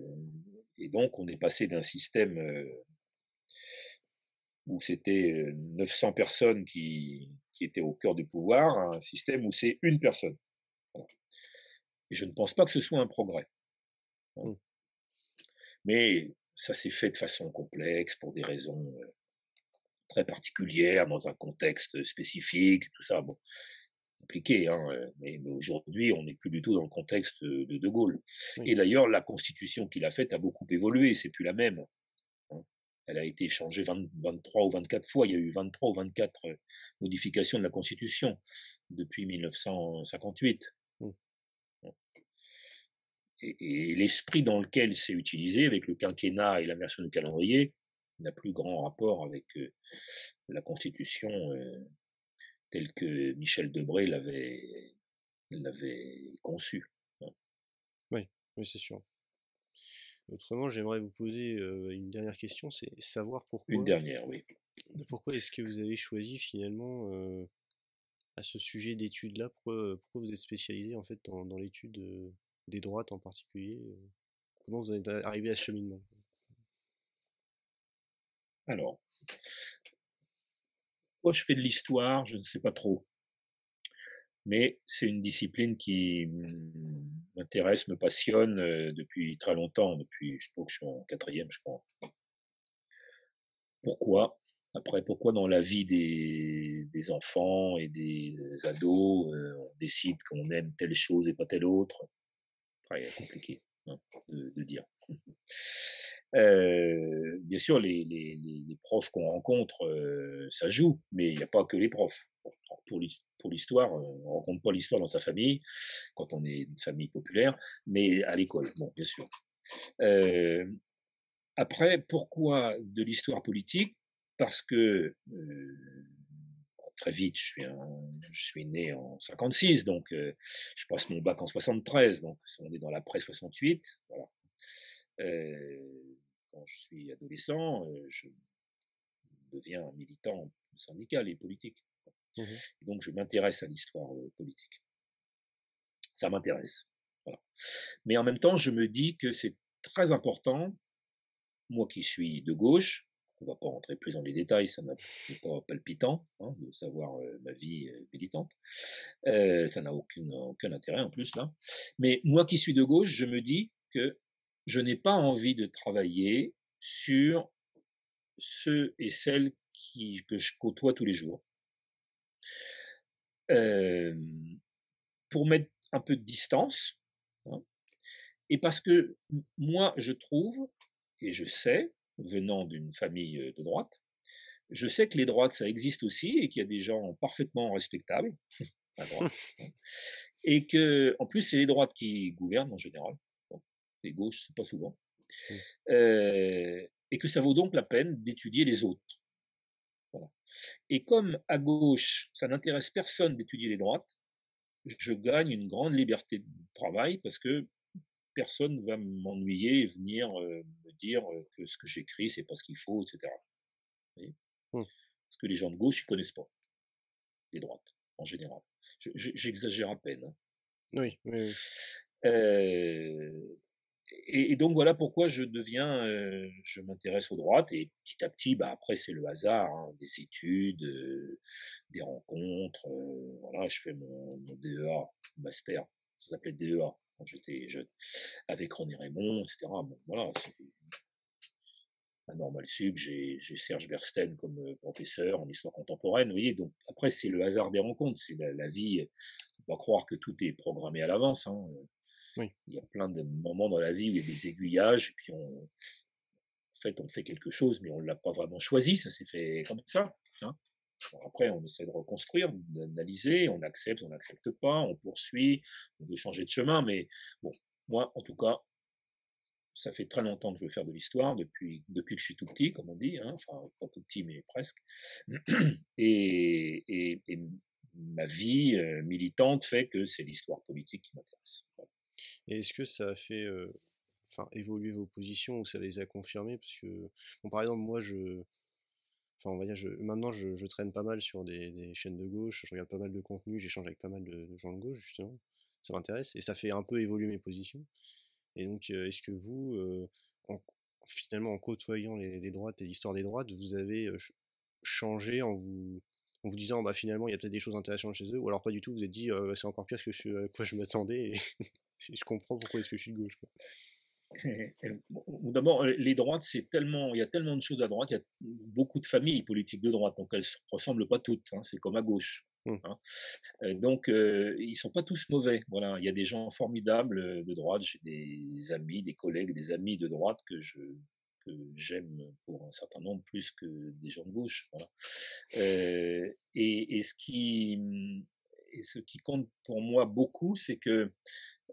S2: et donc, on est passé d'un système euh, où c'était 900 personnes qui, qui, étaient au cœur du pouvoir, un système où c'est une personne. Et je ne pense pas que ce soit un progrès. Hein. Mais ça s'est fait de façon complexe pour des raisons très particulières, dans un contexte spécifique, tout ça. Bon, compliqué, hein, mais, aujourd'hui, on n'est plus du tout dans le contexte de De Gaulle. Et d'ailleurs, la constitution qu'il a faite a beaucoup évolué, c'est plus la même. elle a été changée 23 ou 24 fois. Il y a eu 23 ou 24 modifications de la Constitution depuis 1958. Mmh. Et, et l'esprit dans lequel c'est utilisé, avec le quinquennat et la version du calendrier, n'a plus grand rapport avec la Constitution telle que Michel Debré l'avait l'avait conçue.
S1: Oui, oui c'est sûr. Autrement, j'aimerais vous poser une dernière question, c'est savoir pourquoi.
S2: Une dernière, oui.
S1: Pourquoi est-ce que vous avez choisi finalement à ce sujet d'études-là? Pourquoi, vous êtes spécialisé en fait dans, dans l'étude des droites en particulier Comment vous êtes arrivé à ce cheminement?
S2: Alors, moi je fais de l'histoire, je ne sais pas trop mais c'est une discipline qui m'intéresse, me passionne euh, depuis très longtemps, depuis je crois que je suis en quatrième, je crois. Pourquoi? Après, pourquoi dans la vie des, enfants et des ados, euh, on décide qu'on aime telle chose et pas telle autre? Très compliqué hein, de, dire. Euh, bien sûr, les, les, les profs qu'on rencontre, euh, ça joue, mais il n'y a pas que les profs. Pour l'histoire, on ne rencontre pas l'histoire dans sa famille, quand on est une famille populaire, mais à l'école, bon, bien sûr. Euh, après, pourquoi de l'histoire politique? Parce que très vite, je suis, je suis né en 56, donc je passe mon bac en 73, donc on est dans l'après 68. Voilà. Euh, quand je suis adolescent, euh, je deviens militant syndical et politique. Mmh donc je m'intéresse à l'histoire euh, politique. Ça m'intéresse. Mais en même temps, je me dis que c'est très important, moi qui suis de gauche, on va pas rentrer plus dans les détails, ça n'est pas palpitant hein, de savoir euh, ma vie militante, ça n'a aucun, aucun intérêt en plus là. Mais moi qui suis de gauche, je me dis que je n'ai pas envie de travailler sur ceux et celles que je côtoie tous les jours. Pour mettre un peu de distance. Hein, et parce que moi, je trouve, et je sais, venant d'une famille de droite, je sais que les droites, ça existe aussi et qu'il y a des gens parfaitement respectables. Hein, et que, en plus, c'est les droites qui gouvernent en général les gauches, c'est pas souvent, mmh. euh, et que ça vaut donc la peine d'étudier les autres. Et comme à gauche, ça n'intéresse personne d'étudier les droites, je gagne une grande liberté de travail parce que personne va m'ennuyer et venir euh, me dire que ce que j'écris, c'est pas ce qu'il faut, etc. Mmh. Parce que les gens de gauche, ils connaissent pas les droites, en général. J'exagère à peine. Hein.
S1: Oui, oui,
S2: et, donc voilà pourquoi je deviens, euh, je m'intéresse aux droites et petit à petit, bah après c'est le hasard, hein, des études, euh, des rencontres. Euh, voilà, je fais mon, mon DEA, master, ça s'appelait DEA quand j'étais jeune, avec René Raymond, etc. Bon, voilà, un normal sub. J'ai Serge Versten comme professeur en histoire contemporaine. Vous voyez, donc après c'est le hasard des rencontres, c'est la, la, vie. Faut pas croire que tout est programmé à l'avance. Hein. Il y a plein de moments dans la vie où il y a des aiguillages, puis on, en fait, on fait quelque chose, mais on ne l'a pas vraiment choisi, ça s'est fait comme ça. Hein. après, on essaie de reconstruire, d'analyser, on accepte, on n'accepte pas, on poursuit, on veut changer de chemin, mais bon, moi, en tout cas, ça fait très longtemps que je veux faire de l'histoire, depuis, que je suis tout petit, comme on dit, hein, enfin, pas tout petit, mais presque. Et ma vie euh, militante fait que c'est l'histoire politique qui m'intéresse.
S1: Et est-ce que ça a fait enfin, évoluer vos positions ou ça les a confirmées? Parce que, bon, par exemple, moi, je. Enfin, on va dire, je, maintenant, je, traîne pas mal sur des, chaînes de gauche, je regarde pas mal de contenu, j'échange avec pas mal de, gens de gauche, justement. Ça m'intéresse et ça fait un peu évoluer mes positions. Et donc, est-ce que vous, en, finalement, en côtoyant les, droites et l'histoire des droites, vous avez changé en vous, en vous disant bah finalement il y a peut-être des choses intéressantes chez eux ou alors pas du tout vous êtes dit c'est encore pire que ce à quoi je m'attendais je comprends pourquoi est-ce que je suis de gauche.
S2: D'abord, les droites, c'est tellement, il y a tellement de choses à droite, il y a beaucoup de familles politiques de droite, donc elles ne ressemblent pas toutes. Hein, c'est comme à gauche. Mmh. Hein. Euh, donc, euh, ils sont pas tous mauvais. Voilà, il y a des gens formidables euh, de droite. J'ai des amis, des collègues, des amis de droite que je que j'aime pour un certain nombre plus que des gens de gauche. Voilà. Euh, et, et, ce qui, et ce qui compte pour moi beaucoup, c'est que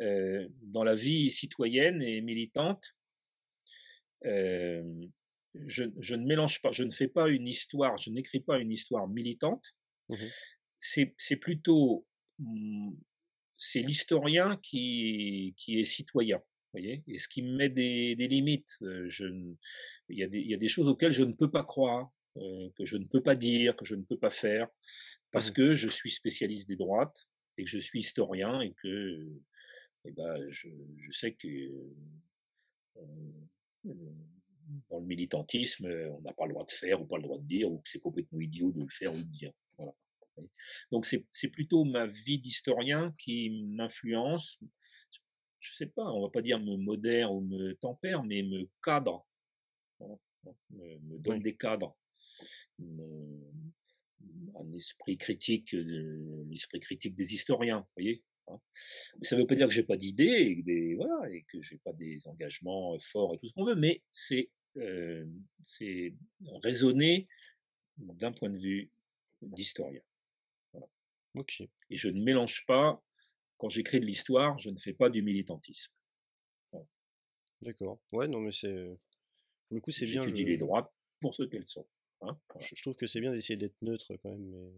S2: euh, dans la vie citoyenne et militante, euh, je, je, ne mélange pas, je ne fais pas une histoire, je n'écris pas une histoire militante. Mmh c'est plutôt, mmh, c'est l'historien qui, qui est citoyen voyez Et ce qui me met des, des limites. Je, il, y a des, il y a des choses auxquelles je ne peux pas croire, euh, que je ne peux pas dire, que je ne peux pas faire, parce mmh. que je suis spécialiste des droites et que je suis historien et que eh ben, je, je sais que euh, dans le militantisme, on n'a pas le droit de faire ou pas le droit de dire, ou que c'est complètement idiot de le faire ou de dire. Voilà. Donc c'est plutôt ma vie d'historien qui m'influence, je sais pas, on va pas dire me modère ou me tempère, mais me cadre, hein, me, donne des cadres, un esprit critique, euh, l'esprit critique des historiens, vous voyez. Hein. Mais ça ne veut pas dire que j'ai pas d'idées et, des, voilà, et que j'ai pas des engagements forts et tout ce qu'on veut, mais c'est euh, c'est raisonner d'un point de vue d'historien. Voilà. Et je ne mélange pas quand j'écris de l'histoire, je ne fais pas du militantisme.
S1: D'accord. Ouais, non, mais c'est. Pour le coup, c'est bien.
S2: J'étudie les droits pour ce qu'elles sont. Hein,
S1: je, trouve que c'est bien d'essayer d'être neutre quand même.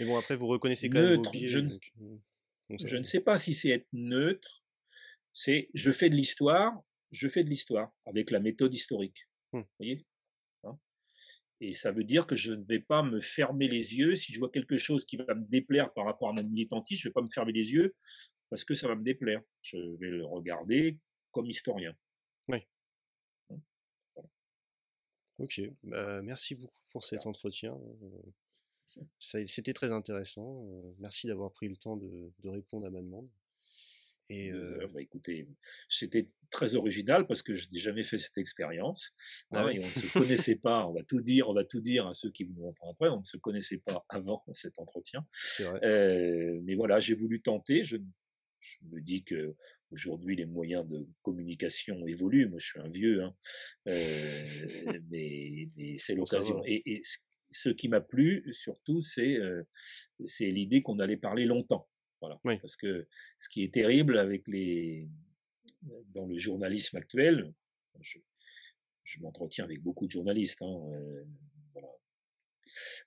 S1: Mais... bon, après, vous reconnaissez quand même.
S2: je, ne... Euh, je ne sais pas si c'est être neutre. C'est je fais de l'histoire, je fais de l'histoire avec la méthode historique. Vous hum. voyez et ça veut dire que je ne vais pas me fermer les yeux. Si je vois quelque chose qui va me déplaire par rapport à mon militantisme, je ne vais pas me fermer les yeux parce que ça va me déplaire. Je vais le regarder comme historien.
S1: Oui. Hein, ok. Bah, merci beaucoup pour cet entretien. C'était très intéressant. Merci d'avoir pris le temps de, de répondre à ma demande.
S2: Et euh, bah, écoutez, c'était très original parce que je n'ai jamais fait cette expérience. Ah hein, et on ne se connaissait pas. On va tout dire, on va tout dire à ceux qui vous entendent après. On ne se connaissait pas avant cet entretien.
S1: Vrai.
S2: Euh, mais voilà, j'ai voulu tenter. Je, je, me dis que aujourd'hui les moyens de communication évoluent. Moi, je suis un vieux, hein. euh, mais, mais c'est l'occasion. Et, et, ce qui m'a plu surtout, c'est euh, c'est l'idée qu'on allait parler longtemps. Voilà. Parce que ce qui est terrible avec les, dans le journalisme actuel, je, je m'entretiens avec beaucoup de journalistes, hein, euh, voilà.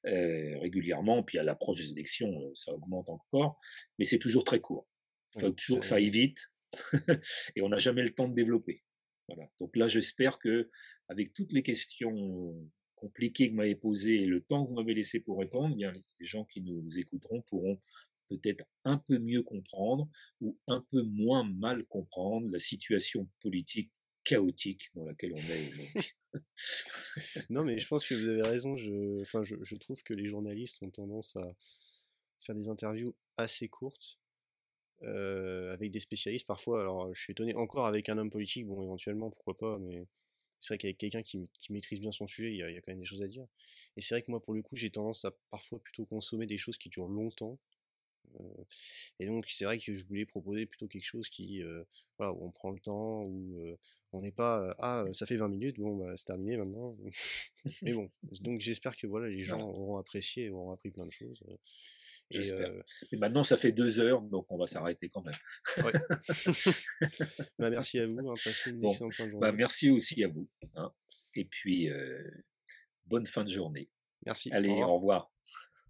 S2: euh, régulièrement, puis à l'approche des élections, ça augmente encore, mais c'est toujours très court. Il faut toujours que ça aille vite, et on n'a jamais le temps de développer. Voilà. Donc là, j'espère que avec toutes les questions compliquées que vous m'avez posées et le temps que vous m'avez laissé pour répondre, eh bien, les gens qui nous écouteront pourront peut-être un peu mieux comprendre ou un peu moins mal comprendre la situation politique chaotique dans laquelle on est aujourd'hui.
S1: non, mais je pense que vous avez raison. Je, enfin, je, trouve que les journalistes ont tendance à faire des interviews assez courtes euh, avec des spécialistes parfois. Alors, je suis étonné encore avec un homme politique, bon, éventuellement, pourquoi pas, mais c'est vrai qu'avec quelqu'un qui, qui, maîtrise bien son sujet, il y, a, il y, a, quand même des choses à dire. Et c'est vrai que moi, pour le coup, j'ai tendance à parfois plutôt consommer des choses qui durent longtemps euh, et donc c'est vrai que je voulais proposer plutôt quelque chose qui, euh, voilà, où on prend le temps, où euh, on n'est pas, ah ça fait 20 minutes, bon bah c'est terminé maintenant. Mais bon, donc j'espère que voilà les gens auront apprécié et auront appris plein de choses.
S2: J'espère. Et, maintenant, ça fait deux heures, donc on va s'arrêter quand même. Ouais.
S1: bah, merci à vous. Hein, passez une excellente fin de journée.
S2: Bah, merci aussi à vous. Hein. Et puis, bonne fin de journée.
S1: Merci.
S2: Allez, Au revoir.